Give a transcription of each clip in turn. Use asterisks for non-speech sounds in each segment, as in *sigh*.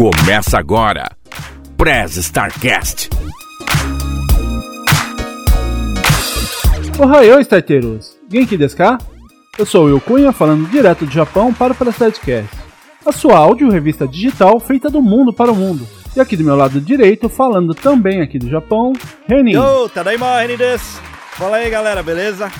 Começa agora. Prez Starcast. Ohayou, starteiros! Genki desu ka? Eu sou o Will Cunha, falando direto do Japão para o Prestadcast, a sua áudio revista digital feita do mundo para o mundo. E aqui do meu lado direito, falando também aqui do Japão, Renin. Yo, tadaima, Renin desu. Fala aí, galera, beleza?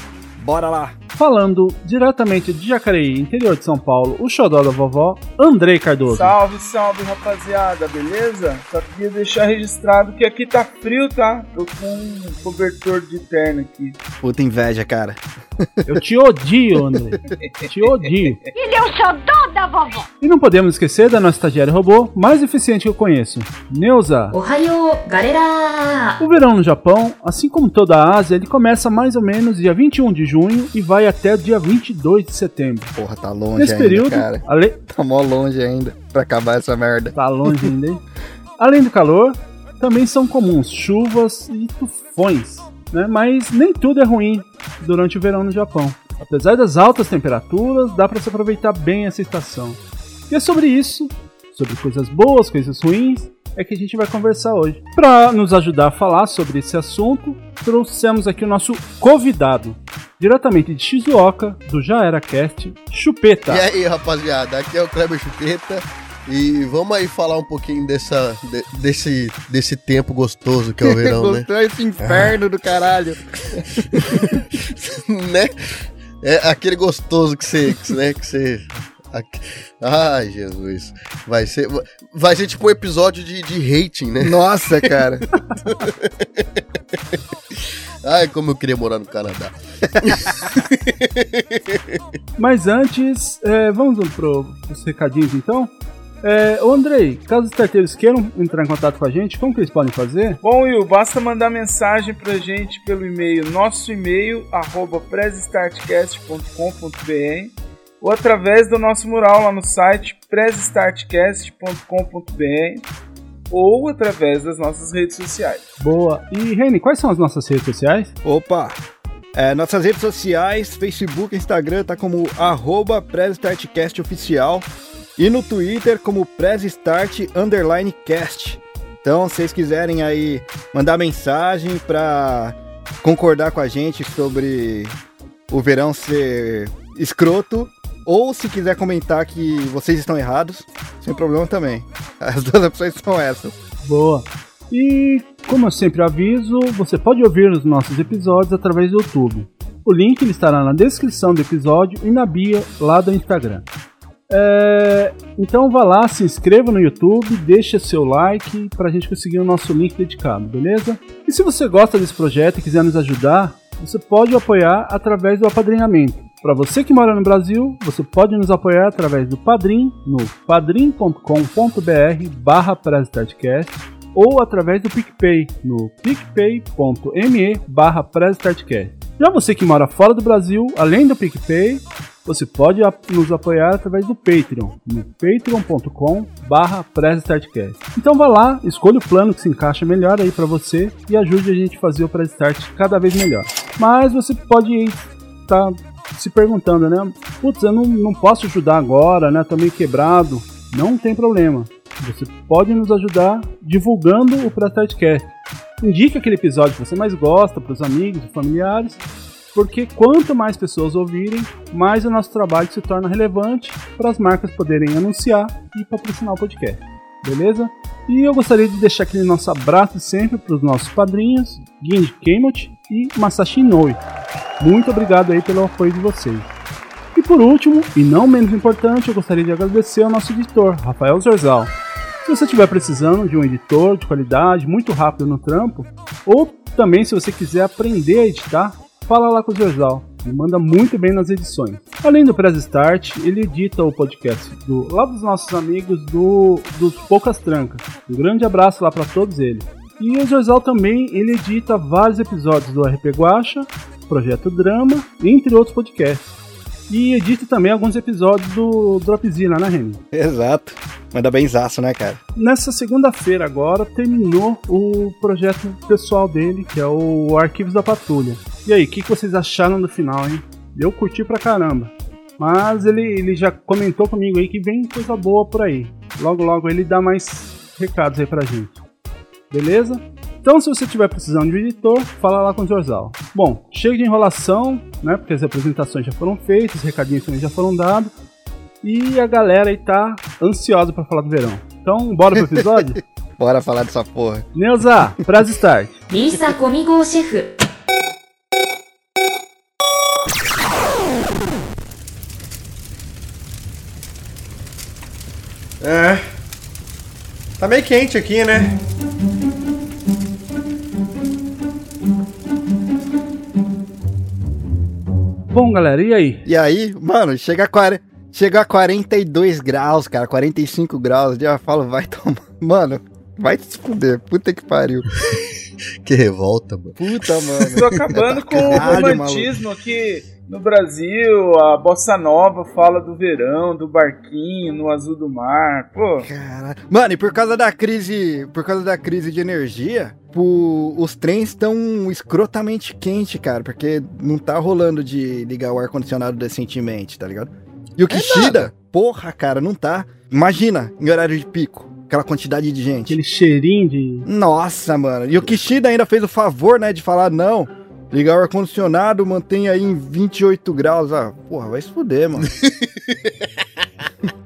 Bora lá. Falando diretamente de Jacareí, interior de São Paulo, o xodó da vovó, Andrei Cardoso. Salve, salve, rapaziada, beleza? Só queria deixar registrado que aqui tá frio, tá? Tô com um cobertor de terno aqui. Puta inveja, cara. Eu te odio, Andrei. te odio. Ele é o xodó da vovó. E não podemos esquecer da nossa estagiária robô mais eficiente que eu conheço, Neuza. Ohayou, galera! O verão no Japão, assim como toda a Ásia, ele começa mais ou menos dia 21 de junho e vai até dia 22 de setembro. Porra, tá longe Nesse ainda, período, cara. ale... Tá mó longe ainda pra acabar essa merda. tá longe ainda, hein? *laughs* Além do calor, também são comuns chuvas e tufões, né? Mas nem tudo é ruim durante o verão no Japão. Apesar das altas temperaturas, dá para se aproveitar bem essa estação. E é sobre isso, sobre coisas boas, coisas ruins, é que a gente vai conversar hoje. Para nos ajudar a falar sobre esse assunto, trouxemos aqui o nosso convidado, diretamente de Shizuoka, do Já Era Cast, Chupeta. E aí, rapaziada, aqui é o Kleber Chupeta e vamos aí falar um pouquinho dessa, de- desse, desse tempo gostoso que é o *laughs* verão, né? Gostou esse inferno do caralho. *laughs* né? É aquele gostoso que você, que, né, que você... Ai, Jesus. Vai ser, vai ser tipo um episódio de, de hating, né? Nossa, cara. *laughs* Ai, como eu queria morar no Canadá. *laughs* Mas antes, é, vamos pro, os recadinhos então. É, ô Andrei, caso os starteiros queiram entrar em contato com a gente, como que eles podem fazer? Bom, Will, basta mandar mensagem pra gente pelo e-mail, nosso e-mail, arroba pressstartcast.com.br ou através do nosso mural lá no site pressstartcast.com.br ou através das nossas redes sociais. Boa. E Reni, quais são as nossas redes sociais? Opa. É, nossas redes sociais, Facebook, Instagram, tá como arroba PressStartCast Oficial. E no Twitter como PressStart Underline Cast. Então, se vocês quiserem aí mandar mensagem pra concordar com a gente sobre o verão ser escroto, ou se quiser comentar que vocês estão errados, sem problema também. As duas opções são essas. Boa. E, como eu sempre aviso, você pode ouvir os nossos episódios através do YouTube. O link estará na descrição do episódio e na bio lá do Instagram. É, então vá lá, se inscreva no YouTube, deixe seu like para a gente conseguir o nosso link dedicado, beleza? E se você gosta desse projeto e quiser nos ajudar, você pode apoiar através do apadrinhamento. Para você que mora no Brasil, você pode nos apoiar através do Padrim no padrim.com.br barra ou através do PicPay no picpay.me barra. Já você que mora fora do Brasil, além do PicPay, você pode nos apoiar através do Patreon, no patreon.com barra. Então vá lá, escolha o plano que se encaixa melhor aí para você e ajude a gente a fazer o Press Start cada vez melhor. Mas você pode estar se perguntando, né? Putz, eu não, não posso ajudar agora, né? Tô meio quebrado. Não tem problema. Você pode nos ajudar divulgando o Press Startcast. Indique aquele episódio que você mais gosta para os amigos e familiares porque quanto mais pessoas ouvirem, mais o nosso trabalho se torna relevante para as marcas poderem anunciar e patrocinar o podcast. Beleza? E eu gostaria de deixar aquele nosso abraço sempre para os nossos padrinhos, Genji Kemochi e Masashi Inoue. Muito obrigado aí pelo apoio de vocês. E por último, e não menos importante, eu gostaria de agradecer ao nosso editor, Rafael Zorzal. Se você estiver precisando de um editor de qualidade, muito rápido no trampo, ou também se você quiser aprender a editar, fala lá com o Zorzal. Ele manda muito bem nas edições. Além do Press Start, ele edita o podcast do, lá dos nossos amigos do, dos Poucas Trancas. Um grande abraço lá para todos eles. E o Zorzal também ele edita vários episódios do RP Guacha, Projeto Drama, entre outros podcasts. E edita também alguns episódios do Dropzilla, né, Remy? Exato. Manda benzaço, né, cara? Nessa segunda-feira agora terminou o projeto pessoal dele, que é o Arquivos da Patrulha. E aí, o que, que vocês acharam do final, hein? Eu curti pra caramba. Mas ele, ele já comentou comigo aí que vem coisa boa por aí. Logo, logo ele dá mais recados aí pra gente beleza? Então, se você tiver precisando de um editor, fala lá com o Jorzal. Bom, chega de enrolação, né? Porque as apresentações já foram feitas, os recadinhos também já foram dados. E a galera aí tá ansiosa para falar do verão. Então, bora pro episódio? *laughs* bora falar dessa porra. Neuza, prazer start. *laughs* Lisa comigo, chefe. É. Tá meio quente aqui, né? Bom, galera, e aí? E aí, mano, chega a, 40, chega a 42 graus, cara, 45 graus. Eu já falo, vai tomar. *laughs* Mano, vai se fuder. Puta que pariu. *laughs* Que revolta, mano. Puta, mano. *laughs* Tô acabando com o Caralho, romantismo aqui no Brasil. A bossa nova fala do verão, do barquinho, no azul do mar. Pô, Caralho. Mano, e por causa da crise, por causa da crise de energia, o- os trens estão escrotamente quentes, cara, porque não tá rolando de ligar o ar condicionado decentemente, tá ligado? E o Kishida, porra, cara, não tá. Imagina, em horário de pico, aquela quantidade de gente. Aquele cheirinho de. Nossa, mano. E o Kishida ainda fez o favor, né, de falar, não, ligar o ar-condicionado, mantém aí em 28 graus. Ah, porra, vai se fuder, mano. *laughs*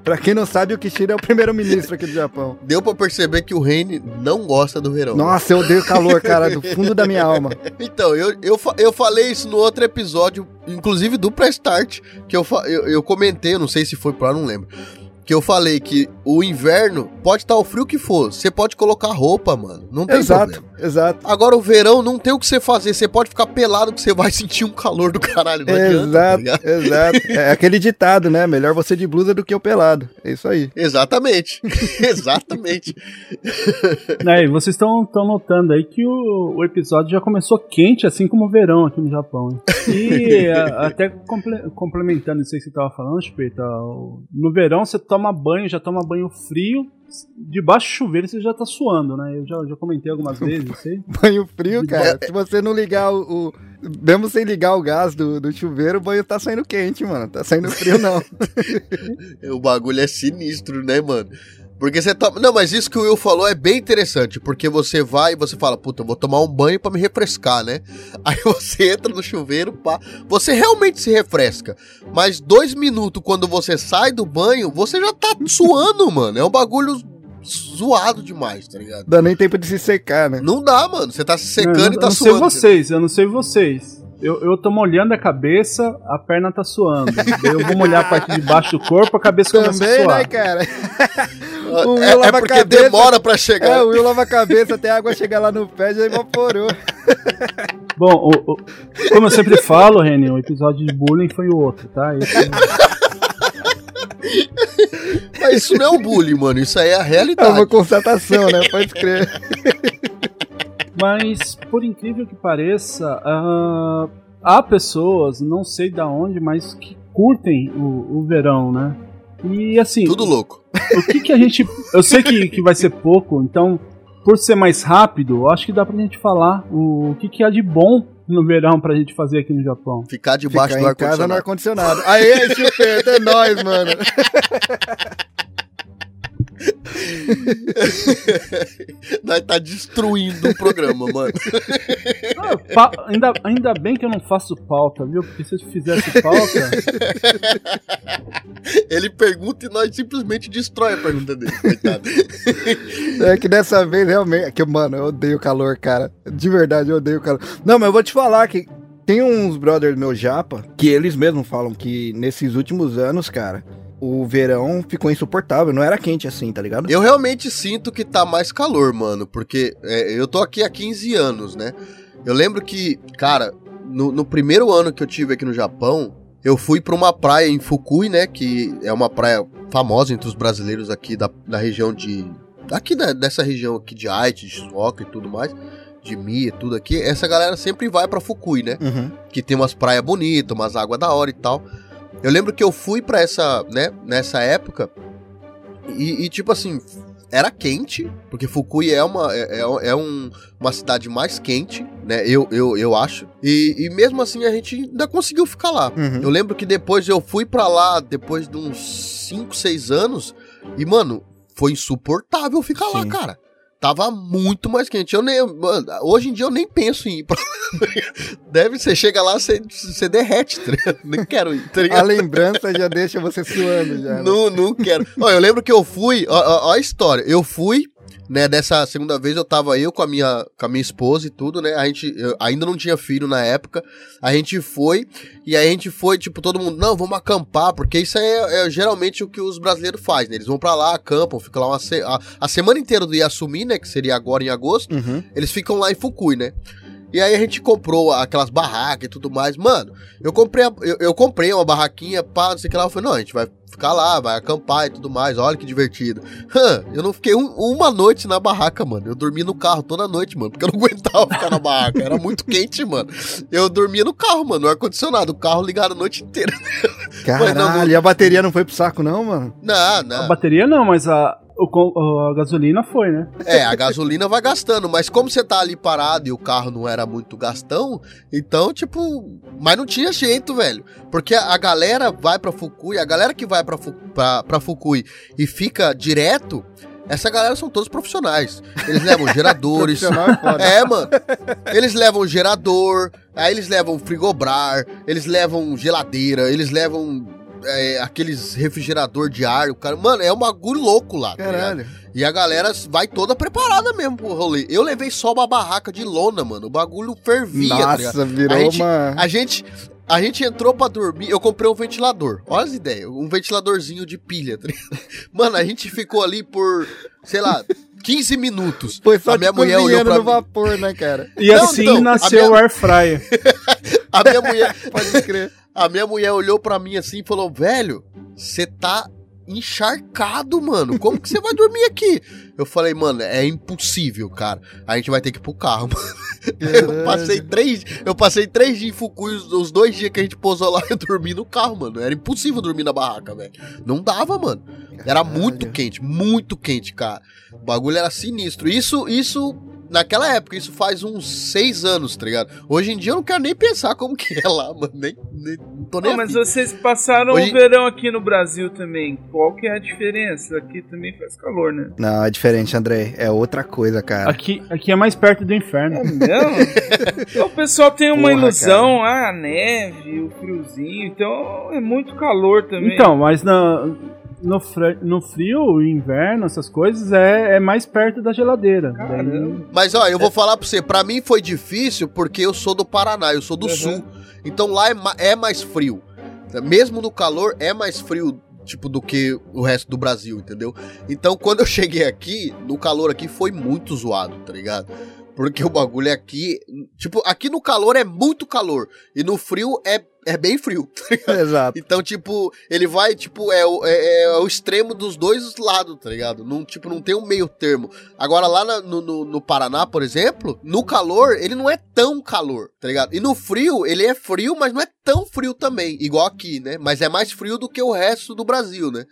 pra quem não sabe, o Kishida é o primeiro-ministro aqui do Japão. *laughs* Deu pra perceber que o Reine não gosta do verão. Nossa, eu odeio calor, cara, do fundo da minha alma. *laughs* Então, eu, eu, eu falei isso no outro episódio, inclusive do Prestart, que eu, eu, eu comentei, eu não sei se foi pro ar, não lembro. Que eu falei que o inverno pode estar o frio que for, você pode colocar roupa, mano. Não tem Exato, problema. exato. Agora o verão não tem o que você fazer, você pode ficar pelado que você vai *laughs* sentir um calor do caralho, não adianta, tá Exato, exato. *laughs* É aquele ditado, né? Melhor você de blusa do que o pelado. É isso aí. Exatamente, *laughs* exatamente. Aí, vocês estão notando aí que o, o episódio já começou quente, assim como o verão aqui no Japão. E a- até comple- complementando isso aí que você tava falando, Chupeta, no verão você toma banho, já toma banho frio, debaixo do chuveiro você já tá suando, né? Eu já, já comentei algumas *laughs* vezes, aí. Banho frio, cara. Se você não ligar o. o- mesmo sem ligar o gás do, do chuveiro, o banho tá saindo quente, mano. Tá saindo frio, não. *laughs* O bagulho é sinistro, né, mano? Porque você toma. Não, mas isso que o Will falou é bem interessante. Porque você vai e você fala, puta, eu vou tomar um banho pra me refrescar, né? *laughs* Aí você entra no chuveiro, pá. Você realmente se refresca. Mas dois minutos quando você sai do banho, você já tá *laughs* suando, mano. É um bagulho zoado demais, tá ligado? Dá nem tempo de se secar, né? Não dá, mano. Você tá se secando eu, e eu tá não sei suando. vocês, eu não sei vocês. Eu, eu tô molhando a cabeça, a perna tá suando. Eu vou molhar a parte de baixo do corpo, a cabeça começa a Também, suar. né, cara? *laughs* O Will É, é lava a porque cabeça. demora pra chegar. É, o Will lava a cabeça até a água chegar lá no pé já evaporou. *laughs* Bom, o- o- como eu sempre falo, Reni, o episódio de bullying foi o outro, tá? Esse- Mas isso não é o bullying, mano. Isso aí é a É realidade. uma constatação, né? Pode crer. *laughs* Mas, por incrível que pareça, ah, há pessoas, não sei da onde, mas que curtem o, o verão, né? E assim, Tudo louco. o que que a gente. Eu sei que, que vai ser pouco, então, por ser mais rápido, eu acho que dá pra gente falar o, o que, que há de bom no verão pra gente fazer aqui no Japão. Ficar debaixo Ficar do em casa no ar-condicionado. ar-condicionado. Aê, chupeta, é nóis, mano. *laughs* *laughs* Nós tá destruindo o programa, mano. Ah, pa- ainda, ainda bem que eu não faço pauta, viu? Porque se eu fizesse pauta. Ele pergunta e nós simplesmente destrói a pergunta dele, coitado. É que dessa vez realmente. é Que, mano, eu odeio calor, cara. De verdade, eu odeio calor. Não, mas eu vou te falar que tem uns brothers meu japa que eles mesmos falam que nesses últimos anos, cara, o verão ficou insuportável. Não era quente assim, tá ligado? Eu realmente sinto que tá mais calor, mano, porque é, eu tô aqui há 15 anos, né? Eu lembro que, cara, no, no primeiro ano que eu tive aqui no Japão, eu fui pra uma praia em Fukui, né? Que é uma praia famosa entre os brasileiros aqui da, da região de. Aqui da- dessa região aqui de Aichi, de Shizuoka e tudo mais. De Mie, tudo aqui. Essa galera sempre vai pra Fukui, né? Uhum. que tem umas praias bonitas, umas águas da hora e tal. Eu lembro que eu fui pra essa, né, nessa época e, e, tipo assim, era quente, porque Fukui é uma, é, é- é um- uma cidade mais quente, né? Eu, eu, eu acho. E, e mesmo assim a gente ainda conseguiu ficar lá. Uhum. Eu lembro que depois eu fui pra lá, depois de uns 5, 6 anos, e, mano, foi insuportável ficar lá, Sim. cara. Tava muito mais quente. Eu nem, mano, hoje em dia eu nem penso em ir pra *laughs* Deve ser, chega lá, você, você derrete, tá? Nem quero ir, tá A lembrança já deixa você suando já. né? Não, não quero. Ó, eu lembro que eu fui, ó, ó, ó a história. Eu fui, né, dessa segunda vez eu tava eu com a minha, com a minha esposa e tudo, né? A gente ainda não tinha filho na época. A gente foi, e aí a gente foi, tipo, todo mundo, não, vamos acampar, porque isso é, é geralmente o que os brasileiros fazem, né? Eles vão pra lá, acampam, ficam lá uma se a, a semana inteira do Yasumi, né? Que seria agora em agosto. Uhum. Eles ficam lá em Fukui, né? E aí a gente comprou aquelas barracas e tudo mais. Mano, eu comprei, a- eu, eu comprei uma barraquinha, pá, não sei o que lá. Eu falei, não, a gente vai ficar lá, vai acampar e tudo mais. Olha que divertido. Hã, eu não fiquei um- uma noite na barraca, mano. Eu dormi no carro toda noite, mano, porque eu não *laughs* aguentava ficar na barraca. Era muito quente, mano. Eu dormia no carro, mano, no ar-condicionado. O carro ligado a noite inteira. *laughs* Caralho, não, não- e a bateria não foi pro saco, não, mano? Não, A não. bateria não, mas a, o a gasolina foi, né? É, a gasolina vai gastando, mas como você tá ali parado e o carro não era muito gastão, então, tipo, mas não tinha jeito, velho. Porque a galera vai pra Fukui, a galera que vai pra, Fu- pra, pra Fukui e fica direto, essa galera são todos profissionais. Eles levam *laughs* geradores. É. É, mano. Eles levam gerador, aí eles levam frigobrar, eles levam geladeira, eles levam é, aqueles refrigerador de ar. O cara, mano, é um bagulho louco lá. tá? Caralho. E a galera vai toda preparada mesmo pro rolê. Eu levei só uma barraca de lona, mano. O bagulho fervia, tá? Nossa, virou A gente- uma. A gente, a gente entrou pra dormir, eu comprei um ventilador. Olha as ideias, um ventiladorzinho de pilha, tá? *laughs* Mano, a gente ficou ali por, sei lá, 15 minutos. Foi só a minha te mulher olhou pra no mim. vapor, né, cara? E Não, assim então, nasceu minha- o Air Fryer. *laughs* A minha mulher, *laughs* Pode crer. a minha mulher olhou pra mim assim e falou: "Velho, você tá encharcado, mano. Como que você vai dormir aqui?" Eu falei: "Mano, é impossível, cara. A gente vai ter que ir pro carro." *laughs* Eu passei três, eu passei três dias em Fukui, os, os dois dias que a gente pousou lá, *laughs* eu dormi no carro, mano. Era impossível dormir na barraca, velho. Não dava, mano. Era muito quente, muito quente, cara. O bagulho era sinistro. Isso, isso, naquela época, isso faz uns seis anos, tá ligado? Hoje em dia eu não quero nem pensar como que é lá, mano. Nem, nem- não tô nem Não, mas vocês passaram Hoje- o verão aqui no Brasil também. Qual que é a diferença? Aqui também faz calor, né? Não, é diferente, André. É outra coisa, cara. Aqui, aqui é mais perto do inferno. É mesmo? *laughs* o pessoal tem uma Porra, ilusão, ah, a neve, o friozinho, então é muito calor também. Então, mas na, no, fre- no frio, inverno, essas coisas, é, é mais perto da geladeira. Daí-. Mas ó, eu vou falar pra você, pra mim foi difícil porque eu sou do Paraná, eu sou do Uhum. sul. Então lá é, ma- é mais frio. Mesmo no calor, é mais frio, tipo, do que o resto do Brasil, entendeu? Então quando eu *laughs* cheguei aqui, no calor aqui foi muito zoado, tá ligado? Porque o bagulho aqui, tipo, aqui no calor é muito calor. E no frio é, é bem frio. *laughs* Exato. Então, tipo, ele vai, tipo, é o, é, é o extremo dos dois lados, tá ligado? Não, tipo, não tem um meio termo. Agora, lá na- no, no, no Paraná, por exemplo, no calor, ele não é tão calor, tá ligado? E no frio, ele é frio, mas não é tão frio também, igual aqui, né? Mas é mais frio do que o resto do Brasil, né?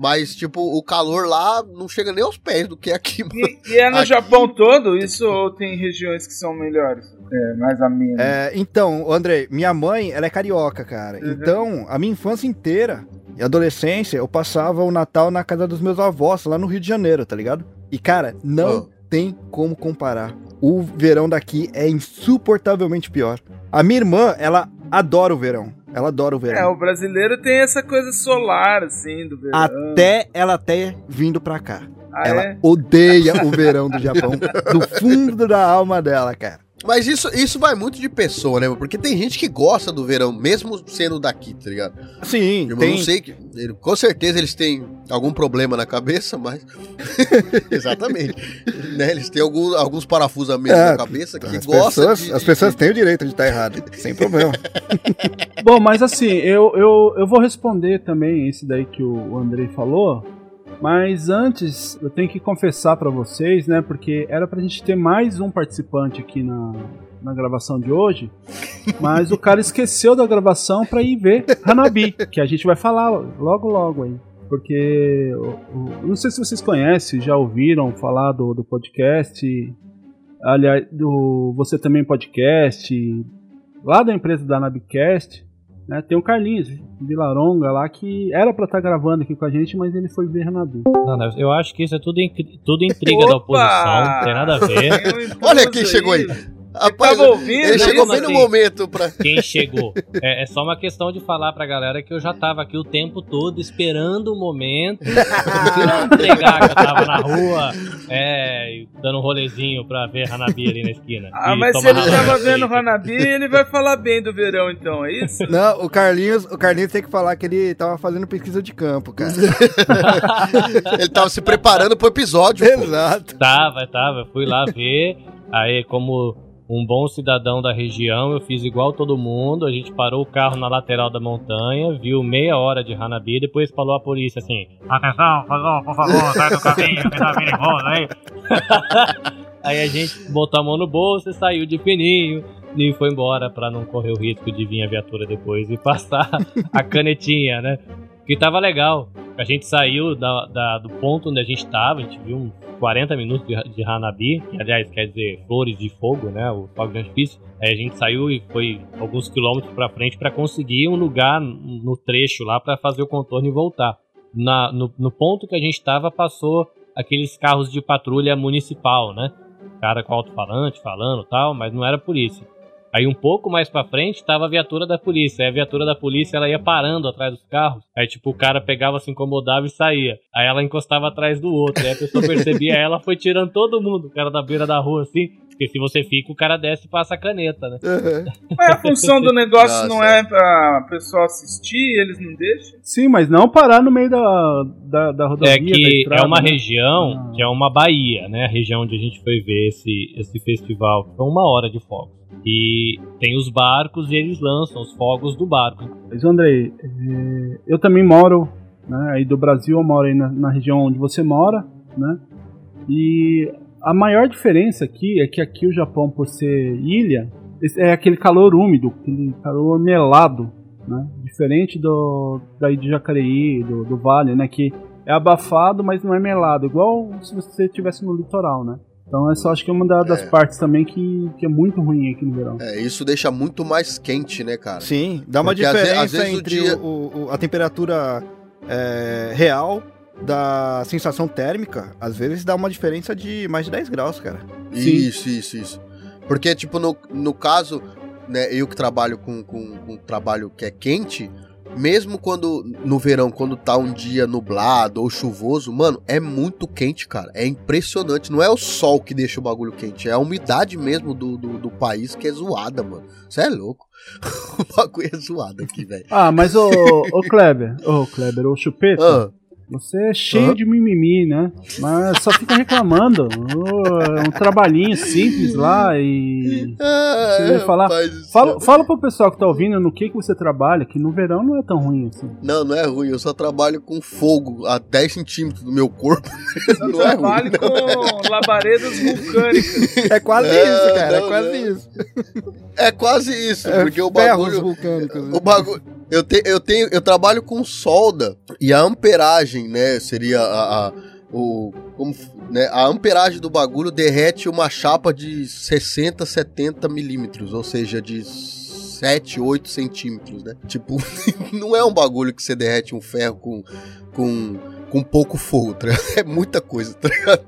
Mas, tipo, o calor lá não chega nem aos pés do que aqui, mano. E, e é no Aqui- Japão todo isso ou tem regiões que são melhores? É, mais amenas. É, então, André, minha mãe, ela é carioca, cara. Uhum. Então, a minha infância inteira e adolescência, eu passava o Natal na casa dos meus avós, lá no Rio de Janeiro, tá ligado? E, cara, não Ah. tem como comparar. O verão daqui é insuportavelmente pior. A minha irmã, ela adora o verão. Ela adora o É, verão. o brasileiro tem essa coisa solar, assim, do verão. Até ela ter vindo pra cá. Ah, ela é? odeia o verão do Japão. do fundo da alma dela, cara. Mas isso, isso vai muito de pessoa, né? Porque tem gente que gosta do verão, mesmo sendo daqui, tá ligado? Sim, Eu tem, não sei que. Com certeza eles têm algum problema na cabeça, mas. *laughs* Exatamente. né? Eles têm algum- alguns parafusos a menos É, na cabeça que as gostam. pessoas, de- as pessoas têm o direito de estar errado, sem problema. *laughs* Bom, mas assim, eu, eu, eu vou responder também esse daí que o Andrei falou. Mas antes, eu tenho que confessar pra vocês, né? Porque era pra gente ter mais um participante aqui na, na gravação de hoje. *laughs* Mas o cara esqueceu da gravação pra ir ver Hanabi, que a gente vai falar logo logo aí. porque o- o- não sei se vocês conhecem, já ouviram falar do, do podcast, aliás, do Você Também Podcast, lá da empresa da Nabcast, né, tem o Carlinhos Vilaronga lá que era pra estar gravando aqui com a gente, mas ele foi ver Renabi. Não, não, eu acho que isso é tudo, tudo *laughs* intriga da Opa! oposição, não tem nada a ver. *laughs* Olha quem chegou aí. Rapaz, tava ouvindo, ele chegou bem no assim? momento pra. Quem chegou? É, é só uma questão de falar pra galera que eu já tava aqui o tempo todo esperando o momento de entregar que eu tava na rua, é, dando um rolezinho pra ver Hanabi ali na esquina. Ah, mas se ele tava vendo o Hanabi, ele vai falar bem do verão, então, é isso? Não, o Carlinhos, o Carlinhos tem que falar que ele tava fazendo pesquisa de campo, cara. *laughs* Ele tava se preparando pro episódio. pô. Exato. Tava, tava. Fui lá ver. Aí, como um bom cidadão da região, eu fiz igual todo mundo. A gente parou o carro na lateral da montanha, viu meia hora de Hanabi, depois falou a polícia assim: Atenção, por favor, por *laughs* favor, sai do caminho, que tá perigoso aí. *laughs* aí a gente botou a mão no bolso e saiu de fininho. E foi embora pra não correr o risco de vir a viatura depois e *laughs* passar a canetinha, né? Que tava legal. A gente saiu da, da- do ponto onde a gente tava, a gente viu uns 40 minutos de, de Hanabi, que aliás quer dizer flores de fogo, né? O fogo de artifício. Aí a gente saiu e foi alguns quilômetros pra frente pra conseguir um lugar no trecho lá pra fazer o contorno e voltar. Na, no, no ponto que a gente tava, passou aqueles carros de patrulha municipal, né? Cara com alto-falante falando tal, mas não era polícia. Aí um pouco mais pra frente tava a viatura da polícia. Aí a viatura da polícia ela ia parando atrás dos carros. Aí tipo o cara pegava, se incomodava e saía. Aí ela encostava atrás do outro. Aí a pessoa *laughs* percebia ela, foi tirando todo mundo, o cara da beira da rua assim. Porque se você fica, o cara desce e passa a caneta, né? Mas a função do negócio Nossa. não é pra pessoal assistir, eles não deixam? Sim, mas não parar no meio da, da, da rodovia. É da que estrada, é uma né? região Ah. que é uma baía, né? A região onde a gente foi ver esse, esse festival. Foi uma hora de fogos. E tem os barcos e eles lançam os fogos do barco. Mas, Andrei, é, eu também moro, né, aí do Brasil, eu moro aí na, na região onde você mora, né? E a maior diferença aqui é que aqui o Japão, por ser ilha, é aquele calor úmido, aquele calor melado, né? Diferente do daí de Jacareí, do, do Vale, né? Que é abafado, mas não é melado, igual se você estivesse no litoral, né? Então essa eu acho que é uma da- das É. partes também que, que é muito ruim aqui no verão. É, isso deixa muito mais quente, né, cara? Sim, dá uma Porque às diferença às vezes o entre dia- o- o- a temperatura é, real da sensação térmica. Às vezes dá uma diferença de mais de 10 graus, cara. Sim. Isso, isso, isso. Porque, tipo, no, no caso, né, eu que trabalho com, com, com um trabalho que é quente, mesmo quando, no verão, quando tá um dia nublado ou chuvoso, mano, é muito quente, cara. É impressionante. Não é o sol que deixa o bagulho quente, é a umidade mesmo do, do, do país que é zoada, mano. Você é louco. *laughs* o bagulho é zoado aqui, velho. Ah, mas ô, ô Kleber, ô Kleber, ô Chupeta, Ah, você é cheio Aham. de mimimi, né? Mas só fica reclamando. É um trabalhinho simples lá e. ah, ia falar- Fala, fala pro pessoal que tá ouvindo no que, que você trabalha, que no verão não é tão ruim assim. Não, não é ruim. Eu só trabalho com fogo a 10 centímetros do meu corpo. Eu *laughs* não é trabalho ruim. não. com labaredas vulcânicas. É quase É, isso, cara. é não, quase não. isso. É quase isso, É porque o bagulho. vulcânicos. né? O bagulho. Eu, te, eu, tenho, eu trabalho com solda e a amperagem, né? Seria a. a- o, como, né, a amperagem do bagulho derrete uma chapa de 60, 70 milímetros, ou seja, de 7, 8 centímetros, né? Tipo, *laughs* não é um bagulho que você derrete um ferro com, com, com pouco fogo, tá? É muita coisa, tá ligado?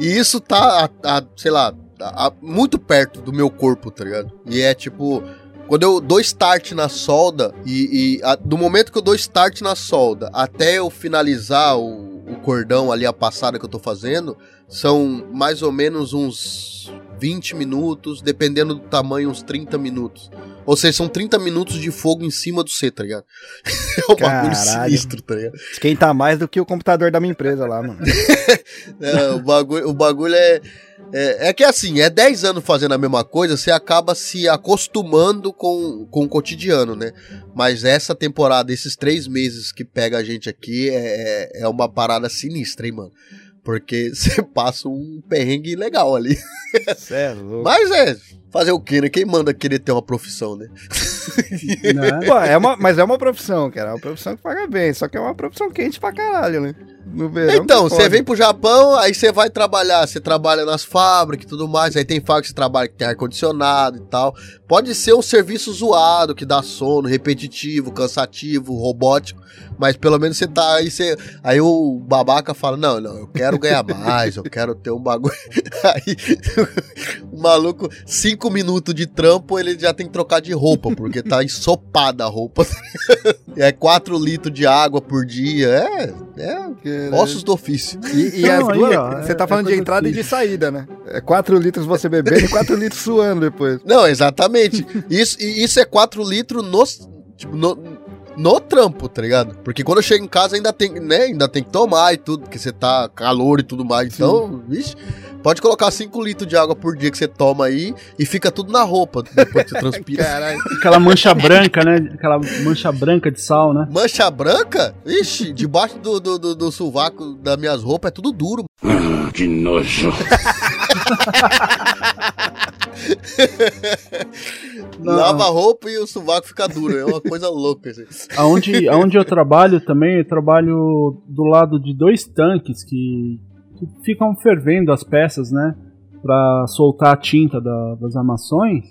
E isso tá, a, a- sei lá, a- muito perto do meu corpo, tá ligado? E é tipo, quando eu dou start na solda, e, e a- do momento que eu dou start na solda até eu finalizar o, o cordão ali, a passada que eu tô fazendo, são mais ou menos uns 20 minutos, dependendo do tamanho, uns 30 minutos. Ou seja, são 30 minutos de fogo em cima do C, tá ligado? *laughs* É um bagulho Caralho. sinistro, tá ligado? Esquenta mais do que o computador da minha empresa lá, mano. *laughs* É, o, bagulho, o bagulho é, é. É que assim, é 10 anos fazendo a mesma coisa, você acaba se acostumando com, com o cotidiano, né? Mas essa temporada, esses três meses que pega a gente aqui, é, é- é uma parada sinistra, hein, mano? Porque *laughs* você passa um perrengue legal ali. Cê é. Mas é, fazer o quê, né? Quem manda querer ter uma profissão, né? né? Pô, é uma, mas é uma profissão, cara. É uma profissão que paga bem. Só que é uma profissão quente pra caralho, né? No verão. Então, você vem pro Japão, aí você vai trabalhar, você trabalha nas fábricas e tudo mais, aí tem fábrica que você trabalha que tem ar-condicionado e tal. Pode ser um serviço zoado, que dá sono, repetitivo, cansativo, robótico, mas pelo menos você tá aí, você, aí o babaca fala, não, não, eu quero ganhar mais, eu quero ter um bagulho. *laughs* Aí o maluco, cinco minutos de trampo, ele já tem que trocar de roupa, porque tá ensopada a roupa. *laughs* É quatro litros de água por dia, é, é ossos do ofício. E, e Não, as aí, duas, ó, você é- tá é falando de coisa entrada e de saída, né? É 4 litros você bebendo e 4 litros suando depois. Não, exatamente. Isso, isso é 4 litros no, tipo, no, no trampo, tá ligado? Porque quando eu chego em casa ainda tem, né, ainda tem que tomar e tudo, porque você tá calor e tudo mais. Então, vixe, pode colocar 5 litros de água por dia que você toma aí e fica tudo na roupa depois que você transpira. Caralho. Aquela mancha branca, né? Aquela mancha branca de sal, né? Mancha branca? Ixi, debaixo do, do, do, do sovaco das minhas roupas é tudo duro. Que nojo. Não. *laughs* Lava a roupa e o sovaco fica duro. É uma coisa louca. Assim. Aonde, aonde eu trabalho também, eu trabalho do lado de dois tanques que, que ficam fervendo as peças, né? Pra soltar a tinta da- das armações.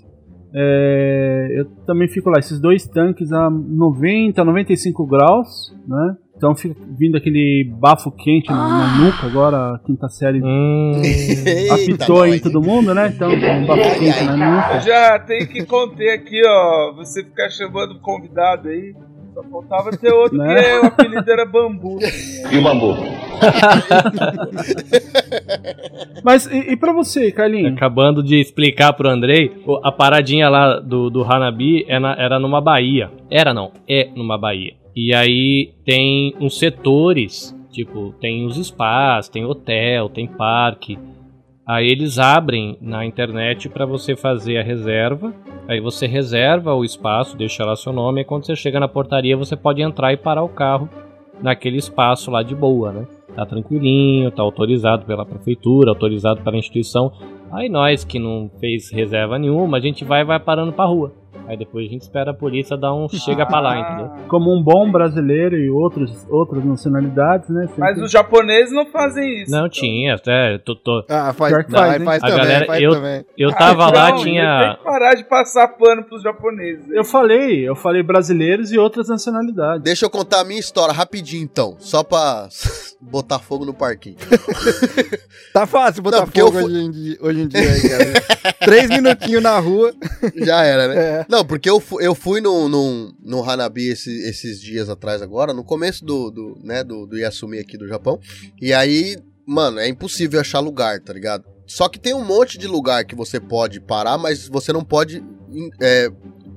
É, eu também fico lá, esses dois tanques a 90, 95 graus, né? Então fica vindo aquele bafo quente na, na nuca agora, a quinta série Hum, *laughs* apitou aí em todo mundo, né? Então, um bafo quente na nuca. Já tenho que conter aqui, ó. Você ficar chamando o convidado aí. Só faltava ter outro Né? que o apelido era Bambu. E o bambu? *laughs* Mas e, e pra você, Carlinhos? Acabando de explicar pro Andrei, a paradinha lá do, do Hanabi é na- era numa baía. Era não, é numa baía. E aí tem uns setores, tipo, tem os spas, tem hotel, tem parque. Aí eles abrem na internet pra você fazer a reserva. Aí você reserva o espaço, deixa lá seu nome, e quando você chega na portaria você pode entrar e parar o carro naquele espaço lá de boa, né? Tá tranquilinho, tá autorizado pela prefeitura, autorizado pela instituição. Aí nós que não fez reserva nenhuma, a gente vai vai parando pra rua. Aí depois a gente espera a polícia dar um chega pra lá, entendeu? Como um bom brasileiro e outros, outras nacionalidades, né? Sempre- Mas os japoneses não fazem isso. Não tinha, até tô, tô- Ah, faz, não, faz, faz, hein? A também, galera- faz eu- também. eu Ah, tava lá, então, Tem tinha que parar de passar pano pros japoneses. Eu falei, eu falei brasileiros e outras nacionalidades. Deixa eu contar a minha história rapidinho então, só pra *laughs* botar fogo no parquinho. Tá fácil botar Não, eu fogo fu- hoje, em dia, hoje em dia aí, cara. *laughs* Três minutinhos na rua. Já era, né? É. Não, porque eu, fu- eu fui no, no, no Hanabi esse- esses dias atrás agora, no começo do, do, né, do, do Yasumi aqui do Japão. E aí, mano, é impossível achar lugar, tá ligado? Só que tem um monte de lugar que você pode parar, mas você não pode. é,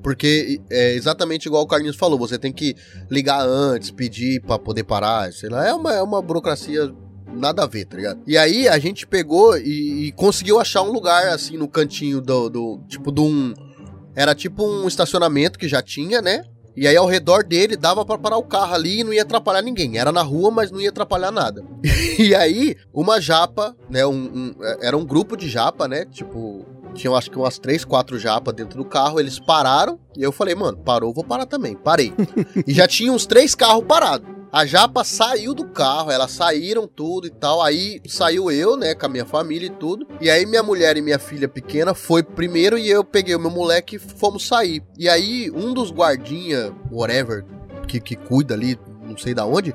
porque é exatamente igual o Carlinhos falou, você tem que ligar antes, pedir pra poder parar, sei lá. É uma, é uma burocracia nada a ver, tá ligado? E aí a gente pegou e, e conseguiu achar um lugar assim no cantinho do, do tipo de um era tipo um estacionamento que já tinha, né? E aí ao redor dele dava pra parar o carro ali e não ia atrapalhar ninguém. Era na rua, mas não ia atrapalhar nada. *laughs* e aí uma japa, né? Um, um- era um grupo de japa, né? Tipo tinham acho que umas três, quatro japas dentro do carro. Eles pararam e eu falei, mano, parou, vou parar também. Parei. *laughs* e já tinha uns três carros parados. A japa saiu do carro, elas saíram tudo e tal. Aí saiu eu, né, com a minha família e tudo. E aí minha mulher e minha filha pequena foi primeiro e eu peguei o meu moleque e fomos sair. E aí um dos guardinha, whatever, que, que cuida ali, não sei da onde,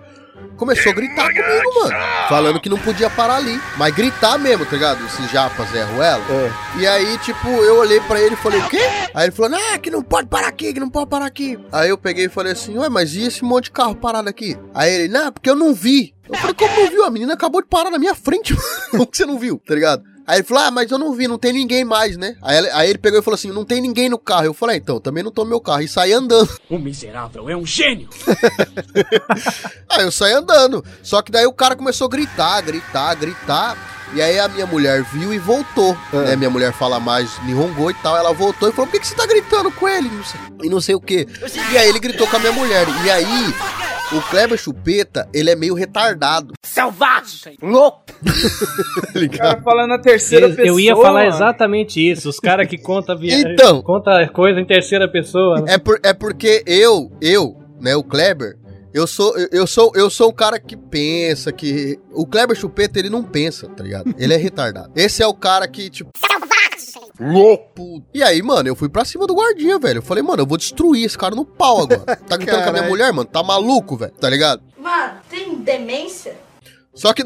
começou a gritar comigo, mano. Falando que não podia parar ali. Mas gritar mesmo, tá ligado? Esses japas Zé Ruelo. E aí, tipo, eu olhei pra ele e falei, o quê? Aí ele falou, ah, que não pode parar aqui, que não pode parar aqui. Aí eu peguei e falei assim, ué, mas e esse monte de carro parado aqui? Aí ele, não, porque eu não vi. Eu falei, como não viu? A menina acabou de parar na minha frente. *laughs* Como que você não viu? Tá ligado? Aí ele falou, ah, mas eu não vi, não tem ninguém mais, né? Aí, ele- aí ele pegou e falou assim, não tem ninguém no carro. Eu falei, ah, então, também não tô no meu carro. E saí andando. O miserável é um gênio. *laughs* Aí eu saí andando. Só que daí o cara começou a gritar, gritar, gritar. E aí a minha mulher viu e voltou. Né? Minha mulher fala mais Nihongo e tal. Ela voltou e falou: Por que, que você tá gritando com ele? E não sei o que. E aí ele gritou com a minha mulher. E aí O Kleber Chupeta, ele é meio retardado. Selvagem! Louco! *laughs* tá O ligado? cara falando na terceira Eu, pessoa. eu ia falar mano. exatamente isso. Os caras que contam viagem. Então. Conta coisa em terceira pessoa. né? É, por- é porque eu, eu, né, o Kleber, eu sou, eu- eu sou, eu sou o cara que pensa que o Kleber Chupeta ele não pensa, tá ligado? Ele é retardado. Esse é o cara que tipo louco. E aí, mano, eu fui pra cima do guardinha, velho. Eu falei, mano, eu vou destruir esse cara no pau agora. *laughs* Tá gritando com a minha mulher, mano? Tá maluco, velho? Tá ligado? Mano, tem demência? Só que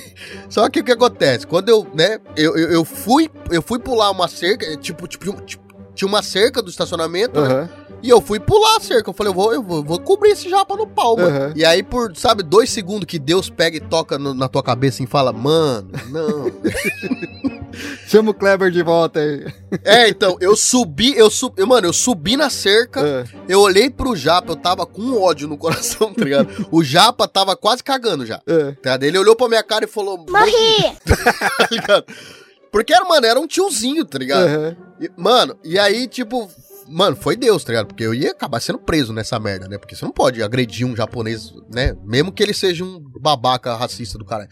*laughs* só que o que acontece? Quando eu, né, eu, eu, eu fui, eu fui pular uma cerca, tipo, tipo, tipo, tinha uma cerca do estacionamento, né? E eu fui pular a cerca. Eu falei, eu vou, eu vou, vou cobrir esse japa no pau, mano. Uhum. E aí, por, sabe, dois segundos que Deus pega e toca no- na tua cabeça e fala, mano, não. *laughs* Chama o Kleber de volta aí. é, então, eu subi, eu subi, mano, eu subi na cerca, eu olhei pro japa, eu tava com ódio no coração, *laughs* tá ligado? O japa tava quase cagando já. ah. Tá ligado? Ele olhou pra minha cara e falou, Morri! *laughs* tá ligado? Porque, era, mano, era um tiozinho, tá ligado? E, mano, e aí, tipo, mano, foi Deus, tá ligado? Porque eu ia acabar sendo preso nessa merda, né? Porque você não pode agredir um japonês, né? Mesmo que ele seja um babaca racista do caralho.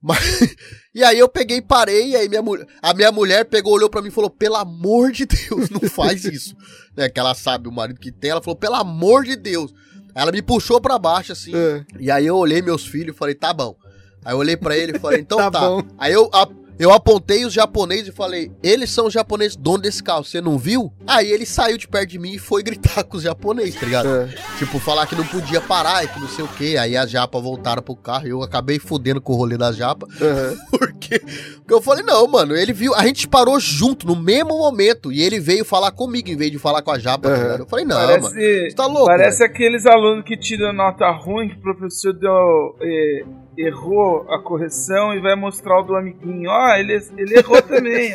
Mas, *laughs* e aí eu peguei e parei, e aí minha, a minha mulher pegou, olhou pra mim e falou, pelo amor de Deus, não faz isso. *laughs* né? Que ela sabe o marido que tem, ela falou, pelo amor de Deus. Ela me puxou pra baixo, assim, Ah. e aí eu olhei meus filhos e falei, tá bom. Aí eu olhei pra ele e falei, então *laughs* Tá tá. Aí eu, a- eu apontei os japoneses e falei, eles são os japoneses donos desse carro, você não viu? Aí ele saiu de perto de mim e foi *laughs* gritar com os japoneses, tá ligado? Ah. Tipo, falar que não podia parar e que não sei o que. Aí as japas voltaram pro carro e eu acabei fudendo com o rolê das japas. Aham. *laughs* Porque, porque eu falei, não, mano, ele viu, a gente parou junto no mesmo momento e ele veio falar comigo em vez de falar com a japa, tá Aham. ligado? Eu falei, não, mano, Parece, você tá louco, parece aqueles alunos que tiram nota ruim, que o professor deu, eh, errou a correção e vai mostrar o do amiguinho. Ó, ele, ele errou *laughs* também.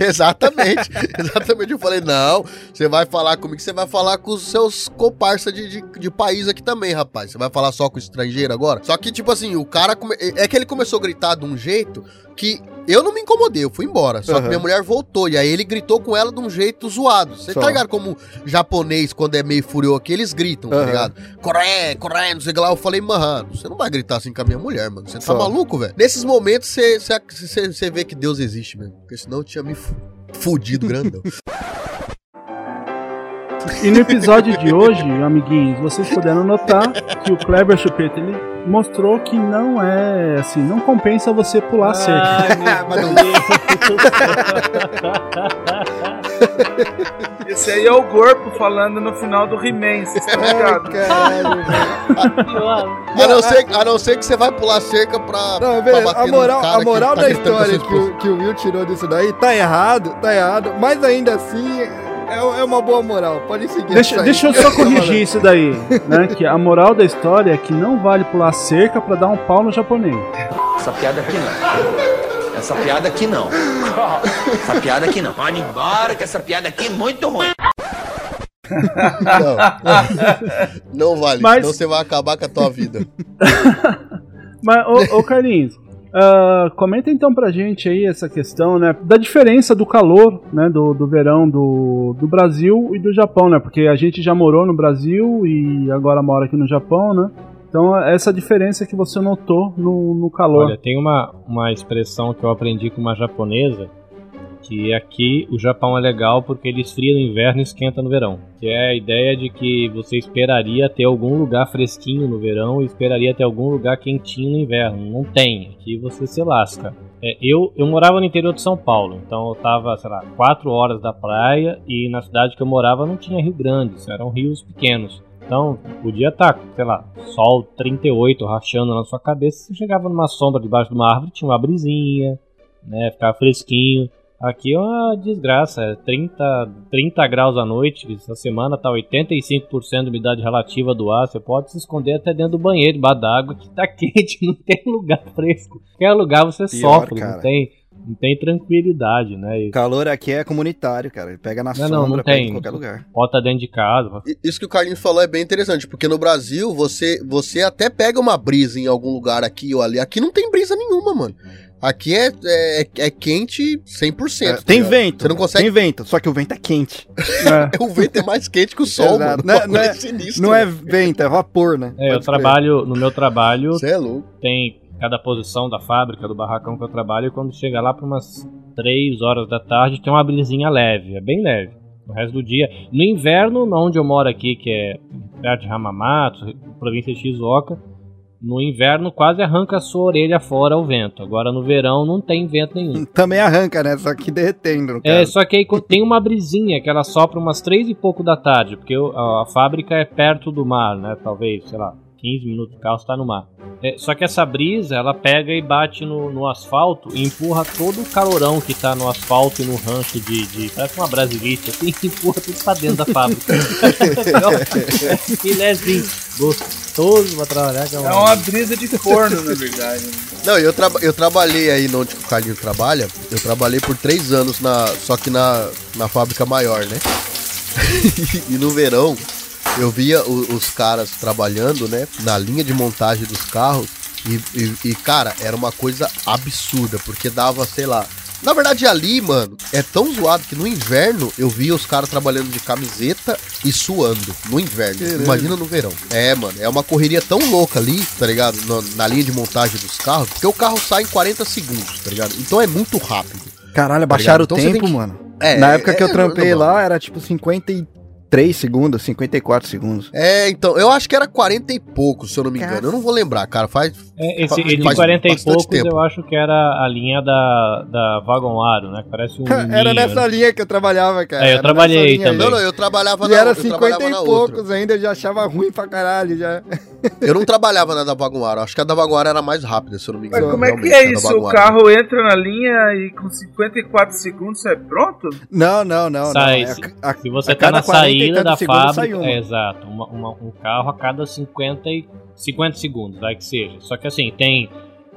Exatamente, exatamente. Eu falei, não, você vai falar comigo, você vai falar com os seus comparsa de, de, de país aqui também, rapaz. Você vai falar só com estrangeiro agora? Só que, tipo assim, o cara. come- É que ele começou a gritar de um jeito que eu não me incomodei, eu fui embora. Só que Aham. minha mulher voltou. E aí ele gritou com ela de um jeito zoado. Você tá ligado como japonês, quando é meio furioso aqui, eles gritam, tá Aham. ligado? Coré, coré, não sei o que lá. Eu falei, mano, você não vai gritar assim com a minha mulher, mano. Você tá Só. maluco, velho? Nesses momentos você- você você- você vê que Deus existe mesmo. Porque senão eu tinha me fu- fudido grandão. *laughs* E no episódio de hoje, amiguinhos, vocês puderam notar que o Kleber Chupeta ele mostrou que não é assim, não compensa você pular a cerca. *laughs* *laughs* *laughs* Esse aí é o Corpo falando no final do He-Man, vocês estão ligados? Caralho, *laughs* velho. A não, ser, a não ser que você vai pular cerca pra, Não, pra beleza. bater A moral, cara a moral que tá da a história que o, que o Will tirou disso daí tá errado, tá errado, mas ainda assim é, é uma boa moral. Pode seguir. Deixa, deixa eu só corrigir isso daí, né? Que a moral da história é que não vale pular a cerca pra dar um pau no japonês. Essa piada aqui não. Essa piada aqui não. Essa piada aqui não. Pode ir embora que essa piada aqui é muito ruim. Não, não vale, Mas- senão você vai acabar com a tua vida. *laughs* Mas, ô, ô Carlinhos, ah, comenta então pra gente aí essa questão, né? Da diferença do calor, né? Do, do verão do, do Brasil e do Japão, né? Porque a gente já morou no Brasil e agora mora aqui no Japão, né? Então, essa diferença que você notou no, no calor. Olha, tem uma, uma expressão que eu aprendi com uma japonesa, que aqui o Japão é legal porque ele esfria no inverno e esquenta no verão. Que é a ideia de que você esperaria ter algum lugar fresquinho no verão e esperaria ter algum lugar quentinho no inverno. Não tem, aqui você se lasca. É, eu, eu morava no interior de São Paulo, então eu tava, sei lá, 4 horas da praia e na cidade que eu morava não tinha rio grande, eram rios pequenos. Então, podia estar, sei lá, sol 38 rachando na sua cabeça. Você chegava numa sombra debaixo de uma árvore, tinha uma brisinha, né? Ficava fresquinho. Aqui é uma desgraça, é 30, 30 graus à noite. Essa semana tá 85% de umidade relativa do ar. Você pode se esconder até dentro do banheiro, debaixo d'água, que tá *laughs* quente, não tem lugar fresco. Qualquer lugar você Pior, sofre, cara. não tem, não tem tranquilidade, né? E O calor aqui é comunitário, cara. Ele pega na Não, não, sombra, não pega tem. em qualquer lugar. bota dentro de casa. I- Isso que o Carlinhos falou é bem interessante, porque no Brasil você, você até pega uma brisa em algum lugar aqui ou ali. Aqui não tem brisa nenhuma, mano. Aqui é, é, é quente 100%. É, tá tem ligado? vento. Você não consegue. Tem vento, só que o vento é quente. *laughs* o vento é mais quente que o sol, Exato. mano. Não, é- não é, sinistro, não é vento, é vapor, né? É, eu Pode trabalho, no meu trabalho, Você é louco. tem cada posição da fábrica, do barracão que eu trabalho, e quando chega lá para umas 3 horas da tarde, tem uma brisinha leve, é bem leve. O resto do dia. No inverno, onde eu moro aqui, que é perto de Hamamatsu, província de Shizuoka, no inverno quase arranca a sua orelha fora o vento. Agora no verão não tem vento nenhum. *laughs* Também arranca, né? Só que derretendo. É, só que aí tem uma brisinha que ela sopra umas três e pouco da tarde, porque a fábrica é perto do mar, né? Talvez, sei lá, 15 minutos de carro está no mar. É, só que essa brisa, ela pega e bate no, no asfalto e empurra todo o calorão que tá no asfalto e no rancho de. de parece uma brasilite, assim, *laughs* e empurra tudo pra dentro da fábrica. *laughs* Filézinho, gostoso pra trabalhar. que É uma brisa de forno, na verdade. né? Não, eu, traba- eu trabalhei aí onde o Carlinho trabalha. Eu trabalhei por três anos, na, só que na, na fábrica maior, né? *laughs* e no verão, eu via o- os caras trabalhando, né? Na linha de montagem dos carros. E, e- e, cara, era uma coisa absurda, porque dava, sei lá. Na verdade, ali, mano, é tão zoado que no inverno eu via os caras trabalhando de camiseta e suando. No inverno. Caralho. Imagina no verão. É, mano, é uma correria tão louca ali, tá ligado? Na, na linha de montagem dos carros, porque o carro sai em 40 segundos, tá ligado? Então é muito rápido. Caralho, baixaram Então o você tempo, tem que- mano. É, Na época que eu é trampei normal. lá, era tipo 53 segundos, 54 segundos. É, então, eu acho que era 40 e poucos, se eu não me engano. Eu não vou lembrar, cara. Faz. É, esse, de faz 40 e poucos tempo. eu acho que era a linha da, da Vagon Aro, né? Parece um. *laughs* era ninho, nessa né? linha que eu trabalhava, cara. É, eu Era trabalhei também. Não, não, eu trabalhava E na era eu 50 trabalhava e poucos outra. ainda, eu já achava ruim pra caralho já. Eu não trabalhava na da Vaguara. Acho que a da Vaguara era mais rápida, se eu não me Mas engano. como é que é a isso? O carro entra na linha e com 54 segundos é pronto? Não, não, não. Sai, não. É se, a- se você a tá na 40 e saída da fábrica, é exato, uma- uma- um carro a cada 50, e, 50 segundos, vai que seja. Só que assim, tem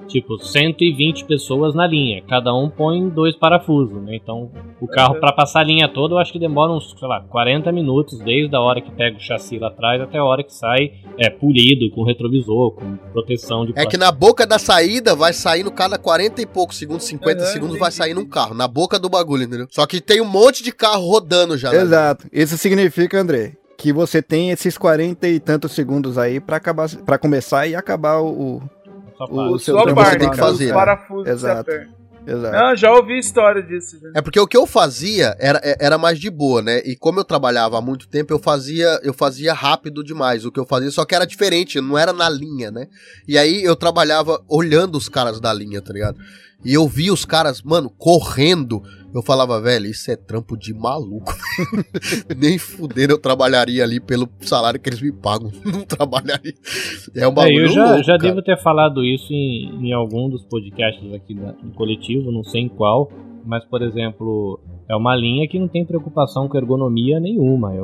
tipo 120 pessoas na linha, cada um põe dois parafusos, né? Então, o carro Uhum. pra passar a linha toda, eu acho que demora uns, sei lá, 40 minutos, desde a hora que pega o chassi lá atrás até a hora que sai é polido com retrovisor, com proteção de É que na boca da saída vai saindo cada 40 e poucos segundos, 50 Aham, segundos vai sair num carro. Na boca do bagulho, entendeu? Só que tem um monte de carro rodando já. né? Exato. Isso significa, André, que você tem esses 40 e tantos segundos aí pra acabar, para começar e acabar o, o, para. o seu Sua parte, tem que de casa. fazer, os parafusos que Exato. Exato. Não, já ouvi história disso. É porque o que eu fazia era, era mais de boa, né? E como eu trabalhava há muito tempo, eu fazia, eu fazia rápido demais o que eu fazia, só que era diferente, não era na linha, né? E aí eu trabalhava olhando os caras da linha, tá ligado? E eu via os caras, mano, correndo. Eu falava, velho, isso é trampo de maluco. *laughs* Nem fudendo eu trabalharia ali pelo salário que eles me pagam. *laughs* Não trabalharia. É um É, bagulho eu já, louco, já devo ter falado isso em, em algum dos podcasts aqui da- no coletivo, não sei em qual, mas, por exemplo, é uma linha que não tem preocupação com ergonomia nenhuma. É,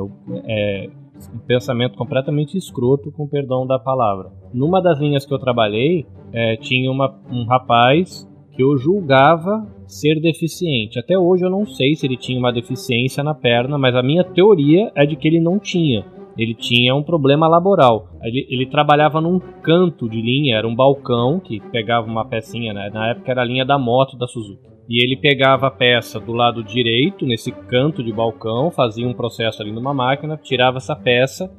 é um pensamento completamente escroto, com perdão da palavra. Numa das linhas que eu trabalhei, é, tinha uma- um rapaz que eu julgava ser deficiente. Até hoje eu não sei se ele tinha uma deficiência na perna, mas a minha teoria é de que ele não tinha. Ele tinha um problema laboral. Ele, ele trabalhava num canto de linha, era um balcão que pegava uma pecinha, né? na época era a linha da moto da Suzuki. E ele pegava a peça do lado direito, nesse canto de balcão, fazia um processo ali numa máquina, tirava essa peça,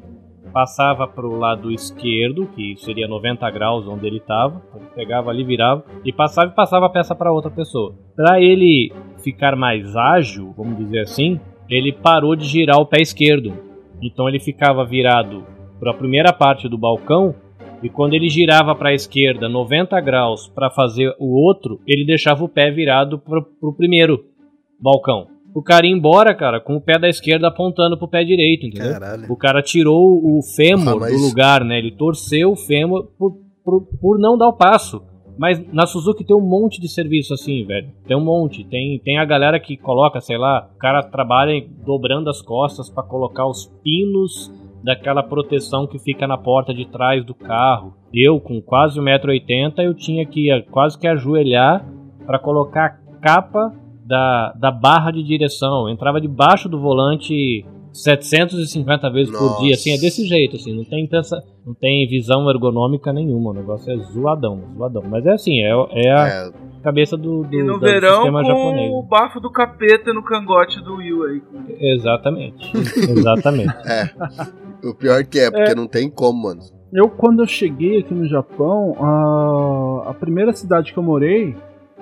passava para o lado esquerdo, que seria 90 graus onde ele estava, pegava ali, virava, e passava e passava a peça para outra pessoa. Para ele ficar mais ágil, vamos dizer assim, ele parou de girar o pé esquerdo. Então ele ficava virado para a primeira parte do balcão e quando ele girava para a esquerda 90 graus para fazer o outro, ele deixava o pé virado para o primeiro balcão. O cara ia embora, cara, com o pé da esquerda apontando pro pé direito, entendeu? Caralho. O cara tirou o fêmur Ah, mas- do lugar, né? Ele torceu o fêmur por, por, por não dar o passo. Mas na Suzuki tem um monte de serviço assim, velho. Tem um monte. Tem, tem a galera que coloca, sei lá, o cara trabalha dobrando as costas pra colocar os pinos daquela proteção que fica na porta de trás do carro. Eu, com quase 1,80m, eu tinha que quase que ajoelhar pra colocar a capa da, da barra de direção. Eu entrava debaixo do volante 750 vezes por Nossa. dia, assim, é desse jeito, assim, não tem pensa, não tem visão ergonômica nenhuma, o negócio é zoadão, zoadão. Mas é assim, é, é a, É, cabeça do, do, E no do verão sistema com japonês. o bafo do capeta no cangote do Will aí. Exatamente. *laughs* Exatamente. É. O pior que é, porque não tem como, mano. Eu, quando eu cheguei aqui no Japão, a, a primeira cidade que eu morei,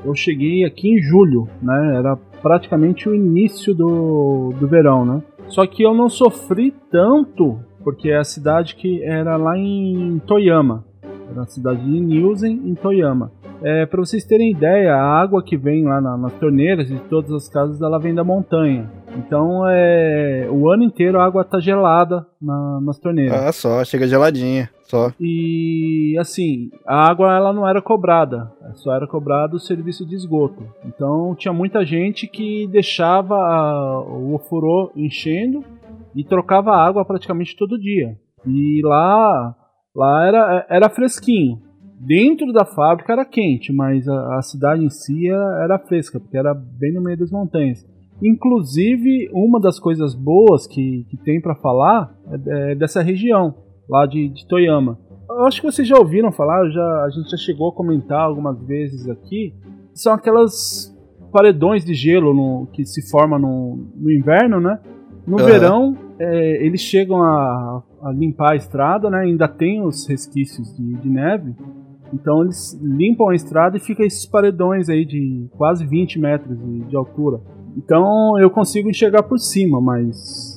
eu cheguei aqui em julho, né? Era praticamente o início do, do verão, né? Só que eu não sofri tanto, porque é a cidade que era lá em Toyama. Era a cidade de Niusen, em Toyama. É, para vocês terem ideia, a água que vem lá na- nas torneiras de todas as casas, ela vem da montanha. Então, é, o ano inteiro a água tá gelada na- nas torneiras. Ah, só, chega geladinha. Só. E assim, a água ela não era cobrada, só era cobrado o serviço de esgoto. Então tinha muita gente que deixava a- o ofurô enchendo e trocava água praticamente todo dia. E lá, lá era, era fresquinho. Dentro da fábrica era quente, mas a, a cidade em si era, era fresca, porque era bem no meio das montanhas. Inclusive, uma das coisas boas que, que tem para falar é, é dessa região, lá de, de Toyama. Eu acho que vocês já ouviram falar, já, a gente já chegou a comentar algumas vezes aqui. São aquelas paredões de gelo no- que se formam no, no inverno, né? No Aham. verão, é, eles chegam a, a limpar a estrada, né? Ainda tem os resquícios de, de neve. Então eles limpam a estrada e fica esses paredões aí de quase 20 metros de, de altura. Então eu consigo enxergar por cima, mas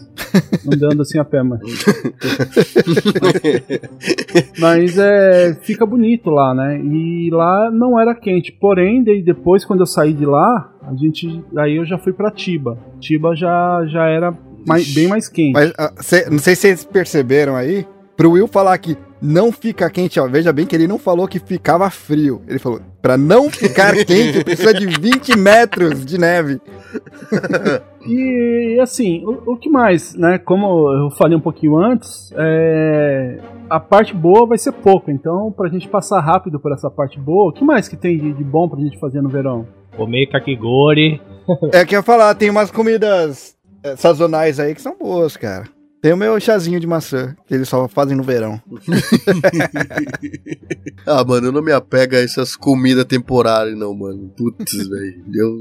andando assim a pé, mas, *laughs* mas é fica bonito lá, né? E lá não era quente. Porém, daí depois quando eu saí de lá, a gente aí eu já fui pra Tiba. Tiba já já era mais- bem mais quente. Mas ah, cê- não sei se vocês perceberam aí. Pro Will falar que não fica quente, ó, veja bem que ele não falou que ficava frio. Ele falou, pra não ficar *laughs* quente, precisa de 20 metros de neve. *laughs* E assim, o, o que mais, né? Como eu falei um pouquinho antes, é, a parte boa vai ser pouca. Então, pra gente passar rápido por essa parte boa, o que mais que tem de, de bom pra gente fazer no verão? Comer kakigori. É que eu ia falar, tem umas comidas eh, sazonais aí que são boas, cara. Tem o meu chazinho de maçã, que eles só fazem no verão. *laughs* Ah, mano, eu não me apego a essas comidas temporárias, não, mano. Putz, *laughs* velho. Eu,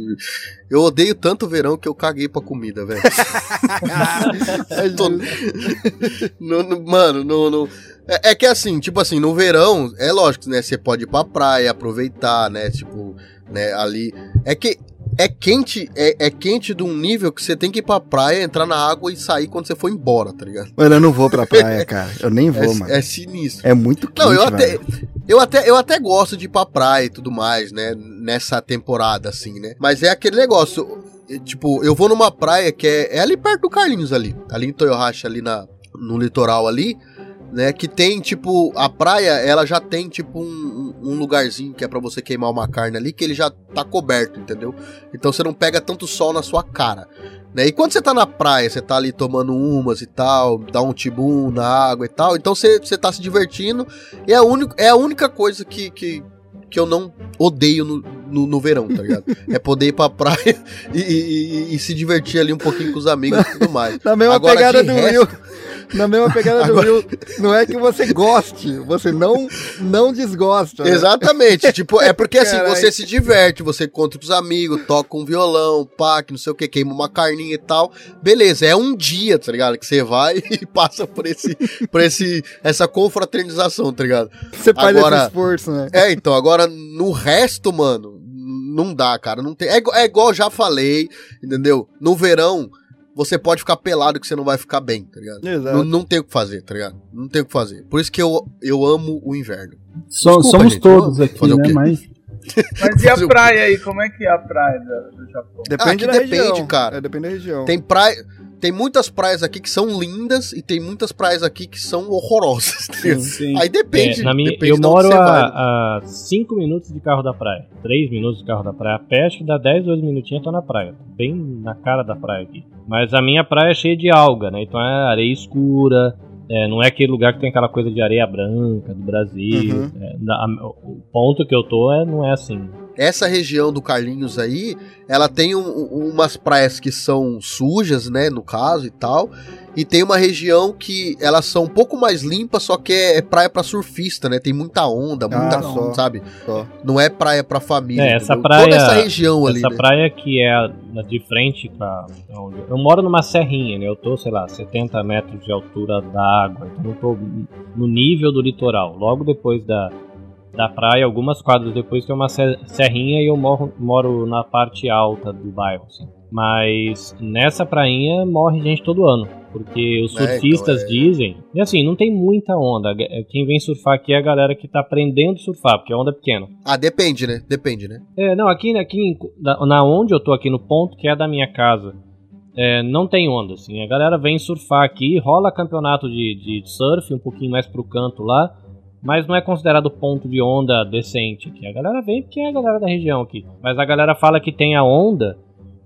eu odeio tanto o verão que eu caguei pra comida, velho. *laughs* Tô- mano, no, no- É, é que assim, tipo assim, no verão, é lógico, né? Você pode ir pra praia, aproveitar, né? Tipo, né, ali. É que é quente, é, é quente de um nível que você tem que ir pra praia, entrar na água e sair quando você for embora, tá ligado? Mano, eu não vou pra praia, *laughs* cara. Eu nem vou, é, mano. é sinistro. É muito quente, Não, eu até, velho. eu até, eu até gosto de ir pra praia e tudo mais, né? Nessa temporada, assim, né? Mas é aquele negócio. é, Tipo, eu vou numa praia que é, é ali perto do Carlinhos ali. Ali em Toyohashi, ali na, no litoral ali. Né, que tem, tipo, a praia, ela já tem, tipo, um, um lugarzinho que é pra você queimar uma carne ali, que ele já tá coberto, entendeu? Então você não pega tanto sol na sua cara. Né? E quando você tá na praia, você tá ali tomando umas e tal, dá um tibum na água e tal, então você, você tá se divertindo. É a, única, é a única coisa que, que, que eu não odeio no, no, no verão, tá ligado? *laughs* é poder ir pra praia e, e- e- e se divertir ali um pouquinho com os amigos e tudo mais. Na mesma Agora, pegada do resto- Will. Na mesma pegada do Agora- Will. Não é que você goste, você não, não desgosta. né? Exatamente, tipo, é porque assim, Carai. você se diverte, você encontra com os amigos, toca um violão, pá, que não sei o que, queima uma carninha e tal. Beleza, é um dia, tá ligado? Que você vai *laughs* e passa por esse, por esse, essa confraternização, tá ligado? Você faz Agora- esse esforço, né? É, então, agora no resto, mano, não dá, cara. Não tem, é, é igual eu já falei, entendeu? No verão, você pode ficar pelado que você não vai ficar bem, tá ligado? Exato. Não, não tem o que fazer, tá ligado? Não tem o que fazer. Por isso que eu, eu amo o inverno. So- Desculpa, somos gente, todos aqui, fazer o né? quê? Mas *laughs* Mas e a praia aí? Como é que é a praia do, Japão? Depende Ah, da depende, região. cara. É, depende da região. Tem praia. Tem muitas praias aqui que são lindas e tem muitas praias aqui que são horrorosas. *laughs* ligado? sim. Aí depende. É, na minha, depende eu moro a 5 minutos de carro da praia. 3 minutos de carro da praia. A pé, acho que dá 10, 12 minutinhos eu tô na praia. Bem na cara da praia aqui. Mas a minha praia é cheia de alga, né? Então é areia escura. é, não é aquele lugar que tem aquela coisa de areia branca do Brasil. Uhum. é, na- a- o ponto que eu tô é, não é assim. Essa região do Carlinhos aí, ela tem um- um- umas praias que são sujas, né, no caso e tal, e tem uma região que elas são um pouco mais limpas, só que é, é praia pra surfista, né? Tem muita onda, muita, Ah, só. sabe? Só. Não é praia pra família. É, essa entendeu? praia. Toda essa região ali, Essa né? praia que é de frente onde- Eu moro numa serrinha, né? Eu tô, sei lá, 70 metros de altura da água. Então eu tô no nível do litoral. Logo depois da, da praia, algumas quadras depois tem uma se- serrinha e eu moro, moro na parte alta do bairro, assim. Mas nessa prainha morre gente todo ano. Porque os É, então, surfistas é. dizem. E assim, não tem muita onda. Quem vem surfar aqui é a galera que tá aprendendo a surfar, porque a onda é pequena. Ah, depende, né? Depende, né? É, não, aqui, aqui na onde eu tô aqui no ponto que é da minha casa, é, não tem onda, assim. A galera vem surfar aqui, rola campeonato de, de surf um pouquinho mais pro canto lá, mas não é considerado ponto de onda decente aqui. A galera vem porque é a galera da região aqui. Mas a galera fala que tem a onda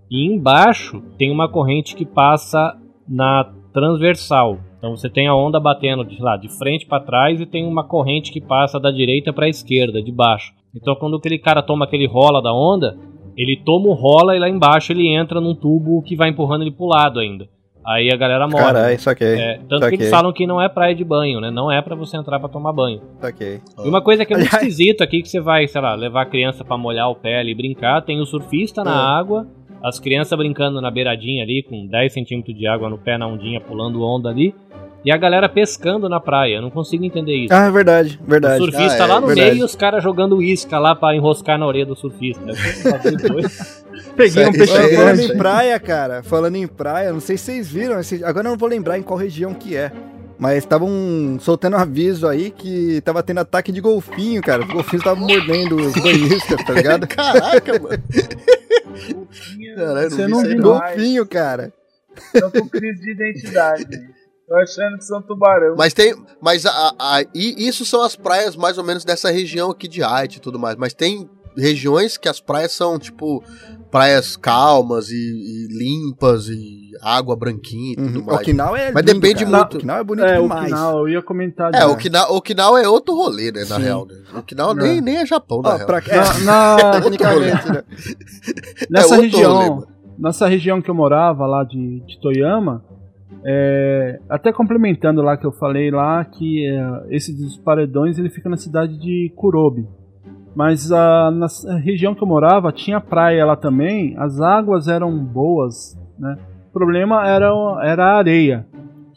e embaixo tem uma corrente que passa na transversal. Então você tem a onda batendo de lá de frente para trás e tem uma corrente que passa da direita para a esquerda, de baixo. Então quando aquele cara toma aquele rola da onda, ele toma o rola e lá embaixo ele entra num tubo que vai empurrando ele pro lado ainda. Aí a galera morre. Caralho, saquei. É, tanto que saquei. eles falam que não é praia de banho, né? Não é pra você entrar pra tomar banho. Saquei. E uma coisa que é muito esquisita aqui, que você vai, sei lá, levar a criança pra molhar o pé ali e brincar, tem o surfista na É. água, as crianças brincando na beiradinha ali, com 10 centímetros de água no pé na ondinha, pulando onda ali, e a galera pescando na praia. Eu não consigo entender isso. Ah, é verdade, o verdade. surfista Ah, é, lá no verdade. meio e os caras jogando isca lá pra enroscar na orelha do surfista. *laughs* Peguei um peixe aí, é, falando em praia, cara, falando em praia, não sei se vocês viram, agora eu não vou lembrar em qual região que é. Mas estavam soltando um aviso aí que tava tendo ataque de golfinho, cara. Os golfinhos estavam mordendo os banhistas, *laughs* tá ligado? Caraca, mano. Caralho, Você não viu? golfinho, cara. Estão com crise de identidade. Tô achando que são tubarão. Mas tem. Mas a, a- a- e isso são as praias mais ou menos dessa região aqui de Haiti e tudo mais. Mas tem regiões que as praias são, tipo, praias calmas e, e limpas e água branquinha e tudo Uhum. mais. Okinawa é Mas lindo, depende cara. muito. Okinawa é bonito É, o demais. final, eu ia comentar É. Okinawa, Okinawa é outro rolê, né, na Sim. real. Né? Okinawa nem, nem é Japão, na real. pra, é, Na, *laughs* na- tecnicamente, *laughs* né? nessa É região, rolê, nessa região que eu morava lá de, de Toyama, é, até complementando lá que eu falei lá que é, esse dos paredões ele fica na cidade de Kurobe. Mas a, na região que eu morava tinha praia lá também, as águas eram boas, né? O problema era, era a areia.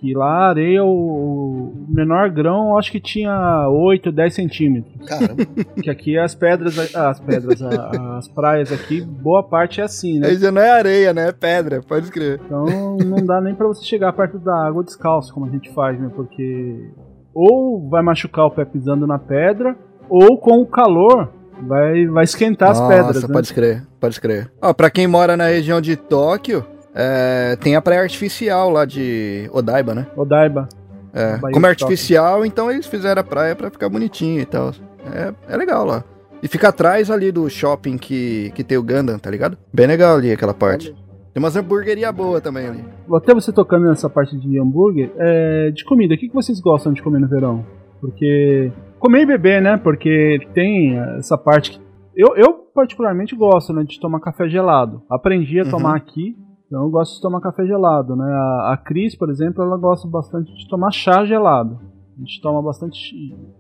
Que lá a areia, o, menor grão, eu acho que tinha 8, 10 centímetros. Caramba. Que aqui as pedras, as pedras, as praias aqui, boa parte é assim, né? Aí já não é areia, né? É pedra, pode escrever. Então não dá nem pra você chegar perto da água descalço, como a gente faz, né? Porque ou vai machucar o pé pisando na pedra, ou com o calor vai, vai esquentar as pedras, né? pode escrever, pode escrever. Ó, pra quem mora na região de Tóquio, é, tem a praia artificial lá de Odaiba, né? Odaiba. É, como é artificial, então eles fizeram a praia pra ficar bonitinho e tal. É, é legal lá. E fica atrás ali do shopping que, que tem o Gundam, tá ligado? Bem legal ali aquela parte. Tem umas hamburgueria boa também ali. Até você tocando nessa parte de hambúrguer, é, de comida, o que, que vocês gostam de comer no verão? Porque. Comer e beber, né? Porque tem essa parte que. Eu, eu particularmente gosto, né? De tomar café gelado. Aprendi a Uhum. tomar aqui. Então eu gosto de tomar café gelado, né? A, a Cris, por exemplo, ela gosta bastante de tomar chá gelado. A gente toma bastante.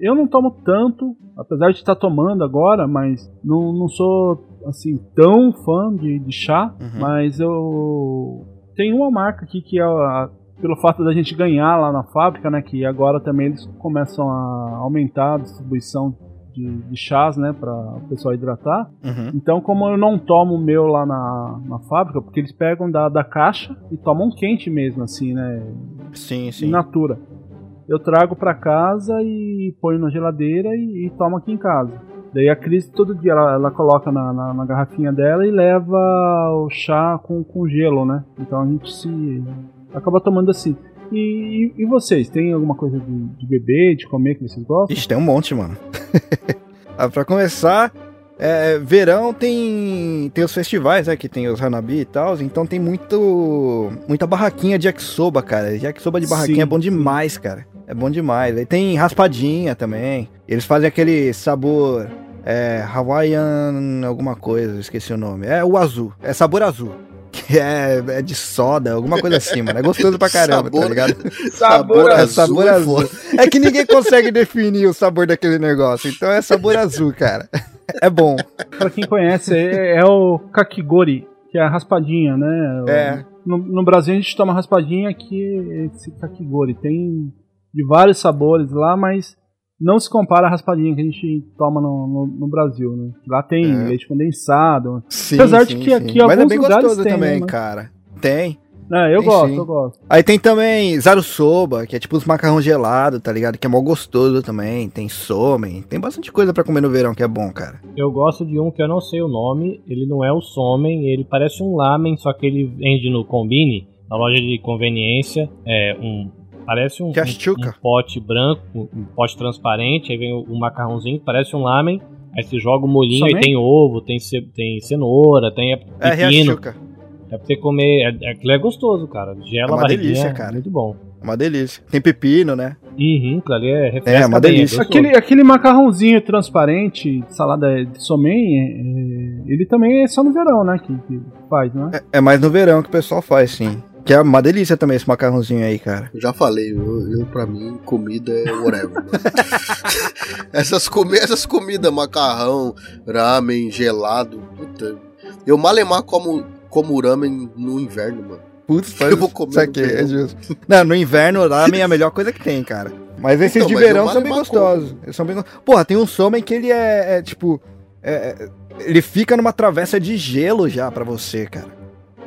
Eu não tomo tanto, apesar de estar tomando agora, mas não, não sou assim tão fã de, de chá. Uhum. Mas eu tem uma marca aqui que é a- pelo fato da gente ganhar lá na fábrica, né? Que agora também eles começam a aumentar a distribuição de, de chás, né? Para o pessoal hidratar. Uhum. Então, como eu não tomo o meu lá na, na fábrica, porque eles pegam da, da caixa e tomam quente mesmo, assim, né? Sim, in sim. natura. Eu trago pra casa e ponho na geladeira e, e tomo aqui em casa. Daí a Cris todo dia ela, ela coloca na, na, na garrafinha dela e leva o chá com, com gelo, né? Então a gente se acaba tomando assim. E, e, vocês, tem alguma coisa de, de beber, de comer que vocês gostam? Ixi, tem um monte, mano. *laughs* ah, pra começar, é, verão tem, tem os festivais, né? Que tem os Hanabi e tal. Então tem muito, muita barraquinha de yakisoba, cara. Yakisoba de barraquinha Sim, é bom demais, cara. É bom demais. Aí tem raspadinha também. Eles fazem aquele sabor É Hawaiian alguma coisa, esqueci o nome. É o azul, é sabor azul. Que *laughs* é, é de soda, alguma coisa assim, mano. É gostoso pra caramba, tá Sabor- ligado? *laughs* Sabor É azul sabor é azul. É que ninguém consegue definir o sabor daquele negócio. Então é sabor azul, cara. É bom. Pra quem conhece, é, é o kakigori, que é a raspadinha, né? É. No, no Brasil a gente toma raspadinha aqui, esse kakigori. Tem de vários sabores lá, mas não se compara à raspadinha que a gente toma no, no, no Brasil, né? Lá tem É. leite condensado. Sim, Apesar de sim, que sim. aqui Mas é alguns bem lugares gostoso tem, também, né? cara. Tem. É, eu Tem gosto, sim. eu gosto. Aí tem também zarusoba, que é tipo os macarrão gelado, tá ligado? Que é mó gostoso também. Tem somen. Tem bastante coisa pra comer no verão que é bom, cara. Eu gosto de um que eu não sei o nome, ele não é o somen, ele parece um lamen, só que ele vende no Combine, na loja de conveniência, é um parece um, um, Yachichuca. um pote branco, um pote transparente, aí vem o, o macarrãozinho, parece um lamen, aí você joga o molhinho, aí Somente? tem ovo, tem, ce, tem cenoura, tem É pepino, riachuca. é pra você comer, é, aquilo é gostoso, cara, gela É uma delícia, cara. muito bom. É uma delícia. Tem pepino, né? Uhum, ali é É, uma bem, delícia. Aquele, aquele macarrãozinho transparente, salada de somen, é- é- ele também é só no verão, né? Que, que faz, né? É, é mais no verão que o pessoal faz, sim. Que é uma delícia também esse macarrãozinho aí, cara. Eu já falei, eu, eu pra mim, comida é whatever. *laughs* essas, comi essas comidas, macarrão, ramen, gelado, puta. Eu malemar como, como ramen no inverno, mano. Putz, Eu vou comer Isso no aqui, é justo. Não, no inverno ramen é a melhor coisa que tem, cara. Mas esses Então, de mas verão são bem gostosos. Eles são bem Porra, tem um somen que ele é, é, tipo. é, é, ele fica numa travessa de gelo já pra você, cara.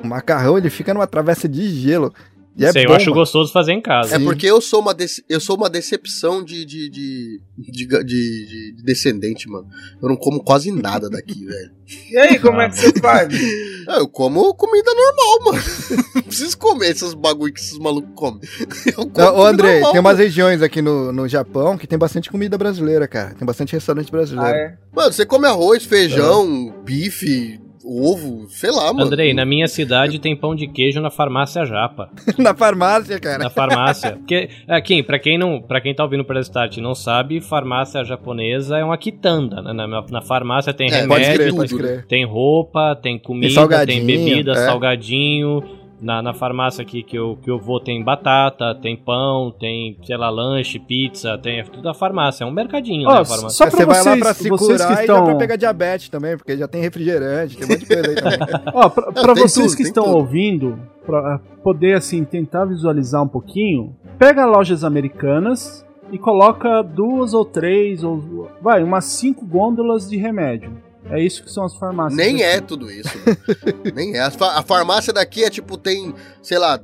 O macarrão ele fica numa travessa de gelo. E é Sei, eu acho mano. gostoso fazer em casa. É Sim. porque eu sou uma, eu sou uma decepção de, de, de, de, de- de descendente, mano. Eu não como quase nada daqui, *laughs* velho. E aí, como é que você faz? *laughs* Ah, eu como comida normal, mano. *laughs* Não preciso comer esses bagulho que esses malucos comem. Eu como Não, ô André, normal, tem umas mano. regiões aqui no, no Japão que tem bastante comida brasileira, cara. Tem bastante restaurante Ah, brasileiro. é? Mano, você come arroz, feijão, bife, ovo, sei lá, mano. Andrei, na minha cidade tem pão de queijo na farmácia Japa. *laughs* Na farmácia, cara. Na farmácia. Porque, aqui, pra quem não, para quem tá ouvindo o Start e não sabe, farmácia japonesa é uma quitanda, né? Na, na farmácia tem É, Pode remédio, crer, tudo, pode crer. tem roupa, tem comida, tem, salgadinho, bebida, é. salgadinho. Na, na farmácia aqui que eu, que eu vou tem batata, tem pão, tem, sei lá, lanche, pizza, tem é tudo da farmácia. É um mercadinho, Ó, né? farmácia. só pra você vai lá vocês, pra se vocês curar que e dá estão... pra pegar diabetes também, porque já tem refrigerante, tem um monte de coisa aí também. *laughs* Ó, pra, pra vocês tudo, que estão tudo. ouvindo, pra poder assim tentar visualizar um pouquinho, pega lojas americanas e coloca duas ou três ou vai umas cinco gôndolas de remédio. É isso que são as farmácias. Nem é tudo isso. *laughs* Nem é. A fa- A farmácia daqui é tipo, tem, sei lá,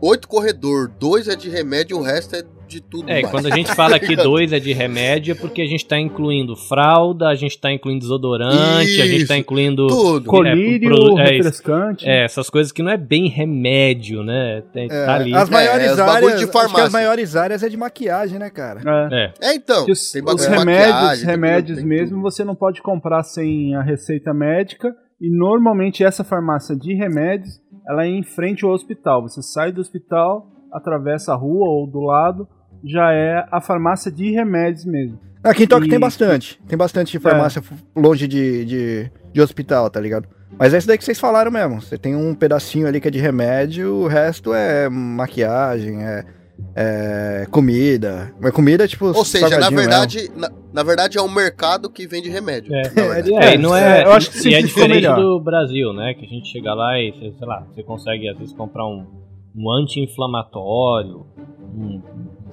oito corredor, dois é de remédio e o resto é de tudo. É, mais. quando a gente *laughs* fala que dois é de remédio, é porque a gente tá incluindo fralda, a gente tá incluindo desodorante, a gente tá Isso, incluindo. Tudo. Colírio, É, pro- é isso. refrescante. É, essas coisas que não é bem remédio, né? Tem, É, tá ali. as maiores É, áreas, de acho que farmácia. as maiores áreas é de maquiagem, né, cara? É. É. É, então. Os, tem os remédios, remédios mesmo, você não pode comprar sem a receita médica. E normalmente essa farmácia de remédios, ela é em frente ao hospital. Você sai do hospital, atravessa a rua ou do lado, já é a farmácia de remédios mesmo. Aqui em Tóquio E- tem bastante. Tem bastante farmácia f- longe de, de, de hospital, tá ligado? Mas é isso daí que vocês falaram mesmo. Você tem um pedacinho ali que é de remédio, o resto é maquiagem, é, é comida. Mas comida é tipo. Ou seja, na verdade, na, na verdade é um mercado que vende remédio. É. verdade. É, e não é, É, eu acho que e é diferente melhor. do Brasil, né? Que a gente chega lá e, sei lá, você consegue às vezes comprar um, um anti-inflamatório, um,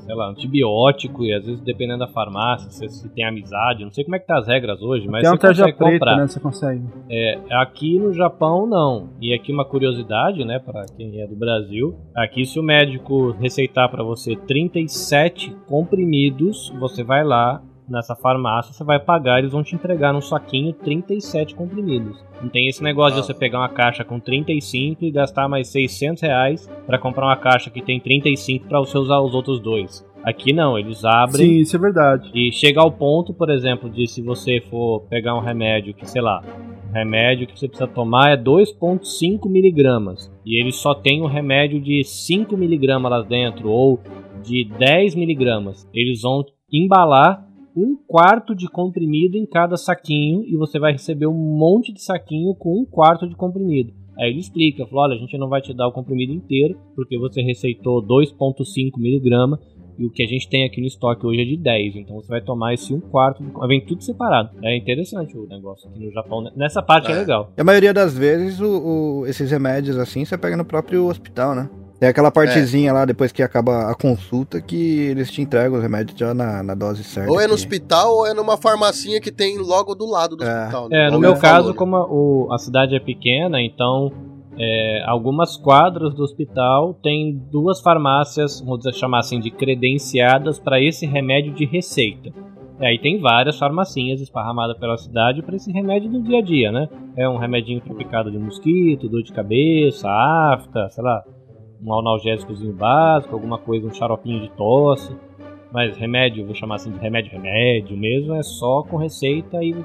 sei lá, antibiótico, e às vezes dependendo da farmácia, se, se tem amizade, não sei como é que tá as regras hoje, mas tem você consegue preta, comprar. né? Você consegue. É, aqui no Japão não. E aqui uma curiosidade, né, para quem é do Brasil, aqui se o médico receitar para você 37 comprimidos, você vai lá nessa farmácia, você vai pagar, eles vão te entregar num saquinho 37 comprimidos. Não tem esse negócio Ah. de você pegar uma caixa com 35 e gastar mais 600 reais para comprar uma caixa que tem 35 para você usar os outros dois. Aqui não, eles abrem Sim, isso é verdade. e chega ao ponto, por exemplo, de se você for pegar um remédio que, sei lá, um remédio que você precisa tomar é 2,5 miligramas. E ele só tem um remédio de 5 miligramas lá dentro, ou de 10 miligramas. Eles vão embalar um quarto de comprimido em cada saquinho e você vai receber um monte de saquinho com um quarto de comprimido. Aí ele explica, falou, olha, a gente não vai te dar o comprimido inteiro, porque você receitou 2.5 miligramas, e o que a gente tem aqui no estoque hoje é de 10, então você vai tomar esse um quarto, de... vem tudo separado. É interessante o negócio aqui no Japão, né? nessa parte é, é legal. E a maioria das vezes, o, o, esses remédios assim, você pega no próprio hospital, né? Tem aquela partezinha é. lá, depois que acaba a consulta, que eles te entregam os remédios já na, na dose certa. Ou é no hospital, ou é numa farmacinha que tem logo do lado do é. hospital. Né? É, no meu caso, como a, o, a cidade é pequena, então é, algumas quadras do hospital tem duas farmácias, vamos chamar assim, de credenciadas para esse remédio de receita. E aí tem várias farmacinhas esparramadas pela cidade para esse remédio do dia a dia, né? É um remedinho para picada de mosquito, dor de cabeça, afta, sei lá, um analgésicozinho básico, alguma coisa, um xaropinho de tosse. Mas remédio, vou chamar assim de remédio, remédio mesmo, é só com receita e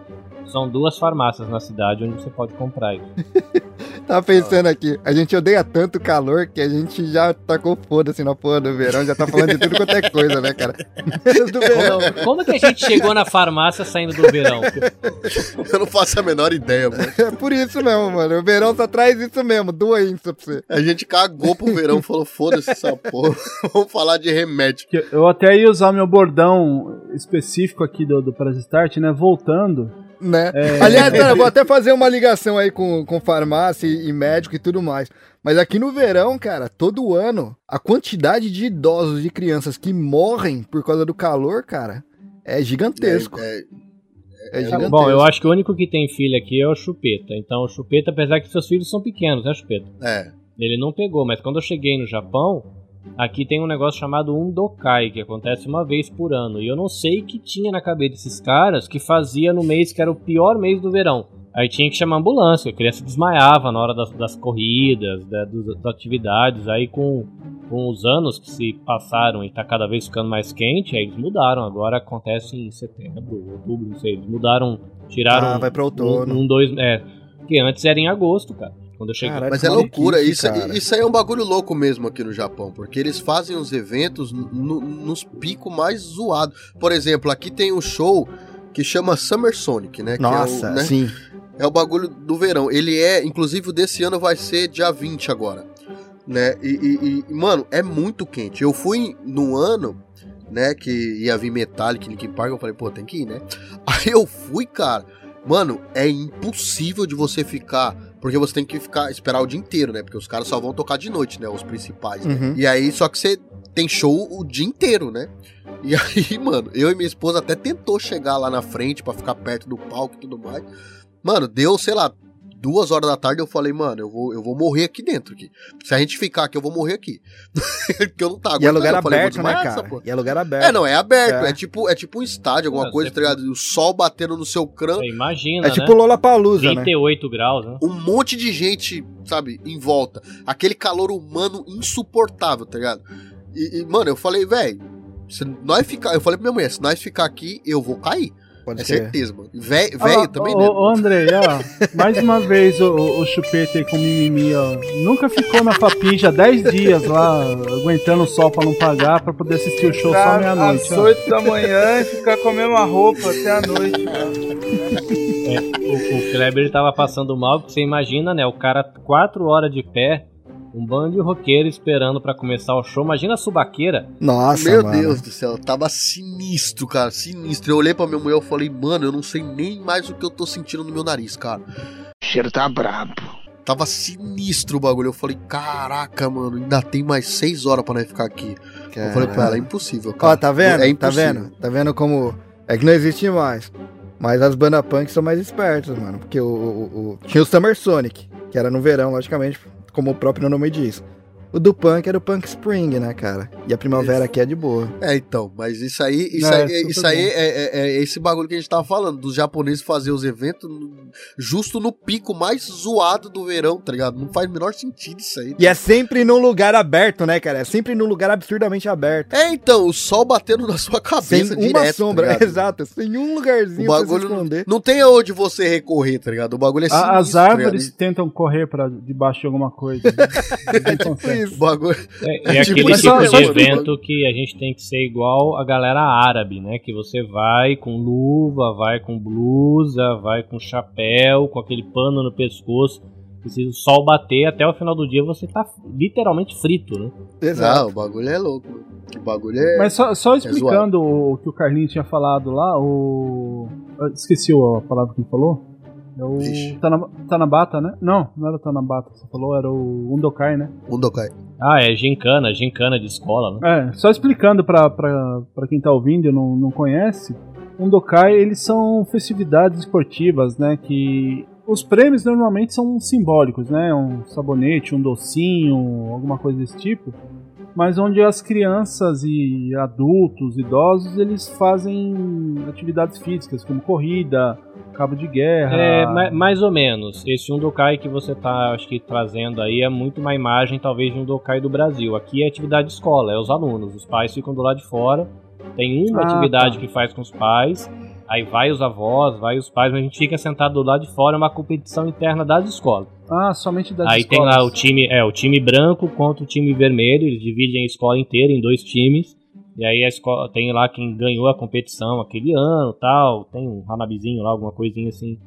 são duas farmácias na cidade onde você pode comprar isso. *laughs* Tava pensando aqui, a gente odeia tanto calor que a gente já tacou foda-se na porra do verão, já tá falando de tudo quanto é coisa, né, cara? *laughs* do verão. Como, como que a gente chegou na farmácia saindo do verão? Eu não faço a menor ideia, mano. *laughs* É por isso mesmo, mano. O verão só traz isso mesmo, doença pra você. A gente cagou pro verão, falou, foda-se essa porra, vamos falar de remédio. Eu até ia usar meu bordão específico aqui do, do Press Start, né, voltando né? É... Aliás, cara, vou até fazer uma ligação aí com, com farmácia e médico e tudo mais. Mas aqui no verão, cara, todo ano, a quantidade de idosos e crianças que morrem por causa do calor, cara, é gigantesco. É, é, é gigantesco. Bom, eu acho que o único que tem filho aqui é o Chupeta. Então, o Chupeta, apesar que seus filhos são pequenos, né, Chupeta? É. Ele não pegou, mas quando eu cheguei no Japão, Aqui tem um negócio chamado Undokai, que acontece uma vez por ano. E eu não sei o que tinha na cabeça desses caras que fazia no mês que era o pior mês do verão. Aí tinha que chamar ambulância, a criança desmaiava na hora das, das corridas, da, das atividades. Aí com, com os anos que se passaram e tá cada vez ficando mais quente, aí eles mudaram. Agora acontece em setembro, outubro, não sei. Eles mudaram, tiraram. Ah, vai pra outono. Um, um dois. É, que antes era em agosto, cara. Quando eu cheguei. Caraca, Mas é loucura, isso, isso aí é um bagulho louco mesmo aqui no Japão, porque eles fazem os eventos no, nos picos mais zoados. Por exemplo, aqui tem um show que chama Summer Sonic, né? Nossa, é o, né? sim. É o bagulho do verão. Ele é, inclusive, desse ano vai ser dia 20 agora. Né? E, e, e mano, é muito quente. Eu fui num ano né, que ia vir Metallic, Linkin Park, eu falei, pô, tem que ir, né? *laughs* Aí eu fui, cara, mano, é impossível de você ficar porque você tem que ficar esperar o dia inteiro, né? Porque os caras só vão tocar de noite, né? Os principais. Né? Uhum. E aí, só que você tem show o dia inteiro, né? E *laughs* aí, mano, eu e minha esposa até tentou chegar lá na frente para ficar perto do palco e tudo mais. Mano, deu, sei lá, duas horas da tarde eu falei, mano, eu vou, eu vou morrer aqui dentro. Aqui. Se a gente ficar aqui, eu vou morrer aqui. *laughs* Porque eu não tá aguentando. E é lugar aberto, né, cara? E é lugar aberto. É, não, é aberto. É, é tipo, é tipo um estádio, alguma é, coisa, tá ligado? O sol batendo no seu crânio. imagina, É tipo Lola Palusa, 38 né? graus, né? Um monte de gente, sabe, em volta. Aquele calor humano insuportável, tá ligado? E, e mano, eu falei, velho, se nós ficar, eu falei pra minha mulher, se nós ficar aqui, eu vou cair. Pode é ser. certeza, mano. Velho ah, também, né? Ô, André, ó, mais uma vez o, o, chupeta aí com mimimi, ó. Nunca ficou na papija 10 dias lá, aguentando o sol pra não pagar, pra poder assistir o show só meia-noite. Às 8 da manhã e ficar com a mesma roupa até a noite, *laughs* É, o, o Kleber ele tava passando mal, porque você imagina, né? O cara 4 horas de pé, um bando de roqueiro esperando para começar o show. Imagina a subaqueira. Nossa, Meu mano. Deus do céu, tava sinistro, cara, sinistro. Eu olhei pra minha mulher e falei, mano, eu não sei nem mais o que eu tô sentindo no meu nariz, cara. O cheiro tá brabo. Tava sinistro o bagulho. Eu falei, caraca, mano, ainda tem mais seis horas pra nós ficar aqui. Caramba. Eu falei pra ela, é impossível, cara. Ó, tá vendo? É tá vendo? Tá vendo como. É que não existe mais. Mas as bandas punk são mais espertas, mano. Porque o, o, o, tinha o Summer Sonic, que era no verão, logicamente, como o próprio nome diz. O do punk era o punk spring, né, cara? E a primavera isso. aqui é de boa. É, então, mas isso aí, isso é, aí, isso aí é, é, é, esse bagulho que a gente tava falando, dos japoneses fazer os eventos justo no pico mais zoado do verão, tá ligado? Não faz o menor sentido isso aí. E é sempre num lugar aberto, né, cara? É sempre num lugar absurdamente aberto. É, então, o sol batendo na sua cabeça sem direto, uma sombra, tá *laughs* exato, sem um lugarzinho o bagulho pra se esconder. Não, não tem aonde você recorrer, tá ligado? O bagulho é sinistro, As tá árvores tá tentam correr para debaixo de alguma coisa. Né? *laughs* *laughs* é isso. O bagulho. É, é Tipo, aquele tipo de evento que a gente tem que ser igual a galera árabe, né? Que você vai com luva, vai com blusa, vai com chapéu, com aquele pano no pescoço. E se o sol bater, até o final do dia você tá literalmente frito, né? Exato. O bagulho é louco. O bagulho é. Mas só, só explicando o que o Carlinhos tinha falado lá, o. eu Esqueci a palavra que ele falou. É o Vixe. Tana- Tanabata, né? Não, não era o Tanabata, você falou, era o Undokai, né? Undokai. Ah, é gincana, gincana de escola, né? É, só explicando pra, pra, pra quem tá ouvindo e não, não conhece, Undokai, eles são festividades esportivas, né? Que os prêmios normalmente são simbólicos, né? Um sabonete, um docinho, alguma coisa desse tipo. Mas onde as crianças e adultos, idosos, eles fazem atividades físicas, como corrida, cabo de guerra. É, ma- mais ou menos. Esse Undokai que você tá, acho que, trazendo aí é muito uma imagem, talvez, de um Undokai do Brasil. Aqui é atividade de escola, é os alunos. Os pais ficam do lado de fora. Tem uma Ah, atividade tá. que faz com os pais. Aí vai os avós, vai os pais, mas a gente fica sentado do lado de fora, é uma competição interna das escolas. Ah, somente das Aí tem escolas. lá o time, é, o time branco contra o time vermelho, eles dividem a escola inteira em dois times. E aí a escola tem lá quem ganhou a competição aquele ano, tal, tem um Hanabizinho lá, alguma coisinha assim.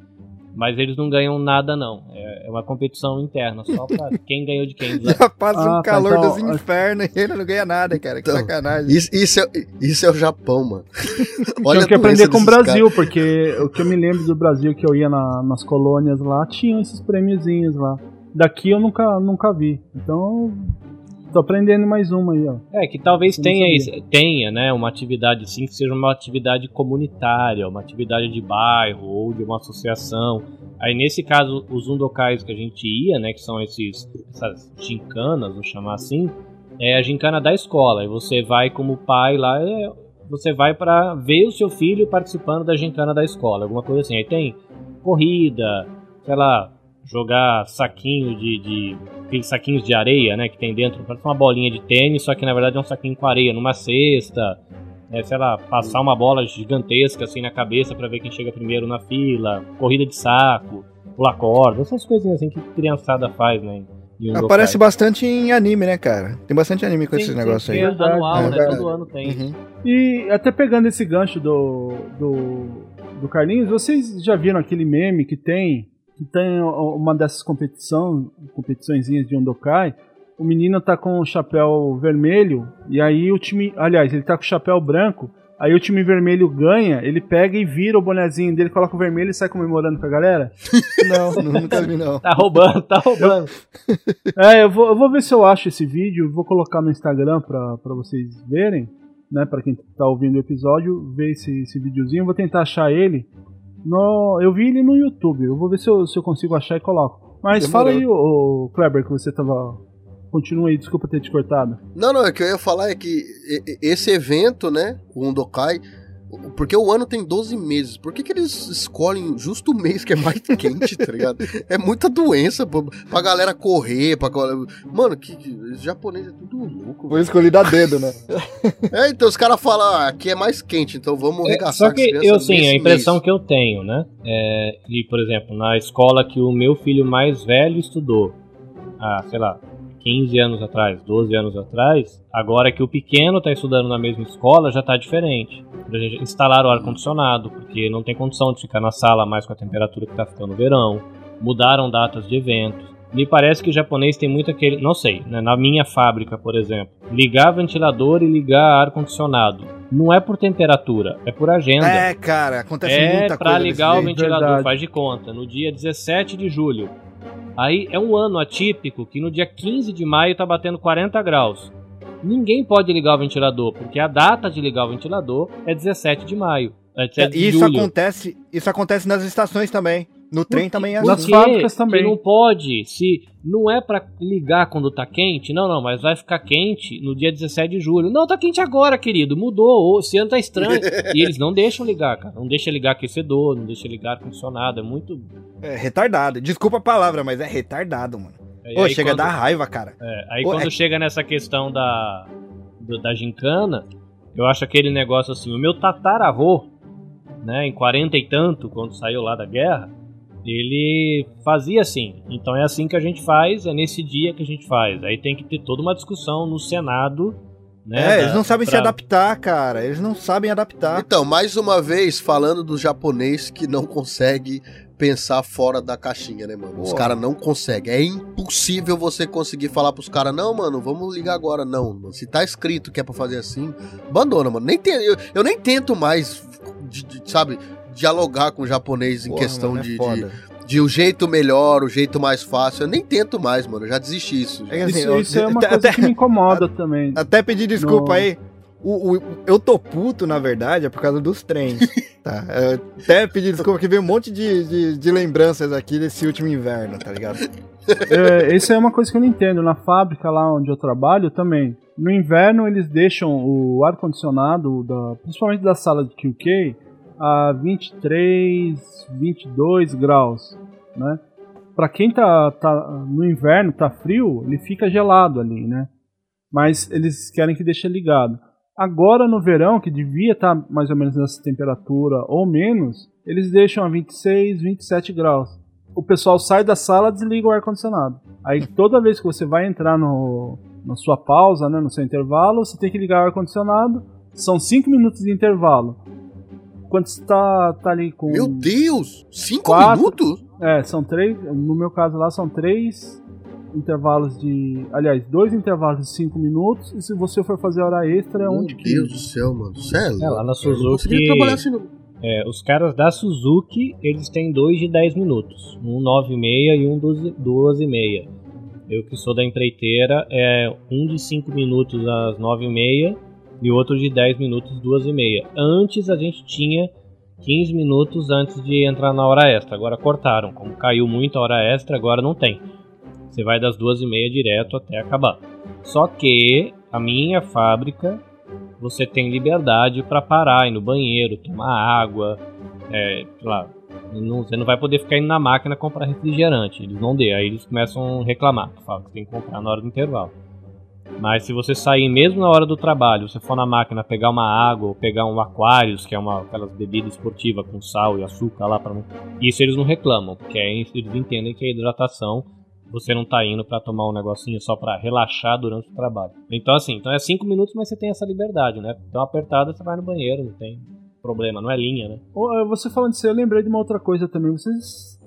Mas eles não ganham nada não. É é uma competição interna, só pra *laughs* quem ganhou de quem. Já passa Ah, um tá, calor então- dos infernos e ele não ganha nada, cara. Que Então, sacanagem. Isso, isso, é, isso é o Japão, mano. *laughs* Tinha a que aprender com o Brasil, porque o que eu me lembro do Brasil que eu ia na- nas colônias lá, tinham esses prêmiozinhos lá. Daqui eu nunca, nunca vi. Então, tô aprendendo mais uma aí, ó. É, que talvez tenha, tenha, né, uma atividade sim que seja uma atividade comunitária, uma atividade de bairro ou de uma associação. Aí nesse caso, os undokais que a gente ia, né, que são esses essas gincanas, vamos chamar assim, é a gincana da escola. E você vai como pai lá, é, você vai para ver o seu filho participando da gincana da escola, alguma coisa assim. Aí tem corrida, sei lá, jogar saquinho de, de aqueles saquinhos de areia, né, que tem dentro, parece uma bolinha de tênis, só que na verdade é um saquinho com areia numa cesta. É, sei lá, passar uma bola gigantesca assim na cabeça pra ver quem chega primeiro na fila, corrida de saco, pular corda, essas coisinhas assim que criançada faz, né? um Aparece local. bastante em anime, né, cara? Tem bastante anime com Sim, esses negócios aí. é anual, né? Verdade. Todo ano tem. Uhum. E até pegando esse gancho do, do, do Carlinhos, vocês já viram aquele meme que tem, que tem uma dessas competição, competiçõezinhas de Undokai, o menino tá com o chapéu vermelho, e aí o time, aliás, ele tá com o chapéu branco, aí o time vermelho ganha, ele pega e vira o bonezinho dele, coloca o vermelho e sai comemorando com a galera? *laughs* Não, nunca vi, não. Tá roubando, tá roubando. É, eu vou, eu vou ver se eu acho esse vídeo, vou colocar no Instagram pra, pra vocês verem, né? Pra quem tá ouvindo o episódio, ver esse, esse videozinho. Vou tentar achar ele. No, eu vi ele no YouTube, eu vou ver se eu, se eu consigo achar e coloco. Mas Demorou. fala aí, Kleber, que você tava. Continua aí, desculpa ter te cortado. Não, não, o que eu ia falar é que esse evento, né, o Undokai, porque o ano tem 12 meses, por que, que eles escolhem justo o mês que é mais *laughs* quente, tá ligado? É muita doença pô, pra galera correr, pra... galera- Mano, que, os japoneses é tudo louco. Foi escolhido a dedo, né? *laughs* É, então os caras falam, ah, aqui é mais quente, então vamos É, regaçar Só com as que eu, sim, a impressão mês. que eu tenho, né? É, e, por exemplo, na escola que o meu filho mais velho estudou, há, sei lá, 15 anos atrás, 12 anos atrás, agora que o pequeno está estudando na mesma escola, já está diferente. Instalaram o ar-condicionado, porque não tem condição de ficar na sala mais com a temperatura que está ficando no verão. Mudaram datas de eventos. Me parece que o japonês tem muito aquele. Não sei, né? na minha fábrica, por exemplo, ligar ventilador e ligar ar-condicionado. Não é por temperatura, é por agenda. É, cara, acontece É muita pra coisa. ligar o desse jeito. ventilador, Verdade. faz de conta, no dia 17 de julho. Aí é um ano atípico que no dia 15 de maio tá batendo 40 graus. Ninguém pode ligar o ventilador, porque a data de ligar o ventilador é 17 de maio. É 17 de Isso julho. acontece, isso acontece nas estações também. No trem também é assim. Nas fábricas também. Que não pode, se não é pra ligar quando tá quente, não, não, mas vai ficar quente no dia 17 de julho. Não, tá quente agora, querido, mudou, esse ano tá estranho. e eles não deixam ligar, cara. Não deixa ligar aquecedor, não deixa ligar ar-condicionado, é muito É retardado. Desculpa a palavra, mas é retardado, mano. É, Pô, aí chega quando- a dar raiva, cara. É, aí quando é- chega nessa questão da, do- da gincana, eu acho aquele negócio assim, o meu tataravô, né, em 40 e tanto, quando saiu lá da guerra, ele fazia assim. Então é assim que a gente faz, é nesse dia que a gente faz. Aí tem que ter toda uma discussão no Senado. Né, É, da- eles não sabem se pra- adaptar, cara. Eles não sabem adaptar. Então, mais uma vez, falando do japonês que não consegue pensar fora da caixinha, né, mano? Os Porra. caras não conseguem. É impossível você conseguir falar pros caras, não, mano, vamos ligar agora. Não, mano. Se tá escrito que é pra fazer assim, abandona, mano. Nem tem, eu, eu nem tento mais, de- de- sabe, dialogar com o japonês em Porra, questão mano, é de, de, foda. de o jeito melhor, o jeito mais fácil. Eu nem tento mais, mano. Eu já desisti disso. É assim, Isso, eu- isso é uma até- coisa até- que me incomoda *laughs* também. Até pedir desculpa No- aí. O, o- eu tô puto, na verdade, é por causa dos trens. *laughs* tá? Eu até pedir desculpa que veio um monte de, de, de lembranças aqui desse último inverno, tá ligado? É, isso é uma coisa que eu não entendo. Na fábrica lá onde eu trabalho também. No inverno eles deixam o ar-condicionado, da, principalmente da sala de QK, a 23, 22 graus, né? Pra quem tá, tá no inverno, tá frio, ele fica gelado ali, né? Mas eles querem que deixe ligado. Agora no verão, que devia estar mais ou menos nessa temperatura ou menos, eles deixam a 26, 27 graus o pessoal sai da sala desliga o ar-condicionado. Aí toda vez que você vai entrar no, na sua pausa, né, no seu intervalo, você tem que ligar o ar-condicionado. São 5 minutos de intervalo. Quando você tá, tá ali com. Meu Deus! Cinco Quatro. minutos? É, são três. No meu caso lá, são três intervalos de. Aliás, dois intervalos de 5 minutos. E se você for fazer hora extra, é um Meu de Deus 15. do céu, mano. Sério? É, lá na Suzuki. assim, não. É, os caras da Suzuki, eles têm dois de 10 minutos. Um 9,5 e um 12 12,5. Eu que sou da empreiteira, é um de 5 minutos às 9,5 e outro de 10 minutos, 2,5. Antes a gente tinha 15 minutos antes de entrar na hora extra. Agora cortaram. Como caiu muito a hora extra, agora não tem. Você vai das 2,5 direto até acabar. Só que a minha fábrica você tem liberdade para parar, ir no banheiro, tomar água, é, lá, não- você não vai poder ficar indo na máquina comprar refrigerante, eles não dê, aí eles começam a reclamar, falam que tem que comprar na hora do intervalo. Mas se você sair mesmo na hora do trabalho, você for na máquina pegar uma água ou pegar um Aquarius, que é uma aquelas bebidas esportivas com sal e açúcar lá para isso eles não reclamam, porque eles entendem que a hidratação você não tá indo pra tomar um negocinho só pra relaxar durante o trabalho. Então assim, então é 5 minutos, mas você tem essa liberdade, né? Então apertada você vai no banheiro, não tem problema, não é linha, né? É, Você falando disso, eu lembrei de uma outra coisa também. Vocês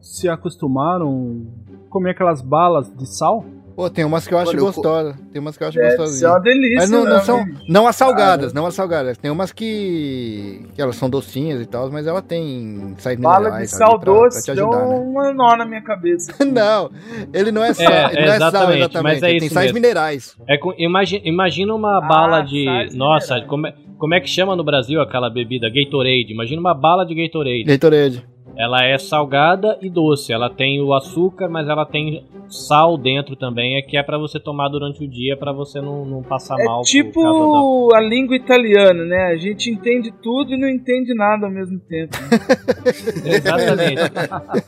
se acostumaram a comer aquelas balas de sal? Pô, tem umas que eu acho Olha, eu- gostosas. Tem umas que eu acho Deve ser gostosinhas. uma delícia, Mas não, não né, são. Não as salgadas, não as salgadas. Tem umas que. que elas são docinhas e tal, mas ela tem sais Bala de sal ali pra, doce pra te deu ajudar, né? uma nó na minha cabeça. *laughs* Não, ele não é sal, É, ele não é sal exatamente, exatamente. mas é ele tem sais mesmo. minerais. É com, imagina, imagina uma Ah, bala de. Nossa, minerais. como é, como é que chama no Brasil aquela bebida? Gatorade. Imagina uma bala de Gatorade. Gatorade. Ela é salgada e doce. Ela tem o açúcar, mas ela tem sal dentro também, é que é pra você tomar durante o dia pra você não, não passar É mal. tipo a língua italiana, né? A gente entende tudo e não entende nada ao mesmo tempo. da... *laughs* Exatamente.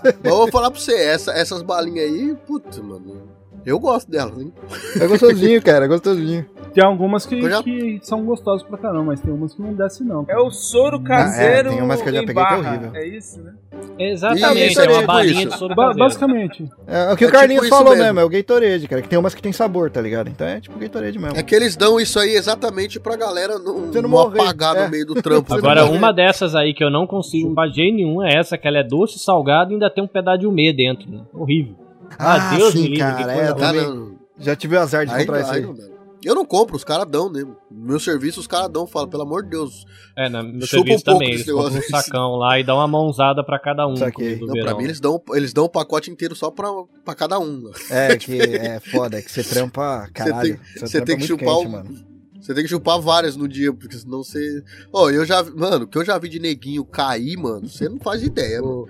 Mas eu vou falar pra você, essa- essas balinhas aí, puta, mano. Eu gosto delas, hein? É gostosinho, *laughs* cara, é gostosinho. Tem algumas que, já- que são gostosas pra caramba, mas tem umas que não desce não. É o soro caseiro Ah, é, tem umas que eu já peguei que é barra. horrível. É isso, né? Exatamente, Isso é aí, uma balinha isso. de soro Ba- caseiro. basicamente. É, o que É o Carlinhos tipo falou mesmo. mesmo. é o Gatorade, cara. Que tem umas que tem sabor, tá ligado? Então é tipo Gatorade mesmo. É que eles dão isso aí exatamente pra galera não, Você não não morrer, apagar é. no meio do trampo. *laughs* Agora, uma dessas aí que eu não consigo fazer jeito nenhum é essa, que ela é doce, salgada e ainda tem um pedaço de umê dentro. Né? Horrível. Ah, Deus me sim, livre, cara. que É, também já tive o azar de aí, comprar isso aí não. Eu não compro, os caras dão, né? Meu serviço, os caras dão, fala, pelo amor de Deus. É, no meu Chupa um serviço pouco também. Eles um sacão lá e dão uma mãozada pra cada um. Saquei. Não, verão. pra mim eles dão, eles dão o pacote inteiro só pra, pra cada um. É, que é foda, é que você trampa, caralho. você trampa tem que muito chupar quente, o- mano. Você tem que chupar várias no dia, porque senão você. Ó, eu já. Mano, o que eu já vi de neguinho cair, mano, você não faz ideia, mano.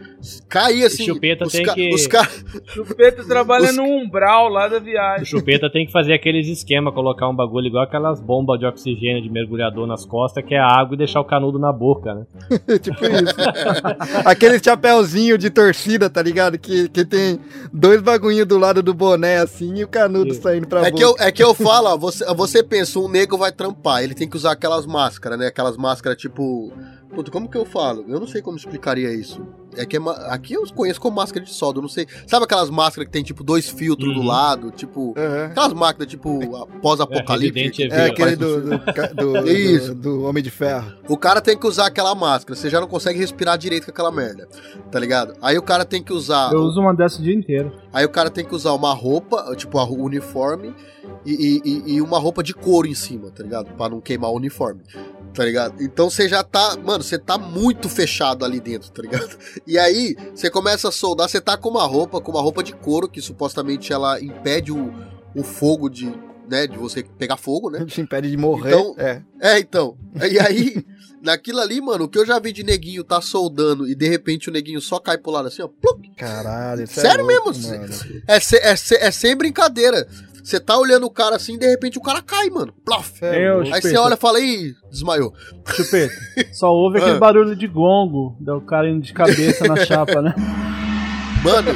Cair assim. Chupeta os tem ca- que- Os ca... Chupeta trabalha Os- no umbral lá da O viagem. chupeta tem que fazer aqueles esquema, colocar um bagulho igual aquelas bombas de oxigênio de mergulhador nas costas, que é água e deixar o canudo na boca, né? *laughs* tipo isso. *laughs* Aquele chapéuzinho de torcida, tá ligado? Que, que tem dois bagulhinhos do lado do boné assim e o canudo Isso. saindo pra É boca. que, eu, é que eu falo, ó, você, você pensa, um nego vai trampar, ele tem que usar aquelas máscaras, né? Aquelas máscaras tipo Puta, como que eu falo? Eu não sei como explicaria isso. É que é ma- aqui eu conheço como máscara de solda, eu não sei. Sabe aquelas máscaras que tem tipo dois filtros do Uhum. lado? Tipo. Aham. Aquelas máquinas tipo a- pós-apocalipse. É, É Evil. aquele do, do, do, *laughs* Isso. do, do Homem de Ferro. O cara tem que usar aquela máscara, você já não consegue respirar direito com aquela merda, tá ligado? Aí o cara tem que usar. Eu uso uma dessa o dia inteiro. Aí o cara tem que usar uma roupa, tipo a- o uniforme, e, e- e- e uma roupa de couro em cima, tá ligado? Pra não queimar o uniforme, tá ligado? Então você já tá, mano, você tá muito fechado ali dentro, tá ligado? *laughs* E aí você começa a soldar, você tá com uma roupa, com uma roupa de couro, que supostamente ela impede o, o fogo de, né, de você pegar fogo, né? Te impede de morrer. Então- é. É, então. E aí, *laughs* naquilo ali, mano, o que eu já vi de neguinho tá soldando e de repente o neguinho só cai pro lado assim, ó. plup, Caralho, é Sério louco, mesmo? É, é, é sem brincadeira. Você tá olhando o cara assim, de repente o cara cai, mano. Plof. Cê é Eu, louco. Aí você olha e fala, ih, desmaiou. Chupeta. *laughs* Só ouve aquele Ah. barulho de gongo, do cara indo de cabeça na chapa, né? Mano,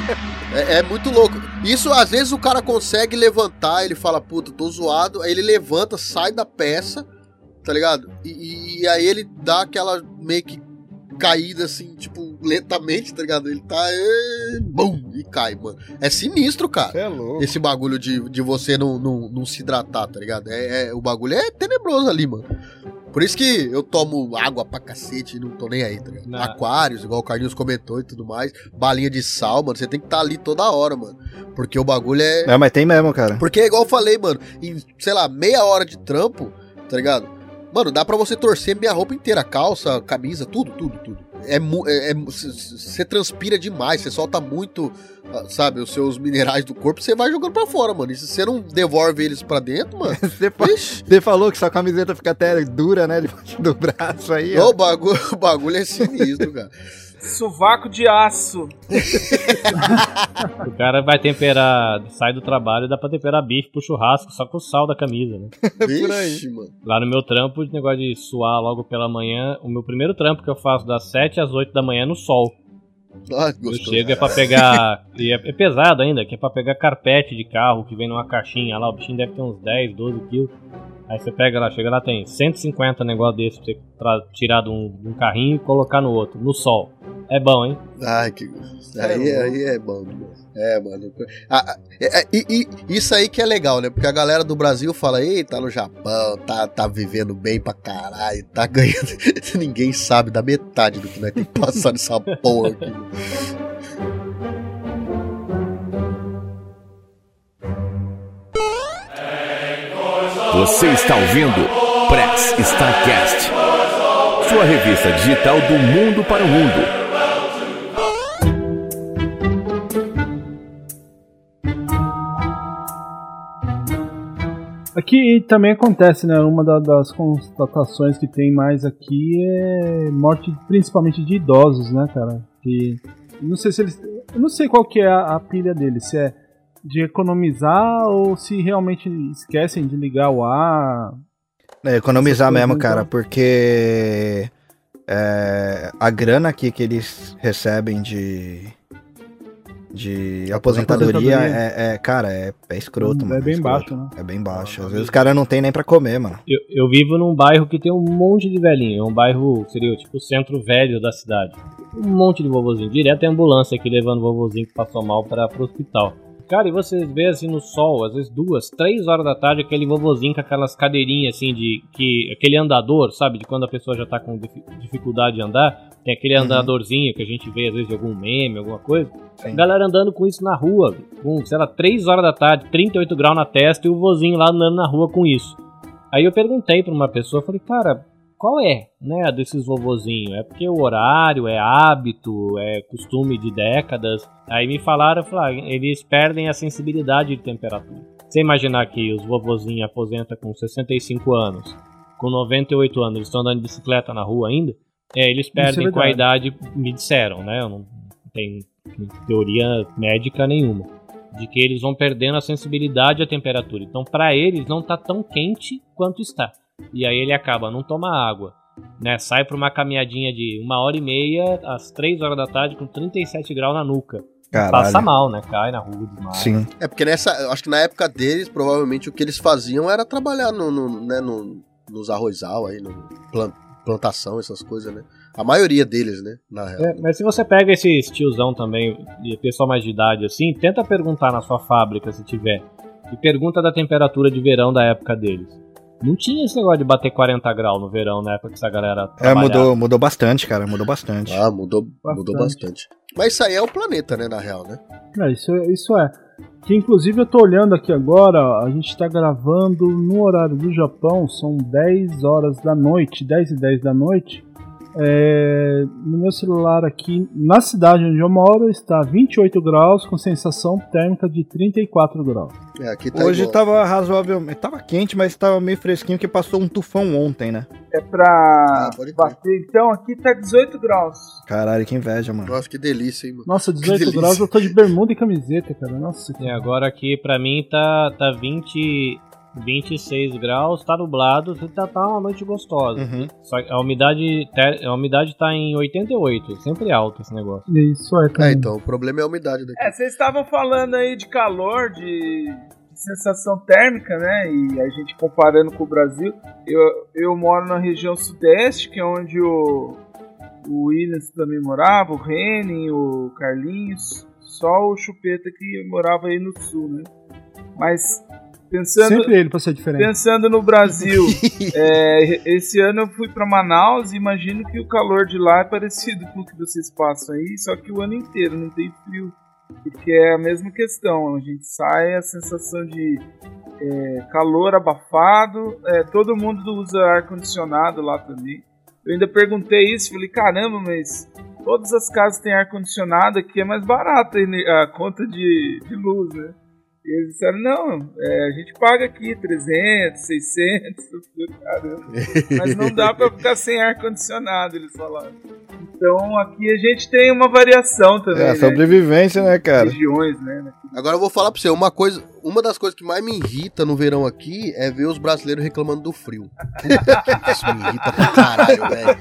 é, é muito louco. Isso, às vezes, o cara consegue levantar, ele fala, puta, tô zoado. Aí ele levanta, sai da peça, tá ligado? E, e aí ele dá aquela meio que caída assim, tipo, lentamente, tá ligado? Ele tá. É, bum, e cai, mano. É sinistro, cara. Cê é louco. Esse bagulho de, de você não, não, não se hidratar, tá ligado? É, é- o bagulho é tenebroso ali, mano. Por isso que eu tomo água pra cacete e não tô nem aí, tá ligado? Não. Aquários, igual o Carlinhos comentou e tudo mais. Balinha de sal, mano. Você tem que estar ali toda hora, mano. Porque o bagulho é. É, mas tem mesmo, cara. Porque, igual eu falei, mano, em, sei lá, meia hora de trampo, tá ligado? Mano, dá pra você torcer minha roupa inteira, calça, camisa, tudo, tudo, tudo. É, você transpira demais, você solta muito, ah, sabe, os seus minerais do corpo, você vai jogando pra fora, mano. E se você não devolve eles pra dentro, mano, *laughs* Você falou que sua camiseta fica até dura, né? *laughs* Debaixo do braço aí. ó. o bagulho, *laughs* o bagulho é sinistro, cara. Sovaco de aço. O cara vai temperar, sai do trabalho e dá pra temperar bife pro churrasco só com o sal da camisa, né? por aí. Mano. Lá no meu trampo, o negócio de suar logo pela manhã, o meu primeiro trampo que eu faço das 7 às 8 da manhã no sol. Ah, Eu gostoso. chego é pra pegar. e é, é pesado ainda, que é pra pegar carpete de carro que vem numa caixinha lá. O bichinho deve ter uns 10, 12 quilos. Aí você pega lá, chega lá, tem 150 negócio desse pra você tirar de um, de um carrinho e colocar no outro, no sol. É bom, hein? Ai, que. Aí, aí é bom demais. É, mano. Ah, ah, é, é, e, e isso aí que é legal, né? Porque a galera do Brasil fala, ei, tá no Japão, tá, tá vivendo bem pra caralho, tá *laughs* ganhando. Ninguém sabe da metade do que nós temos que passar nessa porra aqui. Você está ouvindo Press Starcast, sua revista digital do mundo para o mundo. Aqui também acontece, né? Uma da- das constatações que tem mais aqui é morte principalmente de idosos, né, cara? Que não sei se eles, eu não sei qual que é a, a pilha deles, se é de economizar ou se realmente esquecem de ligar o ar. É, economizar mesmo, cara, então. porque é, a grana aqui que eles recebem de, de aposentadoria, Aposentadoria. É, é, cara, é, é escroto, É mano. bem escroto. baixo, né? É bem baixo. Às vezes os caras não tem nem pra comer, mano. Eu, eu vivo num bairro que tem um monte de velhinho. É um bairro, seria tipo o centro velho da cidade. Um monte de vovozinho. Direto tem ambulância aqui levando o vovozinho que passou mal para pro hospital. Cara, e vocês vê assim no sol, às vezes duas, três horas da tarde, aquele vovozinho com aquelas cadeirinhas assim de. que aquele andador, sabe? De quando a pessoa já tá com difi- dificuldade de andar. Tem aquele Uhum. andadorzinho que a gente vê às vezes de algum meme, alguma coisa. Sim. Galera andando com isso na rua, com, sei lá, 3 horas da tarde, 38 graus na testa e o vozinho lá andando na rua com isso. Aí eu perguntei pra uma pessoa, falei, cara, qual é, né, desses vovozinhos? É porque o horário, é hábito, é costume de décadas? Aí me falaram, falei, ah, eles perdem a sensibilidade de temperatura. Você imaginar que os vovozinhos aposentam com 65 anos, com 98 anos, eles estão andando de bicicleta na rua ainda? É, eles perdem com a idade, me disseram, né? Eu não tenho teoria médica nenhuma. De que eles vão perdendo a sensibilidade à temperatura. Então, pra eles, não tá tão quente quanto está. E aí ele acaba, não toma água. Né, sai pra uma caminhadinha de uma hora e meia, às três horas da tarde, com 37 graus na nuca. Caralho. Passa mal, né? Cai na rua demais. Sim. É porque nessa. Acho que na época deles, provavelmente o que eles faziam era trabalhar no, no, né, no- nos arrozal aí, no plan- plantação, essas coisas, né? A maioria deles, né? Na real. É, mas se você pega esses tiozão também, e pessoal mais de idade assim, tenta perguntar na sua fábrica se tiver. E pergunta da temperatura de verão da época deles. Não tinha esse negócio de bater 40 graus no verão na época que essa galera É, mudou, mudou bastante, cara. Mudou bastante. Ah, mudou mudou bastante. Mas isso aí é o planeta, né, na real, né? É, isso, isso é. Que inclusive eu tô olhando aqui agora, a gente tá gravando no horário do Japão, são 10 horas da noite, 10 e 10 da noite. É, no meu celular aqui, na cidade onde eu moro, está 28 graus com sensação térmica de 34 graus. É, aqui tá Hoje igual. tava razoável. Tava quente, mas tava meio fresquinho, porque passou um tufão ontem, né? É pra Ah, bater. Então aqui tá 18 graus. Caralho, que inveja, mano. Nossa, que delícia, hein, mano. Nossa, Que 18 delícia. graus eu tô de bermuda e camiseta, cara. Nossa. E agora aqui pra mim tá, tá 20, 26 graus, tá nublado, tá, tá uma noite gostosa. Uhum. Só que a umidade, a umidade tá em 88, sempre alto esse negócio. Isso é, É, cara. então, o problema é a umidade daqui. É, vocês estavam falando aí de calor, de sensação térmica, né? E a gente comparando com o Brasil. Eu, eu moro na região sudeste, que é onde o, o Williams também morava, o Renin, o Carlinhos. Só o Chupeta que morava aí no sul, né? Mas pensando, Sempre ele pra ser diferente. Pensando no Brasil, *laughs* é, esse ano eu fui para Manaus e imagino que o calor de lá é parecido com o que vocês passam aí, só que o ano inteiro não tem frio. Porque é a mesma questão, a gente sai a sensação de é, calor abafado, é, todo mundo usa ar-condicionado lá também. Eu ainda perguntei isso, falei, caramba, mas todas as casas têm ar-condicionado, aqui é mais barato a ener- a conta de, de luz, né? E eles disseram, não, é, a gente paga aqui 300, 600, eu falei, caramba. Mas não dá pra ficar sem ar-condicionado, eles falaram. Então aqui a gente tem uma variação também, É, a né? sobrevivência, né, cara? Regiões, né? Agora eu vou falar pra você, uma coisa, uma das coisas que mais me irrita no verão aqui é ver os brasileiros reclamando do frio. Puta, *laughs* Isso me irrita pra caralho, velho.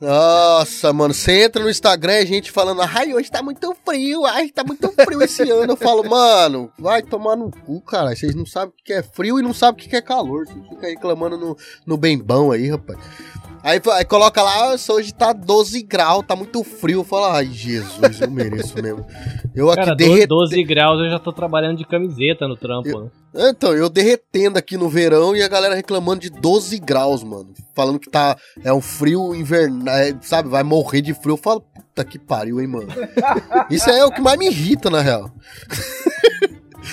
Nossa, mano, você entra no Instagram e a gente falando, ai, hoje tá muito frio, ai, tá muito frio esse *laughs* ano. Eu falo, mano, vai tomar no cu, cara. Vocês não sabem o que é frio e não sabem o que é calor. Vocês ficam reclamando no, no bem bom aí, rapaz. Aí, aí coloca lá, "Ah, hoje tá 12 graus, tá muito frio. Fala, ai, Jesus, eu mereço mesmo. Eu aqui Cara, derretendo. 12 graus eu já tô trabalhando de camiseta no trampo, né? Então, eu derretendo aqui no verão e a galera reclamando de 12 graus, mano. Falando que tá. É um frio invernal, é, sabe? Vai morrer de frio. Eu falo, puta que pariu, hein, mano. Isso é o que mais me irrita, na real. *laughs*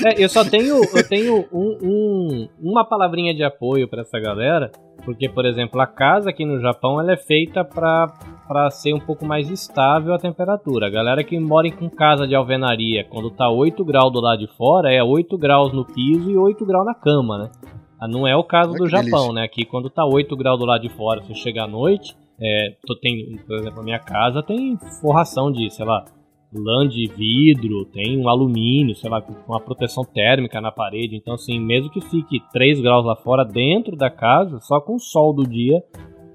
É, eu só tenho, eu tenho um, um- uma palavrinha de apoio pra essa galera, porque, por exemplo, a casa aqui no Japão ela é feita pra, pra ser um pouco mais estável a temperatura. A galera que mora em com casa de alvenaria, quando tá 8 graus do lado de fora, é 8 graus no piso e 8 graus na cama, né? Ah, Não é o caso do Japão, delícia. né? Aqui quando tá 8 graus do lado de fora, se chega à noite, é, tô- tem, por exemplo, a minha casa tem forração de, sei lá, lã de vidro, tem um alumínio, sei lá, com uma proteção térmica na parede. Então, assim, mesmo que fique 3 graus lá fora, dentro da casa, só com o sol do dia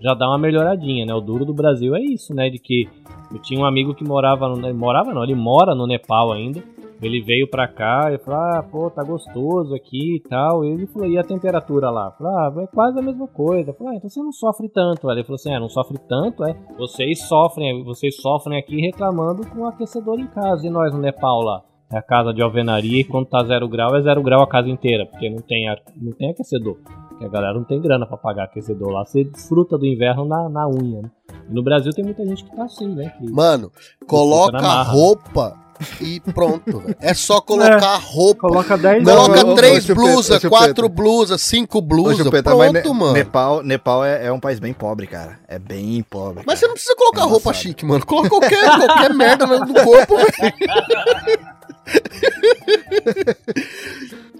já dá uma melhoradinha, né? O duro do Brasil é isso, né? De que eu tinha um amigo que morava no. Morava não, ele mora no Nepal ainda. Ele veio pra cá e falou: Ah, pô, tá gostoso aqui e tal. E ele falou: E a temperatura lá? Falei: Ah, é quase a mesma coisa. Eu falei: ah, então você não sofre tanto. Ele falou assim: É, não sofre tanto, é. Vocês sofrem, vocês sofrem aqui reclamando com o aquecedor em casa. E nós no Nepal lá? É a casa de alvenaria e quando tá zero grau é zero grau a casa inteira, porque não tem, ar, não tem aquecedor. Porque a galera não tem grana pra pagar aquecedor lá. Você desfruta do inverno na, na unha, né? E no Brasil tem muita gente que tá assim, né? Que Mano, coloca a marra. roupa e pronto. É só colocar a roupa. Coloca 10 Coloca ô, três blusas, quatro blusas, cinco blusas. Pronto, Ne- mano. Nepal, Nepal é, é um país bem pobre, cara. É bem pobre. Mas você cara. não precisa colocar É roupa embaçado. chique, mano. Coloca qualquer, qualquer *laughs* merda no no corpo, velho. *laughs*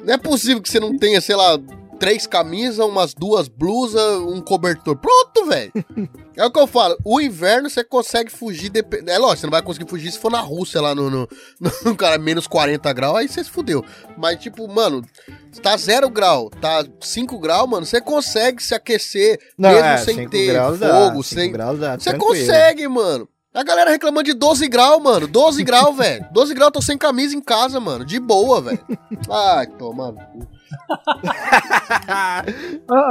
Não é possível que você não tenha, sei lá, três camisas, umas duas blusas, um cobertor. Pronto, velho. *laughs* É o que eu falo. O inverno você consegue fugir. Dep... É lógico, você não vai conseguir fugir se for na Rússia lá no, no, *laughs* no cara, menos 40 graus, aí você se fudeu. Mas, tipo, mano, tá zero grau, tá 5 graus, mano, você consegue se aquecer Não, mesmo é, sem ter dá, fogo, cinco sem. dá, Você tranquilo. consegue, mano. A galera reclamando de 12 graus, mano. 12 graus, *laughs* velho. 12 graus, tô sem camisa em casa, mano. De boa, velho. Ai, toma. A,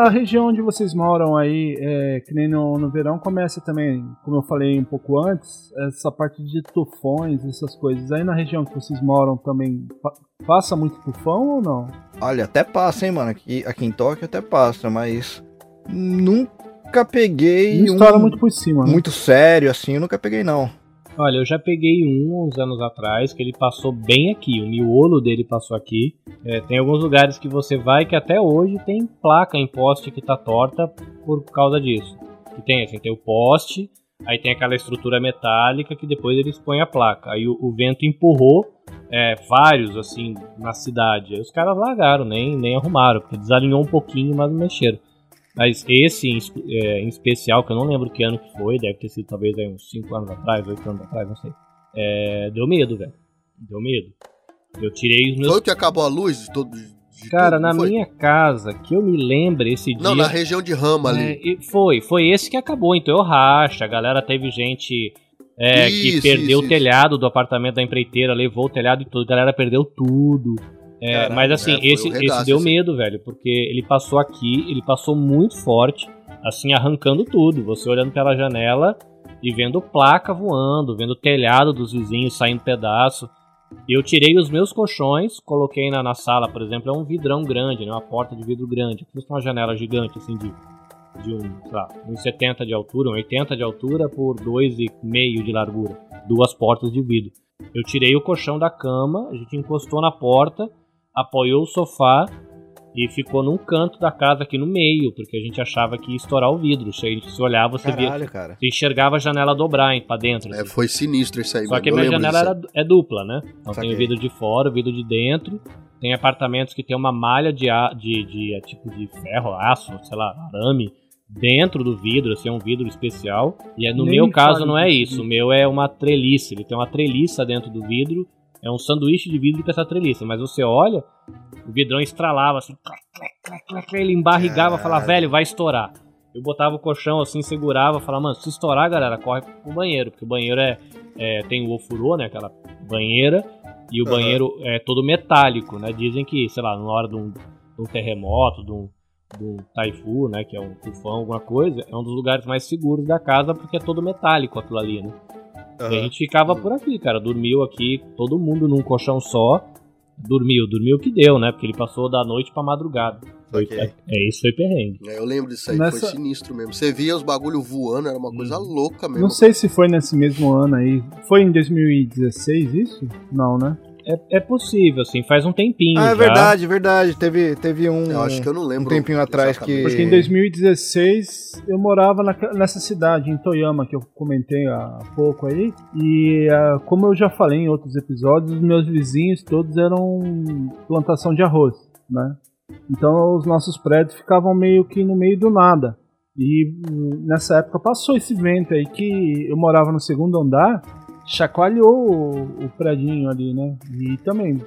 a região onde vocês moram aí, é, que nem no, no verão, começa também, como eu falei um pouco antes, essa parte de tufões, essas coisas. Aí na região que vocês moram também pa- passa muito tufão ou não? Olha, até passa, hein, mano. Aqui, aqui em Tóquio até passa, mas nunca peguei Não um muito por cima. né? muito sério assim, eu nunca peguei não. Olha, eu já peguei um uns anos atrás, que ele passou bem aqui, o miolo dele passou aqui. É, tem alguns lugares que você vai que até hoje tem placa em poste que tá torta por causa disso. Que tem assim, tem o poste, aí tem aquela estrutura metálica que depois eles põem a placa. Aí o, o vento empurrou é, vários assim na cidade. Aí os caras largaram, nem, nem arrumaram, porque desalinhou um pouquinho, mas não mexeram. Mas esse em, é, em especial, que eu não lembro que ano que foi, deve ter sido talvez aí uns 5 anos atrás, 8 anos atrás, não sei. É, deu medo, velho. Deu medo. Eu tirei os meus. Foi o que acabou a luz de todo. de Cara, tudo, na foi? minha casa, que eu me lembre esse dia. Não, na região de Rama ali. É, foi, foi esse que acabou. Então eu racha, a galera teve gente é, que Isso, perdeu isso, o telhado do apartamento da empreiteira, levou o telhado e tudo, a galera perdeu tudo. É, mas assim, é, esse, regaço, esse deu assim. medo, velho, porque ele passou aqui, ele passou muito forte, assim, arrancando tudo. Você olhando pela janela e vendo placa voando, vendo o telhado dos vizinhos saindo pedaço. Eu tirei os meus colchões, coloquei na, na sala, por exemplo, é um vidrão grande, né, uma porta de vidro grande, como uma janela gigante, assim, de, de um, lá, 1,70 de altura, 1,80 de altura por 2,5 de largura. Duas portas de vidro. Eu tirei o colchão da cama, a gente encostou na porta, apoiou o sofá e ficou num canto da casa aqui no meio, porque a gente achava que ia estourar o vidro. Se a gente se olhava, você via. Caralho, cara. Você enxergava a janela dobrar hein, pra dentro. É, assim. foi sinistro isso aí, Só que a minha janela era, é dupla, né? Então tem Saquei. o vidro de fora, o vidro de dentro. Tem apartamentos que tem uma malha de, a- de, de, é, tipo de ferro, aço, sei lá, arame, dentro do vidro, assim, é um vidro especial. E é, no Nem meu me caso não é isso. O meu é uma treliça. Ele tem uma treliça dentro do vidro. É um sanduíche de vidro com essa treliça. Mas você olha, o vidrão estralava assim, clac, clac, clac, clac, clac, ele embarrigava, falava, velho, vai estourar. Eu botava o colchão assim, segurava, falava, mano, se estourar, galera, corre pro banheiro, porque o banheiro é, é tem o ofurô, né, aquela banheira, e o Aham. banheiro é todo metálico, né, dizem que, sei lá, na hora de um, de um terremoto, de um, de um taifu, né, que é um tufão, alguma coisa, é um dos lugares mais seguros da casa, porque é todo metálico aquilo ali, né. E a gente ficava por aqui, cara. Dormiu aqui, todo mundo num colchão só. Dormiu, dormiu que deu, né? Porque ele passou da noite pra madrugada. Foi, Ok. é, é, isso foi perrengue. É, eu lembro disso aí, Nessa- foi sinistro mesmo. Você via os bagulho voando, era uma coisa louca mesmo. Não sei se foi nesse mesmo ano aí. Foi em 2016 isso? Não, né? É, é possível, assim, faz um tempinho. Ah, é já. verdade, verdade. Teve, teve um, Eu acho que eu não lembro. um tempinho atrás que. Porque em 2016 eu morava naque- nessa cidade, em Toyama, que eu comentei há pouco aí. E ah, como eu já falei em outros episódios, os meus vizinhos todos eram plantação de arroz, né? Então os nossos prédios ficavam meio que no meio do nada. E hum, nessa época passou esse vento aí que eu morava no segundo andar, chacoalhou o, o predinho ali, né? E também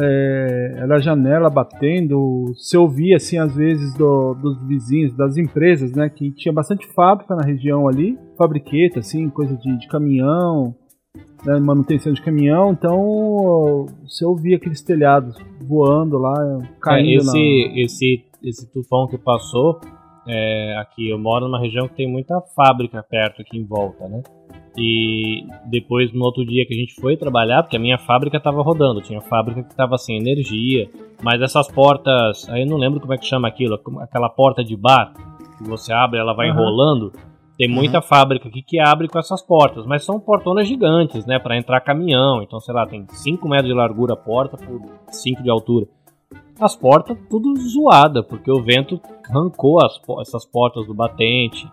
é, era a janela batendo, se ouvia assim às vezes do- dos vizinhos, das empresas, né, que tinha bastante fábrica na região ali, fabriqueta assim, coisa de, de caminhão, né, manutenção de caminhão, então você ouvia aqueles telhados voando lá, É, caindo esse, na... esse, esse tufão que passou, é, aqui eu moro numa região que tem muita fábrica perto aqui em volta, né? E depois, no outro dia que a gente foi trabalhar, porque a minha fábrica estava rodando, tinha fábrica que estava sem energia, mas essas portas, aí eu não lembro como é que chama aquilo, aquela porta de bar, que você abre ela vai Aham. enrolando. Tem muita fábrica aqui que abre com essas portas, mas são portonas gigantes, né, para entrar caminhão. Então, sei lá, tem 5 metros de largura a porta por 5 de altura as portas tudo zoada, porque o vento arrancou as essas portas do batente.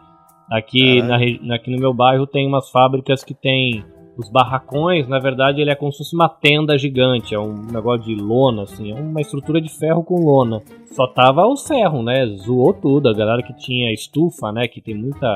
Aqui, na, aqui no meu bairro tem umas fábricas que tem os barracões, na verdade ele é como se fosse uma tenda gigante, é um negócio de lona, assim, é uma estrutura de ferro com lona. Só tava os ferros, né? Zoou tudo. A galera que tinha estufa, né? Que tem muita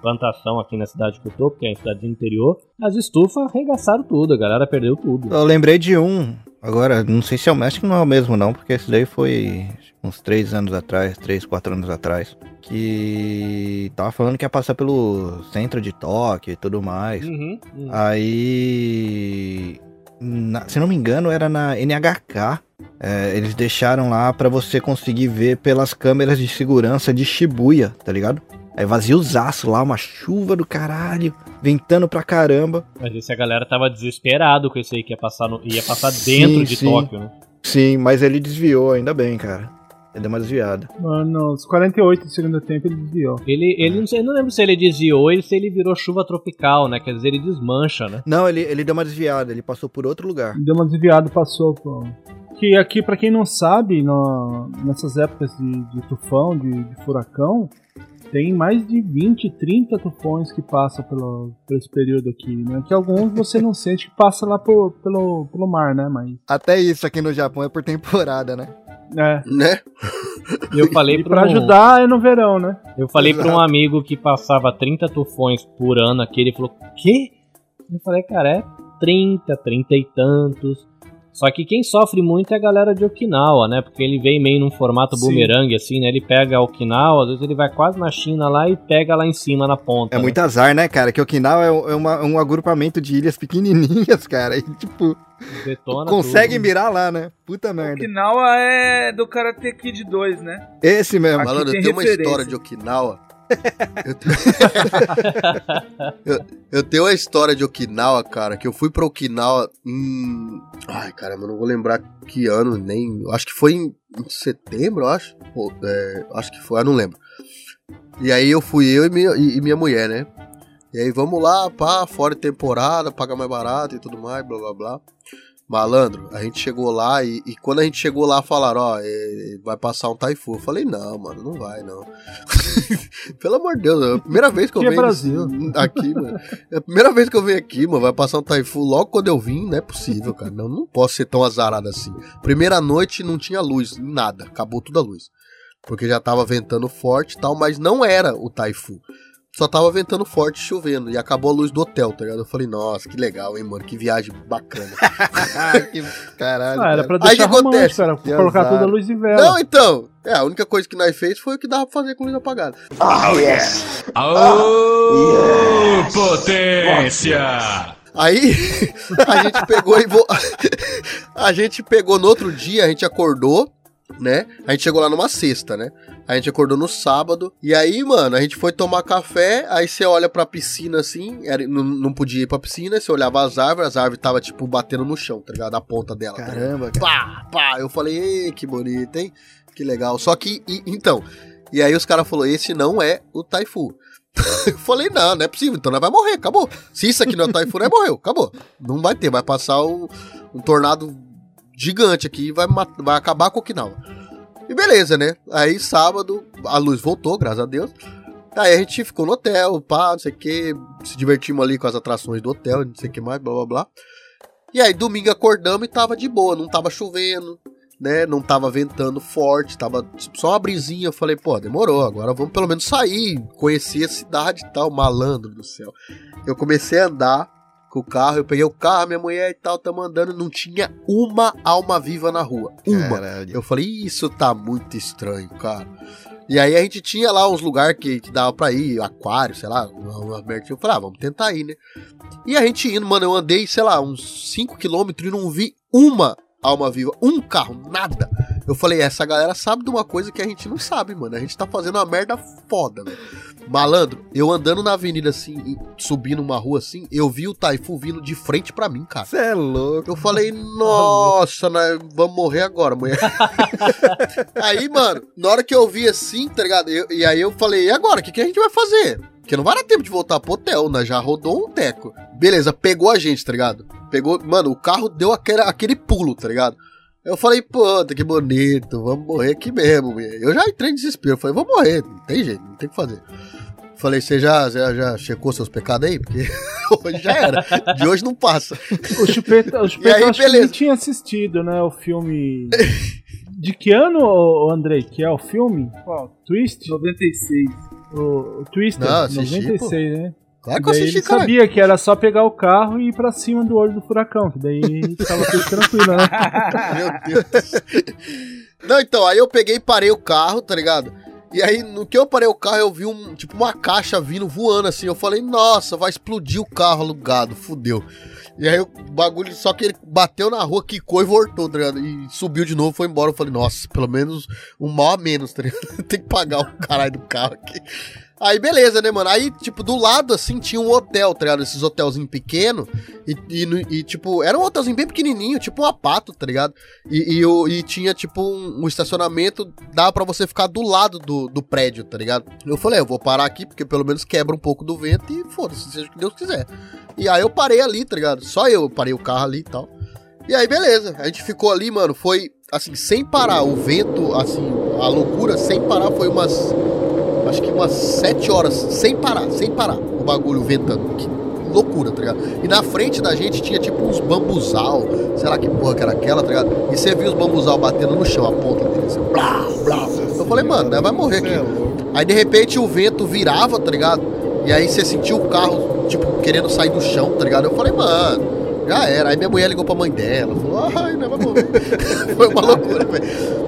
plantação aqui na cidade que eu tô, porque é em cidade do interior. As estufas arregaçaram tudo, a galera perdeu tudo. Eu lembrei de um. Agora, não sei se é o México, não é o mesmo não, porque esse daí foi uns três anos atrás, três, quatro anos atrás, que tava falando que ia passar pelo centro de Tóquio e tudo mais. Uhum, Aí, na- se não me engano, era na NHK. É, eles deixaram lá pra você conseguir ver pelas câmeras de segurança de Shibuya, tá ligado? É vaziozaço lá, uma chuva do caralho, ventando pra caramba. Mas esse a galera tava desesperado com esse aí que ia passar, no- ia passar dentro Sim, de sim. Tóquio, né? Sim, mas ele desviou, ainda bem, cara. Ele deu uma desviada. Mano, os 48 do segundo tempo ele desviou. Ele, ele não, sei, eu não lembro se ele desviou ou se ele virou chuva tropical, né? Quer dizer, ele desmancha, né? Não, ele, ele deu uma desviada, ele passou por outro lugar. Deu uma desviada e passou. Pô. Que aqui, pra quem não sabe, no- nessas épocas de, de tufão, de, de furacão, tem mais de 20, 30 tufões que passam pelo, por esse período aqui, né? Que alguns você não sente que passa lá por- pelo, pelo mar, né? Mas. Até isso aqui no Japão é por temporada, né? É. Né? *laughs* Eu falei E pra um- ajudar é no verão, né? Eu falei pra um amigo que passava 30 tufões por ano aqui, ele falou, quê? Eu falei, cara, é 30, 30 e tantos. Só que quem sofre muito é a galera de Okinawa, né? Porque ele vem meio num formato Sim. boomerang, assim, né? Ele pega Okinawa, às vezes ele vai quase na China lá e pega lá em cima na ponta. É né? muito azar, né, cara? Que Okinawa é, um- é uma- um agrupamento de ilhas pequenininhas, *laughs* cara. E, tipo, Detona consegue tudo. mirar lá, né? Puta merda. Okinawa é do Karate Kid 2, né? Esse mesmo. Malandro, tem eu tenho uma história de Okinawa. Eu, te- *laughs* eu, eu tenho uma história de Okinawa, cara, que eu fui pra Okinawa. Ai, caramba, eu não vou lembrar que ano, nem. Acho que foi em, em setembro, eu acho. É, acho que foi, eu não lembro. E aí eu fui eu e minha, e, e minha mulher, né? E aí vamos lá, pá, fora de temporada, paga mais barato e tudo mais, blá blá blá. Malandro, a gente chegou lá e, e quando a gente chegou lá falaram, ó, é, vai passar um Taifu. Eu falei, não, mano, não vai, não. *laughs* Pelo amor de Deus, é a primeira vez que eu é venho Brasil. aqui, mano. É a primeira vez que eu venho aqui, mano, vai passar um Taifu logo quando eu vim, não é possível, cara. Não, não posso ser tão azarado assim. Primeira noite não tinha luz, nada, acabou toda a luz. Porque já tava ventando forte e tal, mas não era o Taifu. Só tava ventando forte chovendo. E acabou a luz do hotel, tá ligado? Eu falei, nossa, que legal, hein, mano? Que viagem bacana. *laughs* que caralho. Ah, era pra Aí deixar que acontece? romântico, era Que colocar azar. toda a luz em vela. Não, então. É, a única coisa que nós fez foi o que dava pra fazer com luz apagada. potência! Aí *laughs* a gente pegou e vo... *laughs* a gente pegou no outro dia, a gente acordou, né? A gente chegou lá numa sexta, né? A gente acordou no sábado. E aí, mano, a gente foi tomar café. Aí você olha pra piscina assim. Era, não, não podia ir pra piscina. Você olhava as árvores, as árvores tava tipo batendo no chão, tá ligado? A ponta dela. tá? Caramba, cara. Pá, pá. Eu falei, Ei, que bonito, hein? Que legal. Só que, e- então. E aí os caras falaram: esse não é o Taifu. *laughs* Eu falei, não, não é possível, então nós vai morrer, acabou. Se isso aqui não é Taifu, nós morreu, acabou. Não vai ter, vai passar um, um tornado gigante aqui e vai, vai acabar com Okinawa. E beleza, né? Aí sábado, a luz voltou, graças a Deus. Aí a gente ficou no hotel, pá, não sei o que, se divertimos ali com as atrações do hotel, não sei o que mais, blá blá blá. E aí domingo acordamos e tava de boa, não tava chovendo, né? Não tava ventando forte, tava só uma brisinha. Eu falei, pô, demorou, agora vamos pelo menos sair, conhecer a cidade e tal, malandro do céu. Eu comecei a andar com o carro, eu peguei o carro, minha mulher e tal, tamo andando, não tinha uma alma viva na rua. Uma. Caralho. Eu falei, isso tá muito estranho, cara. E aí a gente tinha lá uns lugares que, que dava pra ir, aquário, sei lá, uma, merda. Eu falei, ah, vamos tentar ir, né? E a gente indo, mano, eu andei, sei lá, uns 5km e não vi uma alma viva, um carro, nada. Eu falei, essa galera sabe de uma coisa que a gente não sabe, mano. A gente tá fazendo uma merda foda, velho. Malandro, eu andando na avenida assim, subindo uma rua assim, eu vi o Taifu vindo de frente pra mim, cara. Você é louco. Eu falei, *laughs* nossa, nós vamos morrer agora, mulher. *laughs* aí, mano, na hora que eu vi assim, tá ligado? Eu- e aí eu falei, e agora? O que, que a gente vai fazer? Porque não vai dar tempo de voltar pro hotel, né? Já rodou um teco. Beleza, pegou a gente, tá ligado? Pegou, mano, o carro deu aquele, aquele pulo, tá ligado? Eu falei, puta, que bonito, vamos morrer aqui mesmo. Eu já entrei em desespero, falei, vou morrer, não tem jeito, não tem o que fazer. Falei, você já, já, já checou seus pecados aí? Porque *laughs* hoje já era, de hoje não passa. O Chupeta, o E Chupeta aí, que tinha assistido, né? O filme. De que ano, Andrei, que é o filme? Qual? Twist? 96. O, o Twister, Não, assisti, 96, né? Claro que eu assisti, ele cara. sabia que era só pegar o carro e ir pra cima do olho do furacão, que daí tava tudo tranquilo, né? *laughs* Meu Deus. Não, então, aí eu peguei e parei o carro, tá ligado? E aí, no que eu parei o carro, eu vi um, tipo, uma caixa vindo voando assim. Eu falei, nossa, vai explodir o carro alugado, fudeu. E aí o bagulho, só que ele bateu na rua, quicou e voltou, tá ligado? E subiu de novo, foi embora. Eu falei, nossa, pelo menos um mal a menos, tá ligado? *laughs* Tem que pagar o caralho do carro aqui. Aí beleza, né, mano? Aí, tipo, do lado, assim, tinha um hotel, tá ligado? Esses hotelzinhos pequenos. E, e, e, tipo, era um hotelzinho bem pequenininho, tipo um apato, tá ligado? E, e, e tinha, tipo, um, um estacionamento, dava pra você ficar do lado do, do prédio, tá ligado? Eu falei, eu vou parar aqui, porque pelo menos quebra um pouco do vento e foda-se, seja o que Deus quiser. E aí eu parei ali, tá ligado? Só eu parei o carro ali e tal. E aí, beleza. A gente ficou ali, mano. Foi, assim, sem parar. O vento, assim, a loucura, sem parar, foi umas. Acho que umas sete horas, sem parar, sem parar. O bagulho ventando. Que loucura, tá ligado? E na frente da gente tinha, tipo, uns bambuzal. Sei lá que porra que era aquela, tá ligado? E você viu os bambuzal batendo no chão, a ponta dele, assim, blá, blá. Eu falei, mano, né, vai morrer aqui. Aí, de repente, o vento virava, tá ligado? E aí você sentiu o carro, tipo, querendo sair do chão, tá ligado? Eu falei, mano. Já era. Aí minha mulher ligou pra mãe dela, falou, ai, não vai morrer. *laughs* Foi uma loucura, velho.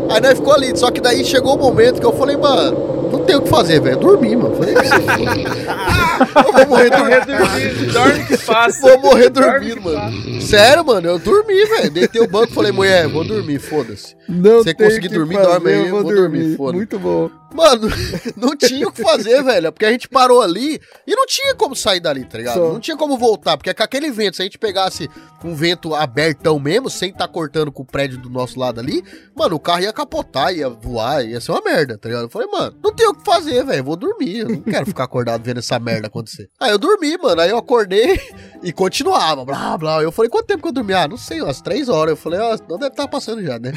Aí nós ficou ali, só que daí chegou o momento que eu falei, mano, não tem o que fazer, velho. Dormir, mano. Falei, foda. Eu vou morrer dormindo. Dorme que passa. Vou morrer dormindo, mano. Sério, mano, eu dormi, velho. Deitei o banco e falei, mulher, vou dormir, foda-se. Não Você conseguir que dormir, fazer, dorme aí, eu vou dormir, dormir. foda-se. Muito bom. Mano, *laughs* não tinha o que fazer, velho. Porque a gente parou ali e não tinha como sair dali, tá ligado? Só. Não tinha como voltar. Porque com aquele vento, se a gente pegasse um vento abertão mesmo, sem estar cortando com o prédio do nosso lado ali, mano, o carro ia capotar, ia voar, ia ser uma merda, tá ligado? Eu falei, mano, não tem o que fazer, velho. Vou dormir. Eu não quero ficar acordado vendo essa merda acontecer. Aí eu dormi, mano. Aí eu acordei *laughs* e continuava, blá, blá. Eu falei, quanto tempo que eu dormi? Ah, não sei, umas três horas. Eu falei, ah, não deve estar passando já, né?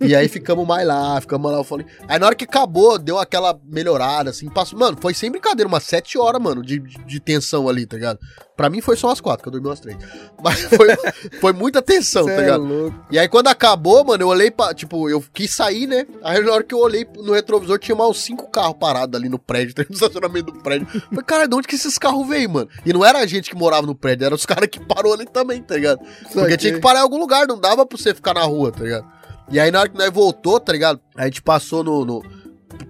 E aí ficamos mais lá, ficamos lá. Eu falei. Aí na hora que acabou, deu aquela melhorada, assim, passou. Mano, foi sem brincadeira, umas sete horas, mano, de, de, de tensão ali, tá ligado? Pra mim foi só umas quatro, que eu dormi umas três. Mas foi, *laughs* foi muita tensão, Cê tá é ligado? louco. E aí quando acabou, mano, eu olhei pra. Tipo, eu quis sair, né? Aí na hora que eu olhei no retrovisor, tinha mais uns cinco carros parados ali no prédio, *laughs* no estacionamento do prédio. Falei, cara, de onde que esses carros veio, mano? E não era a gente que morava no prédio, eram os caras que parou ali também, tá ligado? Porque tinha que parar em algum lugar, não dava pra você ficar na rua, tá ligado? E aí na hora que nós voltou, tá ligado? A gente passou no. no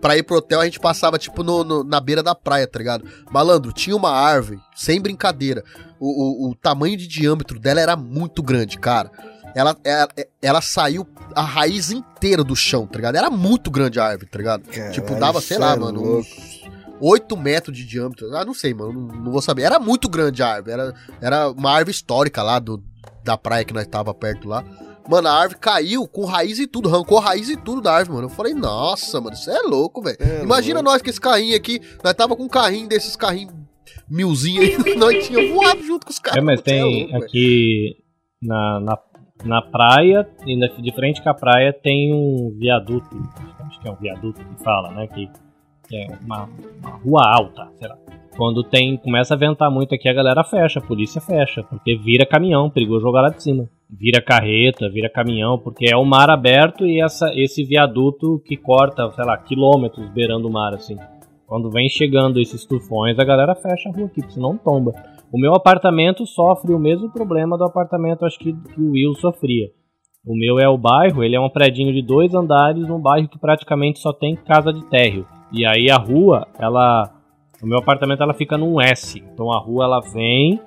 pra ir pro hotel, a gente passava, tipo, no, no- na beira da praia, tá ligado? Malandro, tinha uma árvore, sem brincadeira. O, o, o tamanho de diâmetro dela era muito grande, cara. Ela, ela, ela saiu a raiz inteira do chão, tá ligado? Era muito grande a árvore, tá ligado? tipo, dava, sei cê lá, é mano, louco. uns 8 metros de diâmetro. Ah, não sei, mano, não, não vou saber. Era muito grande a árvore. Era, era uma árvore histórica lá do, da praia que nós tava perto lá. Mano, a árvore caiu com raiz e tudo, arrancou raiz e tudo da árvore, mano. Eu falei, nossa, mano, isso é louco, velho. É Imagina nós com esse carrinho aqui, nós tava com um carrinho desses carrinhos milzinho aí, *laughs* nós tinha voado junto com os carros. É, mas Você é tem louco, aqui na, na, na praia, e de frente com a praia, tem um viaduto. Acho que é um viaduto que fala, né? Que é uma, uma rua alta, sei lá. Quando tem, começa a ventar muito aqui, a galera fecha, a polícia fecha, porque vira caminhão, perigoso jogar lá de cima. Vira carreta, vira caminhão, porque é o mar aberto e essa, esse viaduto que corta, sei lá, quilômetros beirando o mar, assim. Quando vem chegando esses tufões, a galera fecha a rua aqui, porque senão tomba. O meu apartamento sofre o mesmo problema do apartamento, acho que, que o Will sofria. O meu é o bairro, ele é um predinho de dois andares, num bairro que praticamente só tem casa de térreo. E aí a rua, ela. O meu apartamento ela fica num S. Então a rua ela vem.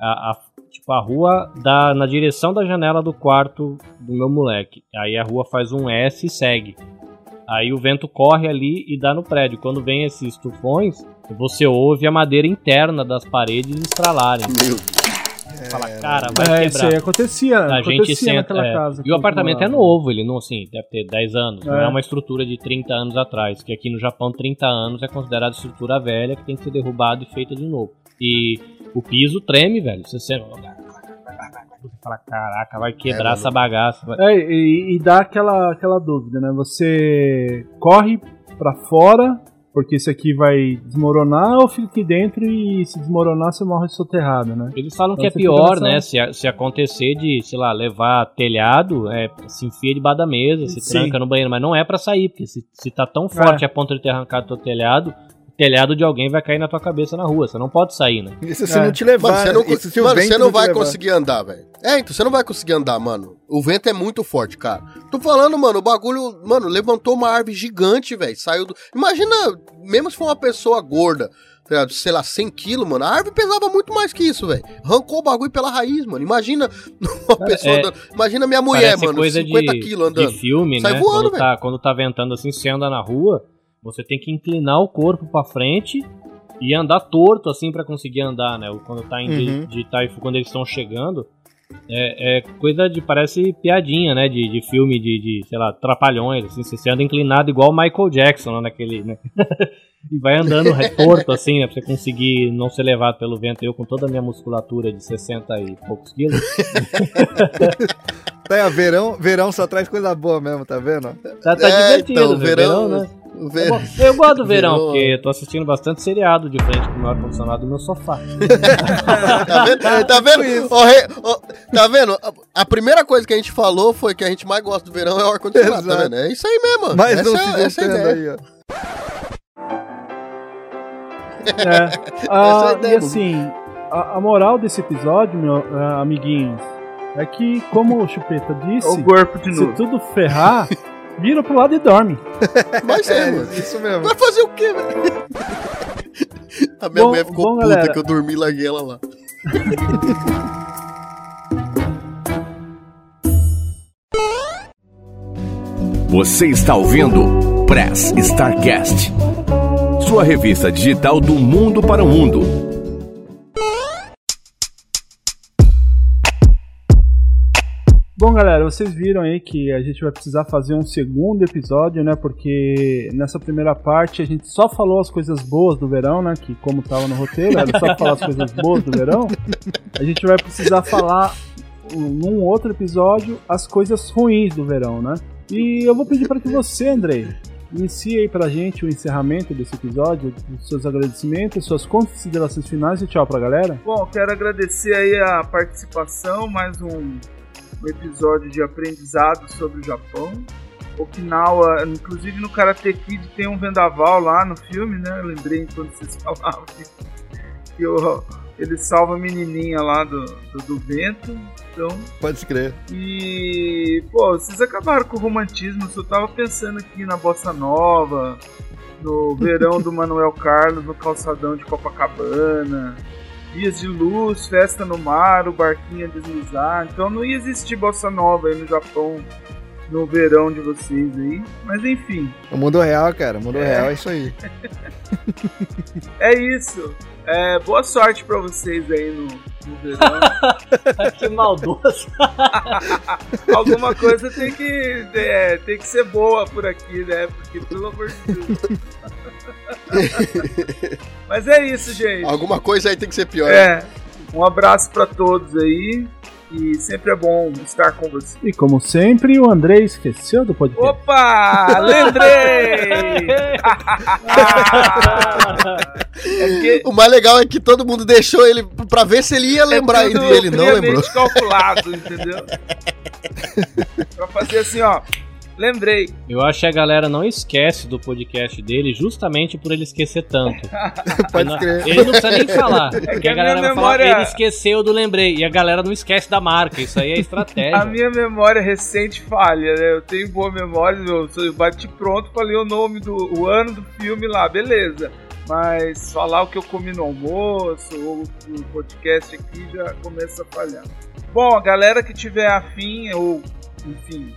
A, a- tipo, a rua dá na direção da janela do quarto do meu moleque. Aí a rua faz um S e segue. Aí o vento corre ali e dá no prédio. Quando vem esses tufões, você ouve a madeira interna das paredes estralarem. Meu Você fala, cara, vai É, isso quebrar. aí acontecia. A gente acontecia senta. naquela é. casa. E o apartamento é novo, ele não, assim, deve ter 10 anos. Não É. é uma estrutura de 30 anos atrás. Que aqui no Japão, 30 anos é considerado estrutura velha que tem que ser derrubada e feita de novo. E o piso treme, velho. Você sente. Você fala, caraca, vai quebrar É, essa bagaça. vai- É, e, e dá aquela, aquela dúvida, né? Você corre pra fora, porque isso aqui vai desmoronar, ou fica aqui dentro e se desmoronar você morre soterrado, né? Eles falam Então que é pior, né? Se, se acontecer de, sei lá, levar telhado, é, se enfia debaixo da mesa, se Sim. tranca no banheiro. Mas não é pra sair, porque se, se tá tão forte É. a ponto de ter arrancado teu telhado, telhado de alguém vai cair na tua cabeça na rua. Você não pode sair, né? Isso se É. não te levar. Mano, você não, se mano, você não vai conseguir andar, velho. É, então você não vai conseguir andar, mano. O vento é muito forte, cara. Tô falando, mano, o bagulho, mano, levantou uma árvore gigante, velho. Saiu do. Imagina, mesmo se for uma pessoa gorda, tá sei lá, 100 quilos, mano. A árvore pesava muito mais que isso, velho. Arrancou o bagulho pela raiz, mano. Imagina *laughs* uma Cara, pessoa é- andando. Imagina minha mulher, mano, coisa 50 de, quilos andando. de filme, Sai né? voando, quando, tá, quando tá ventando assim, você anda na rua, você tem que inclinar o corpo pra frente e andar torto assim pra conseguir andar, né? Quando tá em Uhum. de, de taifu, quando eles estão chegando. É, é coisa de. parece piadinha, né? De, de filme de, de, sei lá, trapalhões, assim. Você anda inclinado igual o Michael Jackson lá naquele, né? *laughs* e vai andando torto, assim, né? Pra você conseguir não ser levado pelo vento. Eu, com toda a minha musculatura de 60 e poucos quilos. *laughs* Tá, verão, verão só traz coisa boa mesmo, tá vendo? Tá, tá É, divertido, então, né? verão- né? o Eu, ver- eu gosto do verão, Verão- porque eu tô assistindo bastante seriado de frente com o meu ar-condicionado no meu sofá. *laughs* Tá vendo? *laughs* Tá vendo? Re- ó, tá vendo? A- primeira coisa que a gente falou foi que a gente mais gosta do verão é o ar-condicionado, tá? É isso aí mesmo. Mas essa não é, se essa é ideia. aí, ó. É. Ah, *laughs* Essa é a e assim, a, a moral desse episódio, meu, ah, amiguinhos, é que, como o Chupeta disse, O corpo de se novo. tudo ferrar, *laughs* vira pro lado e dorme. Mas é, É, mano. isso mesmo. Vai fazer o quê, velho? A minha Bom- mulher ficou bom, puta galera. que eu dormi e larguei ela lá. Você está ouvindo Press Starcast, sua revista digital do mundo para o mundo. Bom, galera, vocês viram aí que a gente vai precisar fazer um segundo episódio, né? Porque nessa primeira parte a gente só falou as coisas boas do verão, né? Que como tava no roteiro, era só falar as coisas boas do verão. A gente vai precisar falar um- num outro episódio as coisas ruins do verão, né? E eu vou pedir para que você, Andrei, inicie aí pra gente o encerramento desse episódio, seus agradecimentos, suas considerações finais e tchau pra galera. Bom, quero agradecer aí a participação, mais um, um episódio de aprendizado sobre o Japão. Okinawa, inclusive no Karate Kid tem um vendaval lá no filme, né? Eu lembrei quando vocês *laughs* falavam que, que o- ele salva a menininha lá do, do, do vento. Então, Pode se crer. e, pô, vocês acabaram com o romantismo. Eu só tava pensando aqui na Bossa Nova, no *laughs* verão do Manuel Carlos, no calçadão de Copacabana, dias de luz, festa no mar, o barquinho a deslizar. Então não ia existir Bossa Nova aí no Japão no verão de vocês aí. Mas enfim, O mundo real, cara. O mundo É. real é isso aí. *laughs* é isso. É, boa sorte pra vocês aí no, no verão. *laughs* que maldoso. *laughs* Alguma coisa tem que, é, tem que ser boa por aqui, né? Porque, pelo amor de Deus. *laughs* Mas é isso, gente. Alguma coisa aí tem que ser pior. É. Um abraço pra todos aí. E sempre é bom estar com vocês. E como sempre, o Andrei esqueceu do podcast. Opa! Lembrei! *laughs* é que O mais legal é que todo mundo deixou ele pra ver se ele ia lembrar é e tudo ele não lembrou. calculado, entendeu? pra fazer assim, ó. Lembrei. Eu acho que a galera não esquece do podcast dele justamente por ele esquecer tanto. *laughs* Pode Não- crer. Ele não precisa nem falar. que porque a a galera minha vai falar, memória- ele esqueceu do lembrei. E a galera não esquece da marca. Isso aí é estratégia. A minha memória recente falha, né? Eu tenho boa memória, eu bati pronto, falei o nome do o ano do filme lá, beleza. Mas falar o que eu comi no almoço ou o podcast aqui já começa a falhar. Bom, a galera que tiver afim, ou enfim,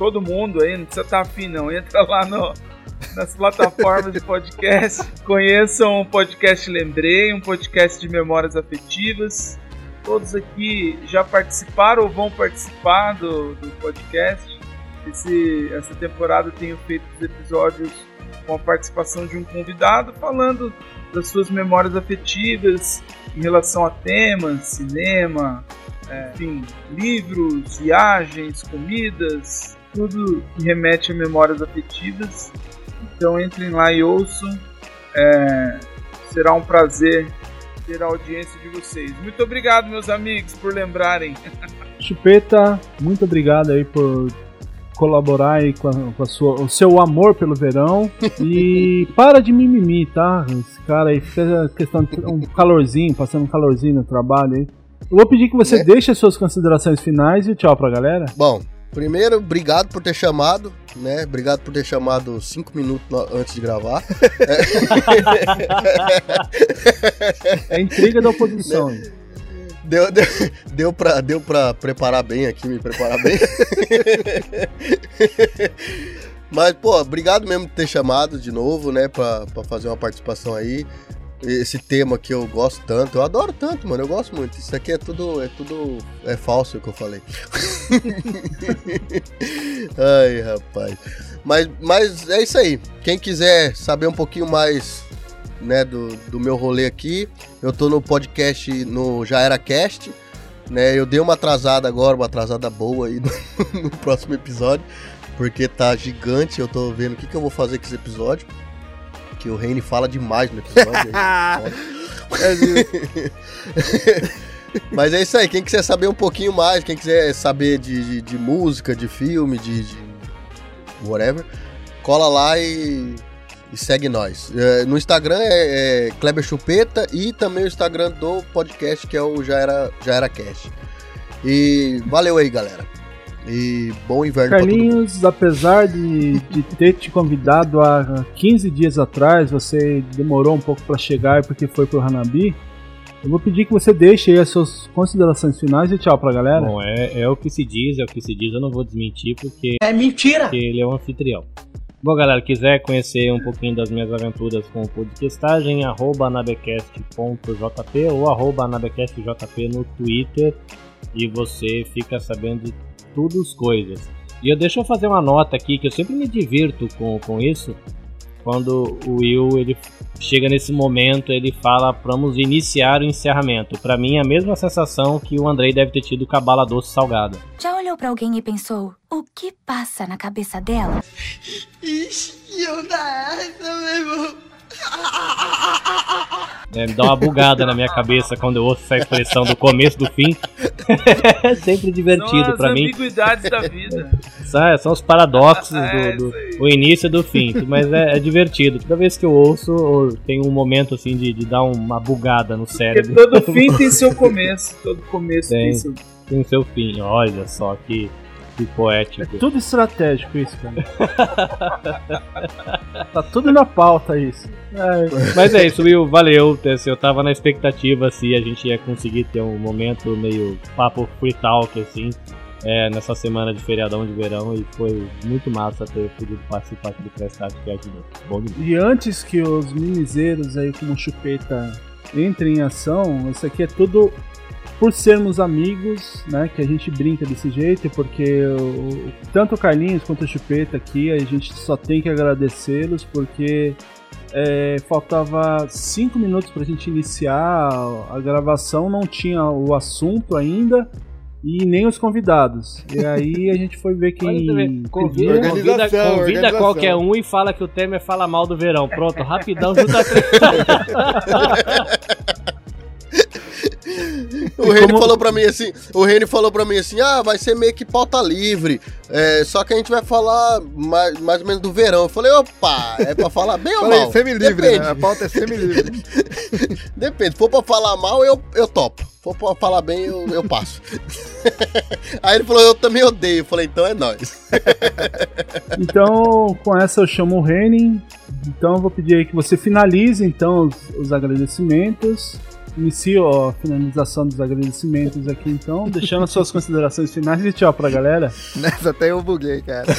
todo mundo aí, não precisa estar afim não, entra lá no, nas plataformas de podcast, *laughs* conheçam o podcast Lembrei, um podcast de memórias afetivas. Todos aqui já participaram ou vão participar do, do podcast. Esse, essa temporada eu tenho feito os episódios com a participação de um convidado falando das suas memórias afetivas em relação a temas, cinema, é, enfim, livros, viagens, comidas, tudo que remete a memórias afetivas. Então entrem lá e ouçam. É, será um prazer ter a audiência de vocês. Muito obrigado, meus amigos, por lembrarem. *laughs* Chupeta, muito obrigado aí por colaborar aí com, a, com a sua, o seu amor pelo verão. *laughs* E para de mimimi, tá? Esse cara aí fez a questão de um calorzinho, passando um calorzinho no trabalho aí. Eu vou pedir que você É. deixe as suas considerações finais e tchau pra galera. Bom, primeiro, obrigado por ter chamado, né? Obrigado por ter chamado cinco minutos antes de gravar. É a intriga da oposição. Deu, deu, deu, pra, deu pra preparar bem aqui, me preparar bem. Mas, pô, obrigado mesmo por ter chamado de novo, né? Pra, pra fazer uma participação aí. Esse tema que eu gosto tanto, eu adoro tanto, mano. Eu gosto muito. Isso aqui é tudo. É tudo. É falso o que eu falei. *laughs* Ai, rapaz. Mas, mas é isso aí. Quem quiser saber um pouquinho mais né, do, do meu rolê aqui, eu tô no podcast no Já Era Cast. Né, eu dei uma atrasada agora, uma atrasada boa aí *laughs* no, no próximo episódio, porque tá gigante. Eu tô vendo o que, que eu vou fazer com esse episódio. Que o Reine fala demais no episódio. *laughs* Mas é isso aí, quem quiser saber um pouquinho mais, quem quiser saber de, de, de música, de filme, de, de whatever, cola lá e, e segue nós. É, no Instagram é, é Kleber Chupeta e também o Instagram do podcast que é o Já Era, Já Era Cast. E valeu aí, galera. E bom inverno pra todo mundo. Carlinhos, apesar de, de ter te convidado há 15 dias atrás, você demorou um pouco para chegar porque foi pro Hanabi. Eu vou pedir que você deixe aí as suas considerações finais e tchau pra galera. Bom, é, é o que se diz, é o que se diz, eu não vou desmentir porque, É mentira! porque ele é um anfitrião. Bom, galera, quiser conhecer um pouquinho das minhas aventuras com podcastagem, arroba anabecast.jp ou arroba anabecastjp no Twitter e você fica sabendo de tudo as coisas. E eu deixa eu fazer uma nota aqui que eu sempre me divirto com, com isso. Quando o Will ele chega nesse momento, ele fala vamos iniciar o encerramento. Pra mim é a mesma sensação que o Andrei deve ter tido com a bala doce salgada. Já olhou pra alguém e pensou: o que passa na cabeça dela? Ixi, eu da essa, meu irmão. É, me dá uma bugada na minha cabeça quando eu ouço essa expressão do começo do fim. é *laughs* sempre divertido São as pra mim. ambiguidades da vida. São, são os paradoxos *laughs* É, do, do o início e do fim. Mas é, é divertido. Toda vez que eu ouço, eu- tem um momento assim de, de dar uma bugada no Porque cérebro. todo fim *laughs* tem seu começo. Todo começo tem, Tem. seu. Tem seu fim. Olha só que, que poético. Tudo estratégico isso, cara. *laughs* tá tudo na pauta isso. É, mas é isso, Will, valeu. Eu tava na expectativa se a gente ia conseguir ter um momento meio papo free talk, assim, é, nessa semana de feriadão de verão e foi muito massa ter podido participar aqui do Prestado que ajudou. Bom demais. E antes que os mimizeiros aí como chupeta entrem em ação, isso aqui é tudo por sermos amigos, né? Que a gente brinca desse jeito, porque o- tanto o Carlinhos quanto o Chupeta aqui, a gente só tem que agradecê-los, porque é, faltava cinco minutos pra gente iniciar a gravação, não tinha o assunto ainda. E nem os convidados. E aí a gente foi ver quem. Convida, convida, convida organização. qualquer um e fala que o Temer fala mal do verão. Pronto, rapidão, junta três. *laughs* O Reni como- falou pra mim assim, o Reni falou pra mim assim, ah, vai ser meio que pauta livre, é, só que a gente vai falar mais, mais ou menos do verão. Eu falei, opa, é pra falar bem ou Falei, mal? semi-livre, Depende, né? A pauta é semi-livre. *laughs* depende. Se for pra falar mal, eu, eu topo. Se for pra falar bem, eu, eu passo. *laughs* Aí ele falou, eu também odeio. Eu falei, então é nóis. *laughs* Então, com essa eu chamo o Renin. Então, eu vou pedir aí que você finalize então os, os agradecimentos. Inicie ó, a finalização dos agradecimentos aqui, então, deixando as suas *laughs* considerações finais e tchau pra galera. Nessa até eu buguei, cara. *laughs*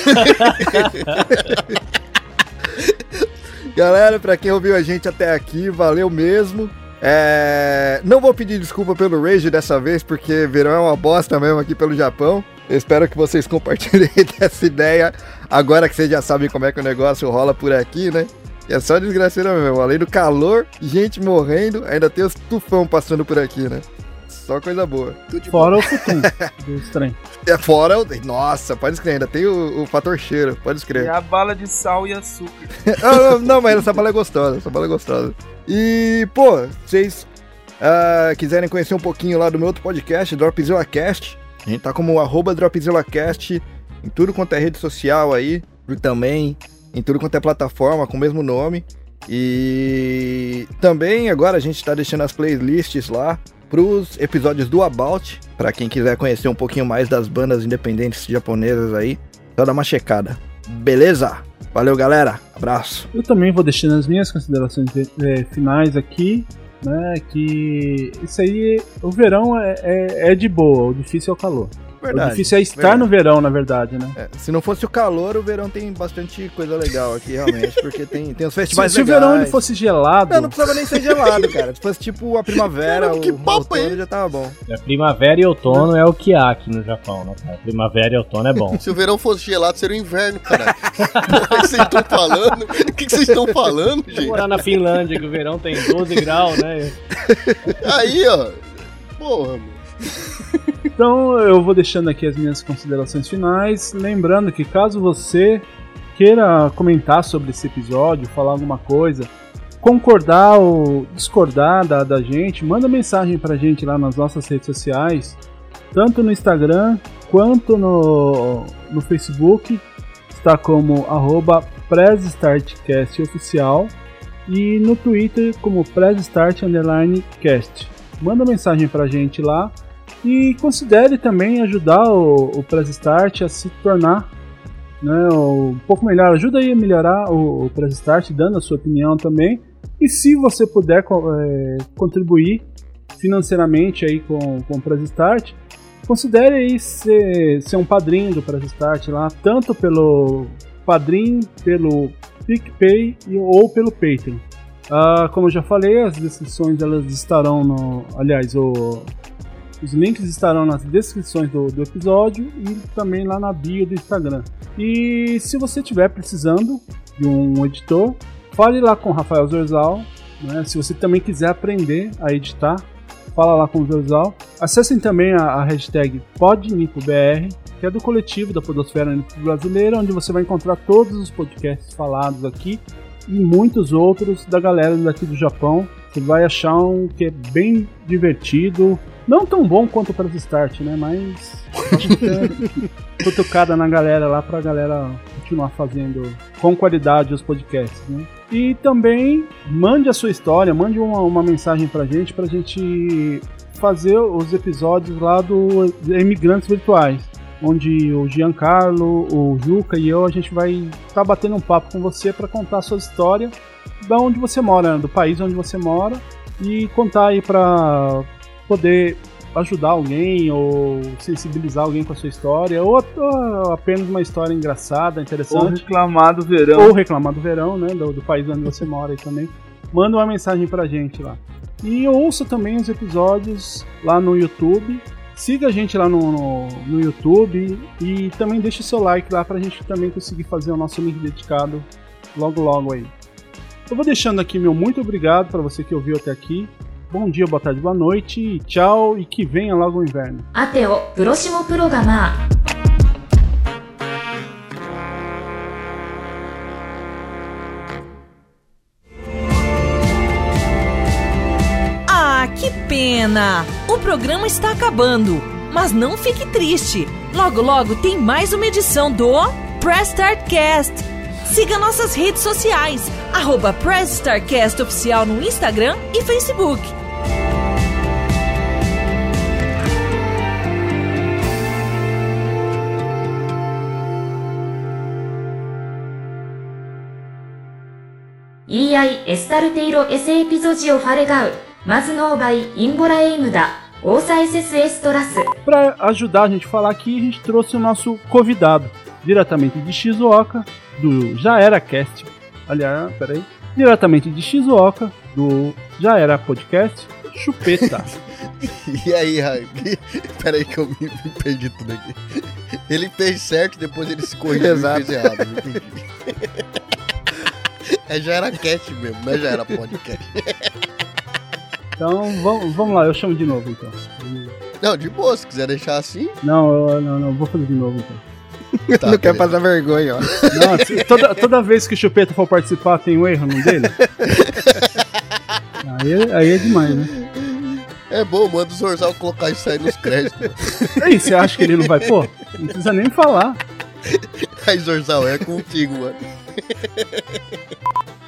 Galera, pra quem ouviu a gente até aqui, valeu mesmo. É, Não vou pedir desculpa pelo Rage dessa vez, porque verão é uma bosta mesmo aqui pelo Japão. Eu espero que vocês compartilhem *laughs* dessa ideia agora que vocês já sabem como é que o negócio rola por aqui, né? É só desgraceira mesmo. Além do calor, gente morrendo, ainda tem os tufão passando por aqui, né? Só coisa boa. Fora o futum *laughs* do estranho. É fora o. Nossa, pode escrever, ainda tem o, o fator cheiro, pode E escrever. a bala de sal e açúcar. *laughs* não, não, não, mas essa bala é gostosa, essa bala é gostosa. E, pô, vocês ah, quiserem conhecer um pouquinho lá do meu outro podcast, Dropzilla Cast, a gente tá como arroba DropzillaCast em tudo quanto é rede social aí, e também em tudo quanto é plataforma com o mesmo nome. E também agora a gente tá deixando as playlists lá pros episódios do About, pra quem quiser conhecer um pouquinho mais das bandas independentes japonesas aí, só dá uma checada. Beleza? Valeu, galera. Abraço. Eu também vou deixando as minhas considerações eh, finais aqui, né? Que isso aí, o verão é, é, é de boa, o difícil é o calor. Verdade, o difícil é estar verdade. no verão, na verdade, né? É, se não fosse o calor, o verão tem bastante coisa legal aqui, realmente, porque tem, tem os *laughs* Se, festivais se o legais. verão ele fosse gelado, Não, não precisava nem ser gelado, cara. Se fosse tipo a primavera, o outono já tava bom. É, primavera e outono é o que há aqui no Japão, né, cara? Primavera e outono é bom. *laughs* Se o verão fosse gelado, seria o inverno, cara. *laughs* o que vocês estão falando? O que que vocês estão falando, gente? Morar na Finlândia, que o verão tem 12 graus, né? Aí, ó. Porra, mano. Então eu vou deixando aqui as minhas considerações finais. Lembrando que caso você queira comentar sobre esse episódio, falar alguma coisa, concordar ou discordar da, da gente, manda mensagem pra gente lá nas nossas redes sociais, tanto no Instagram quanto no, no Facebook. Está como arroba PressStartCastOficial e no Twitter como PressStart_Cast. Manda mensagem pra gente lá e considere também ajudar o, o a se tornar né, um pouco melhor. Ajuda aí a melhorar o, o dando a sua opinião também. E se você puder é, contribuir financeiramente aí com, com o Press Start, considere aí ser, ser um padrinho do Press Start lá, tanto pelo Padrim, pelo PicPay ou pelo Patreon. Ah, como eu já falei, as descrições elas estarão no. Aliás, o, os links estarão nas descrições do, do episódio e também lá na bio do Instagram. E se você estiver precisando de um editor, fale lá com o Rafael Zorzal. Né? Se você também quiser aprender a editar, fala lá com o Zorzal. Acessem também a, a hashtag PodNipoBR, que é do coletivo da Podosfera Brasileira, onde você vai encontrar todos os podcasts falados aqui e muitos outros da galera daqui do Japão. Você vai achar um que é bem divertido, não tão bom quanto Press Start, né? Mas *laughs* cutucada na galera lá pra galera continuar fazendo com qualidade os podcasts, né? E também mande a sua história, mande uma, uma mensagem pra gente, pra gente fazer os episódios lá do Imigrantes Virtuais. Onde o Giancarlo, o Juca e eu, a gente vai estar tá batendo um papo com você para contar a sua história da onde você mora, do país onde você mora e contar aí para poder ajudar alguém ou sensibilizar alguém com a sua história ou a- apenas uma história engraçada, Ou interessante reclamar do verão. ou reclamar do verão, né, do, do país onde você mora aí também. Manda uma mensagem pra gente lá. E ouça também os episódios lá no YouTube. Siga a gente lá no, no, no YouTube e também deixe o seu like lá pra gente também conseguir fazer o nosso link dedicado logo logo aí. Eu vou deixando aqui meu muito obrigado para você que ouviu até aqui. Bom dia, boa tarde, boa noite, tchau e que venha logo o inverno. Até o próximo programa. Ah, que pena! O programa está acabando, mas não fique triste. Logo, logo tem mais uma edição do Press Start Cast. Siga nossas redes sociais, arroba Press Start Cast Oficial no Instagram e Facebook. EI エスタルテイロエセエピゾジオファレガウマズノーバイインボラエイムダオーサエセスエストラス Para ajudar a gente a falar aqui, a gente trouxe o nosso convidado, diretamente de Shizuoka, do Já Era Cast. Aliás, peraí. Diretamente de Shizuoka, do Já Era Podcast, Chupeta. *laughs* E aí, Raio? Pera aí que eu me, me perdi tudo aqui. Ele fez certo, depois ele se corrigiu Exato. e fez errado. Me entendi. É, já era cast mesmo, não é já era podcast. Então vamos, vamos lá, eu chamo de novo então. Não, de boa, se quiser deixar assim. Não, eu, não, não, vou fazer de novo então. *laughs* Tá, não quer passar vergonha, ó. Se- toda, toda vez que o Chupeta for participar tem um erro no dele? Aí, é- aí é demais, né? É bom, manda o Zorzal colocar isso aí nos créditos. Aí, você acha que ele não vai pôr? Não precisa nem falar. Aí, Zorzal, é contigo, mano.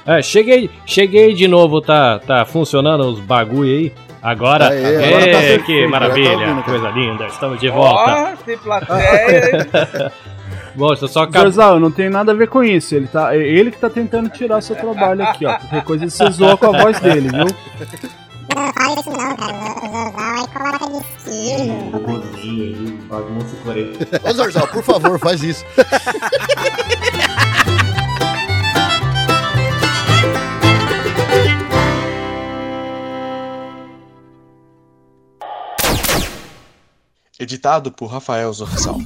É, cheguei, cheguei de novo, tá, tá funcionando os bagulho aí? Agora, Aê, agora tá que tá maravilha, ouvindo, cara. coisa linda, estamos de volta. Ó, tem plateia. *laughs* Bom, eu só acabei. Zorzal, não tem nada a ver com isso. Ele, tá, é ele que tá tentando tirar seu trabalho aqui, ó. Qualquer coisa você zoa com a voz dele, viu? Não fala isso não, cara. O Zorzal aí coloca de estilo. Aí, bagunça 40. Ô Zorzal, por favor, faz isso. Editado por Rafael Zorzal.